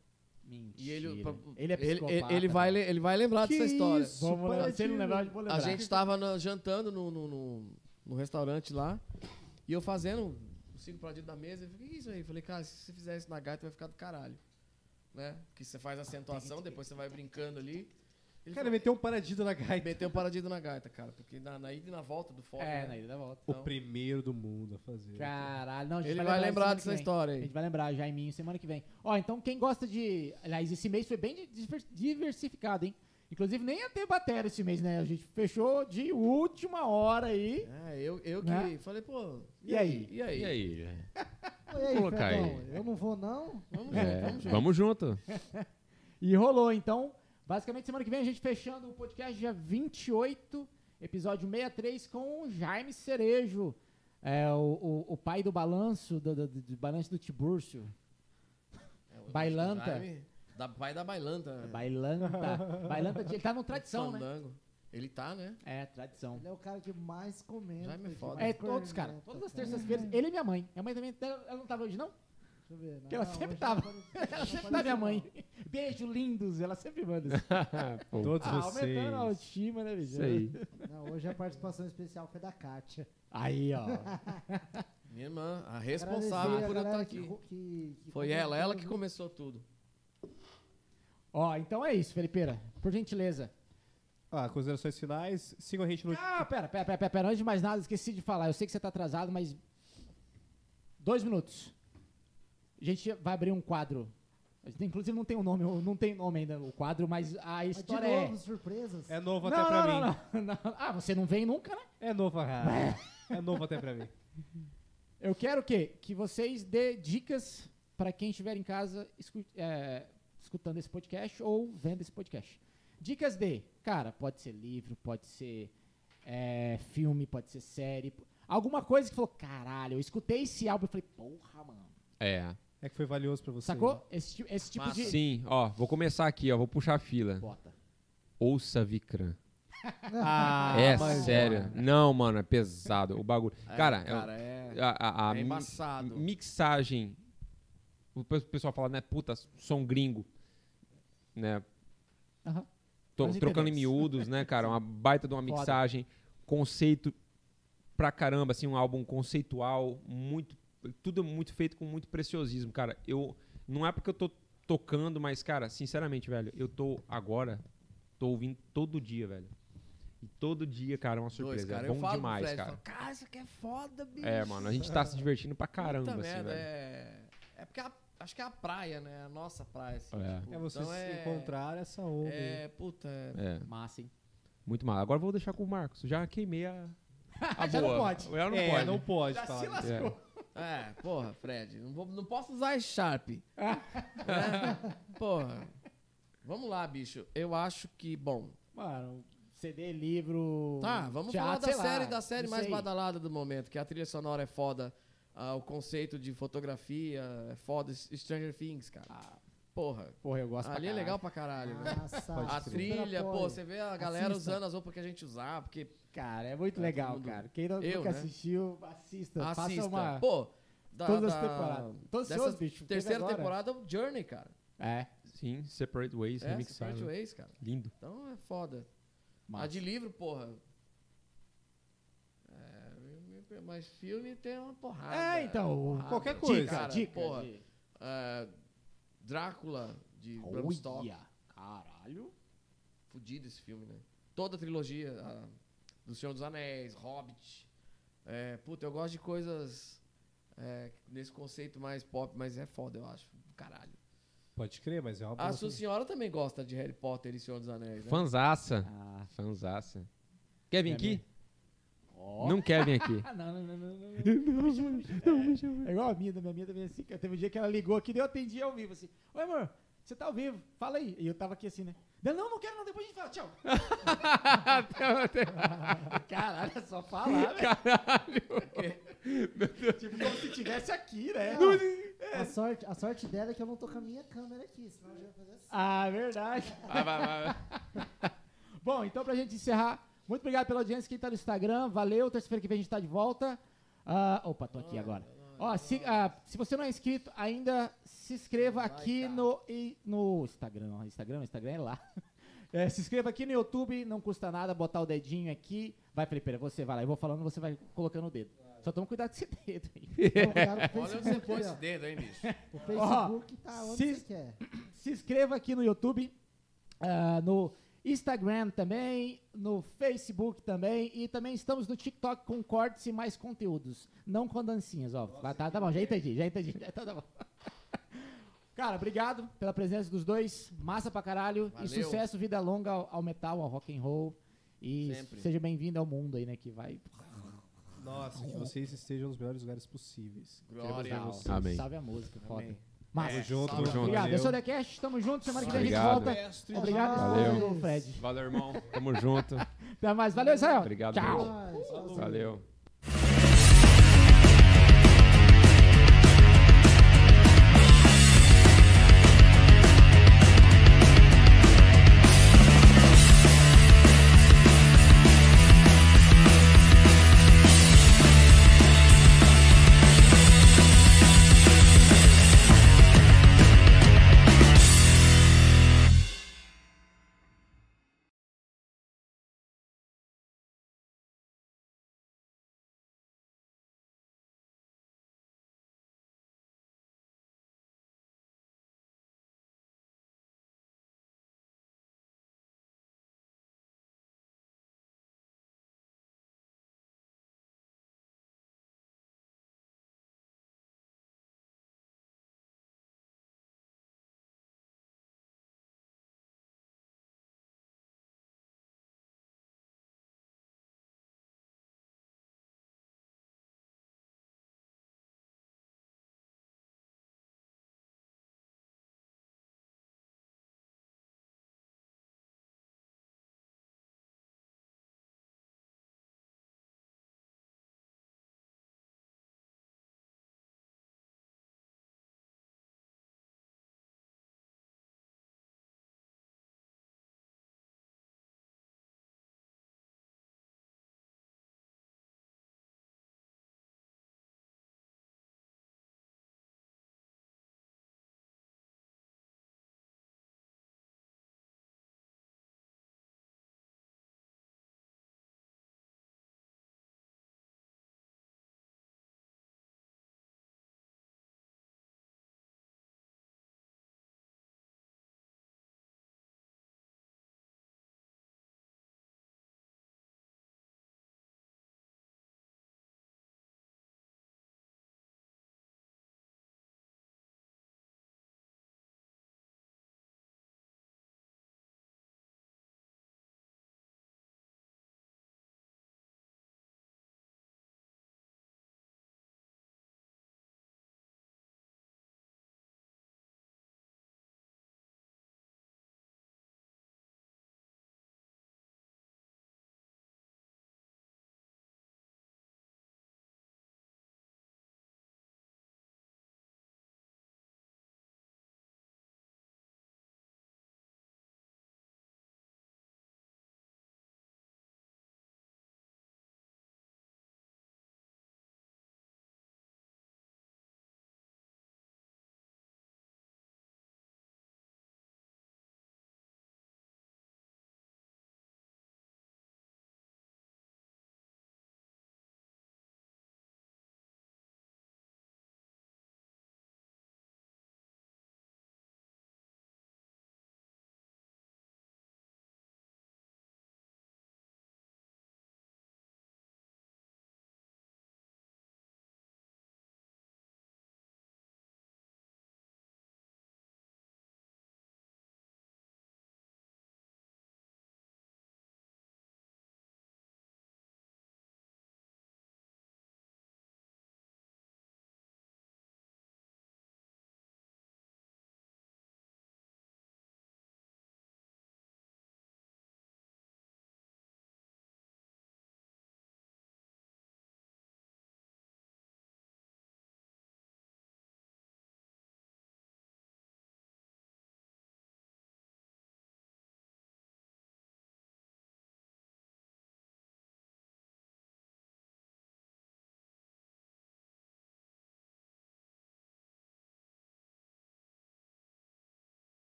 Mentira. E ele, pra- ele é ele, ele, vai, le- ele vai lembrar Que dessa história. isso? Vamos lembrar. Se ele lembrar, vou lembrar. A gente tava no- jantando no, no, no- no restaurante lá e eu fazendo os cinco paradidos na mesa. Eu falei, o que é isso aí? Eu falei, cara, se você fizer isso na gaita vai ficar do caralho. Né? Que você faz a acentuação, depois você vai brincando ali. Ele Cara, meteu um paradido na gaita. meteu um paradido na gaita, cara. Porque na, na ida e na volta do foco. É, né? na ida da volta. O Então, primeiro do mundo a fazer. Caralho, não, a gente Ele vai lembrar lembrar dessa história A aí. gente vai lembrar, Jaiminho, semana que vem. Ó, então quem gosta de. Aliás, esse mês foi bem diver- diversificado, hein? Inclusive, nem ia ter bateria esse mês, né? A gente fechou de última hora aí. É, eu, eu que Né? falei, pô. E aí? E aí? E aí, velho? Ô, e aí, Colocar Fredão? aí. Eu não vou, não? Vamos É, junto, vamos junto. vamos junto. <laughs> E rolou, então. Basicamente, semana que vem a gente fechando o podcast dia 28, episódio 63, com o Jaime Cerejo. É, o, o, o pai do balanço, do, do, do balanço do Tibúrcio. É, o Bailanta. Jaime, Da, pai da bailanta. Bailanta. Bailanta, ele tá no <laughs> tradição, né? Ele tá, né? É, tradição. Ele é o cara que mais comenta. Jaime é foda. É, todos, cara. Todas as terças-feiras. Ele e minha mãe. Minha mãe também. Ela não tava hoje, não? Deixa eu ver. Porque ela Não, sempre tava. não <laughs> Ela não sempre tá, apareceu, minha mãe. não. Beijo, lindos. Ela sempre manda. isso. Todos <laughs> Ah, aumentando a vocês. autoestima, né, bicho? isso aí. Não, hoje a participação especial foi da Kátia. Aí, ó. <laughs> Minha irmã, a responsável Agradecer a por eu estar galera aqui. que que- que Foi ela, ela que começou tudo. Ó, então é isso, Felipeira. Por gentileza. Ah, considerações finais. Sigam a gente no. Ah, pera, pera, pera, pera, pera. Antes de mais nada, esqueci de falar. Eu sei que você tá atrasado, mas. Dois minutos. A gente vai abrir um quadro. Inclusive não tem um nome, não tem nome ainda o quadro, mas a Mas de história é. novo, surpresas. É novo Não, até pra não, mim. não, não. Ah, você não vem nunca, né? É novo, ah, <laughs> É novo até pra mim. Eu quero o quê? Que vocês dê dicas para quem estiver em casa escu- é, escutando esse podcast ou vendo esse podcast. Dicas de, cara, pode ser livro, pode ser é, filme, pode ser série. Alguma coisa que falou, caralho, eu escutei esse álbum e falei, porra, mano. É. É que foi valioso pra você. Sacou? Esse, ti- esse tipo Massa. de. Sim, ó, vou começar aqui, ó, vou puxar a fila. Bota. Ouça Vikram. <laughs> Ah, é mas- sério. Não, mano, é pesado. O bagulho. É, cara, é- cara, é, a, a- a é mi- embaçado. mixagem. O pe- pessoal fala, né? Puta, som gringo. Né? Aham. Tô- Nós trocando em entendemos. miúdos, né, cara? Uma <laughs> baita de uma Foda. mixagem. Conceito pra caramba, assim, um álbum conceitual, muito. Tudo muito feito com muito preciosismo, cara. Eu. Não é porque eu tô tocando, mas, cara, sinceramente, velho, eu tô agora. Tô ouvindo todo dia, velho. E todo dia, cara, é uma Dois, surpresa. cara. é eu bom demais, Fred, cara. falo, cara, isso aqui é foda, bicho. É, mano, a gente tá se divertindo pra caramba, Puta assim, merda, velho. é... é porque a- acho que é a praia, né? A nossa praia, assim. É. tipo, É você então se é- encontrar essa onda. aí. É, puta, é... É, Massa, hein? muito mal. Agora eu vou deixar com o Marcos. Já queimei a. <laughs> a Já não boa. pode. Já não é, pode. não pode Já falar. se lascou. É, porra, Fred, não, vou- não posso usar Sharp. né? Porra. Vamos lá, bicho. Eu acho que, bom. Mano, CD, livro. Tá, vamos teatro, falar da sei lá, série, da série mais sei. badalada do momento, que a trilha sonora é foda, ah, o conceito de fotografia é foda, Stranger Things, cara. Ah, Porra. porra, eu gosto pra Ali é legal pra caralho, né? Nossa, A super trilha, pô, você vê a galera Assista. usando as roupas que a gente usava, porque Cara, é muito É, legal, mundo- cara. Quem não, Eu, nunca né? assistiu, assista. Faça assista. uma. Pô, da, todas da- as temporadas. Tô ansioso, dessa bicho. Terceira agora. temporada, o Journey, cara. É. Sim, Separate Ways, É, remixado. Separate Ways, cara. Lindo. Então é foda. A de livro, porra. É, mas filme tem uma porrada. É, então, porrada. qualquer coisa. Dica, Cara, dica. porra. de- É, Drácula, de Bram Stoker. Caralho. Fudido esse filme, né? Toda a trilogia a- do Senhor dos Anéis, Hobbit. É, puta, eu gosto de coisas é, nesse conceito mais pop, mas é foda, eu acho. Caralho. Pode crer, mas é uma A boa sua também. senhora também gosta de Harry Potter e Senhor dos Anéis, né? Fanzaça. Ah, Fanzaça. Quer vir aqui? Não quer vir aqui. Ah, <laughs> não, não, não, não, não. <laughs> É igual a minha, da minha minha também assim. cara. Teve um dia que ela ligou aqui e eu atendi ao vivo assim. Oi, amor, você tá ao vivo? Fala aí. E eu tava aqui assim, né? Não, não, não quero não, depois a gente fala, tchau. <laughs> Caralho, é só falar, velho. Caralho. Tipo, como se tivesse aqui, né? Não, a, sorte, a sorte dela é que eu não tô com a minha câmera aqui, senão eu já ia fazer assim. Ah, verdade. Vai, vai, vai. Bom, então pra gente encerrar, muito obrigado pela audiência, quem tá no Instagram, valeu, terça-feira que vem a gente tá de volta. Ah, opa, tô aqui agora. Ó, se, ah, se você não é inscrito ainda, se inscreva aqui cara. no, e- no Instagram, não, Instagram, Instagram é lá. <laughs> É, se inscreva aqui no YouTube, não custa nada botar o dedinho aqui. Vai, Felipe, você vai lá, eu vou falando, você vai colocando o dedo. Só toma cuidado com esse dedo aí. <laughs> Olha onde você põe esse dedo, hein, bicho? O Facebook tá onde se- você quer. se inscreva aqui no YouTube, ah, no Instagram também, no Facebook também e também estamos no TikTok com cortes e mais conteúdos, não com dancinhas, ó. Tá, tá, tá bom, já entendi, já entendi, <laughs> já tá, tá bom. Cara, obrigado pela presença dos dois, massa pra caralho e Valeu. sucesso, vida longa ao, ao metal, ao rock and roll e Sempre. seja bem-vindo ao mundo aí, né, que vai Nossa, que vocês estejam nos melhores lugares possíveis. Glória. Ver vocês. Amém. Salve a música, foda. Amém. Massa. Tamo junto, tamo junto. Obrigado, Valeu. eu sou o The Cash, tamo junto, semana que vem a gente Obrigado. volta. Obrigado, Valeu. Fred. Valeu, irmão. Tamo junto. Até mais, valeu, Israel. Obrigado, Tchau. Valeu.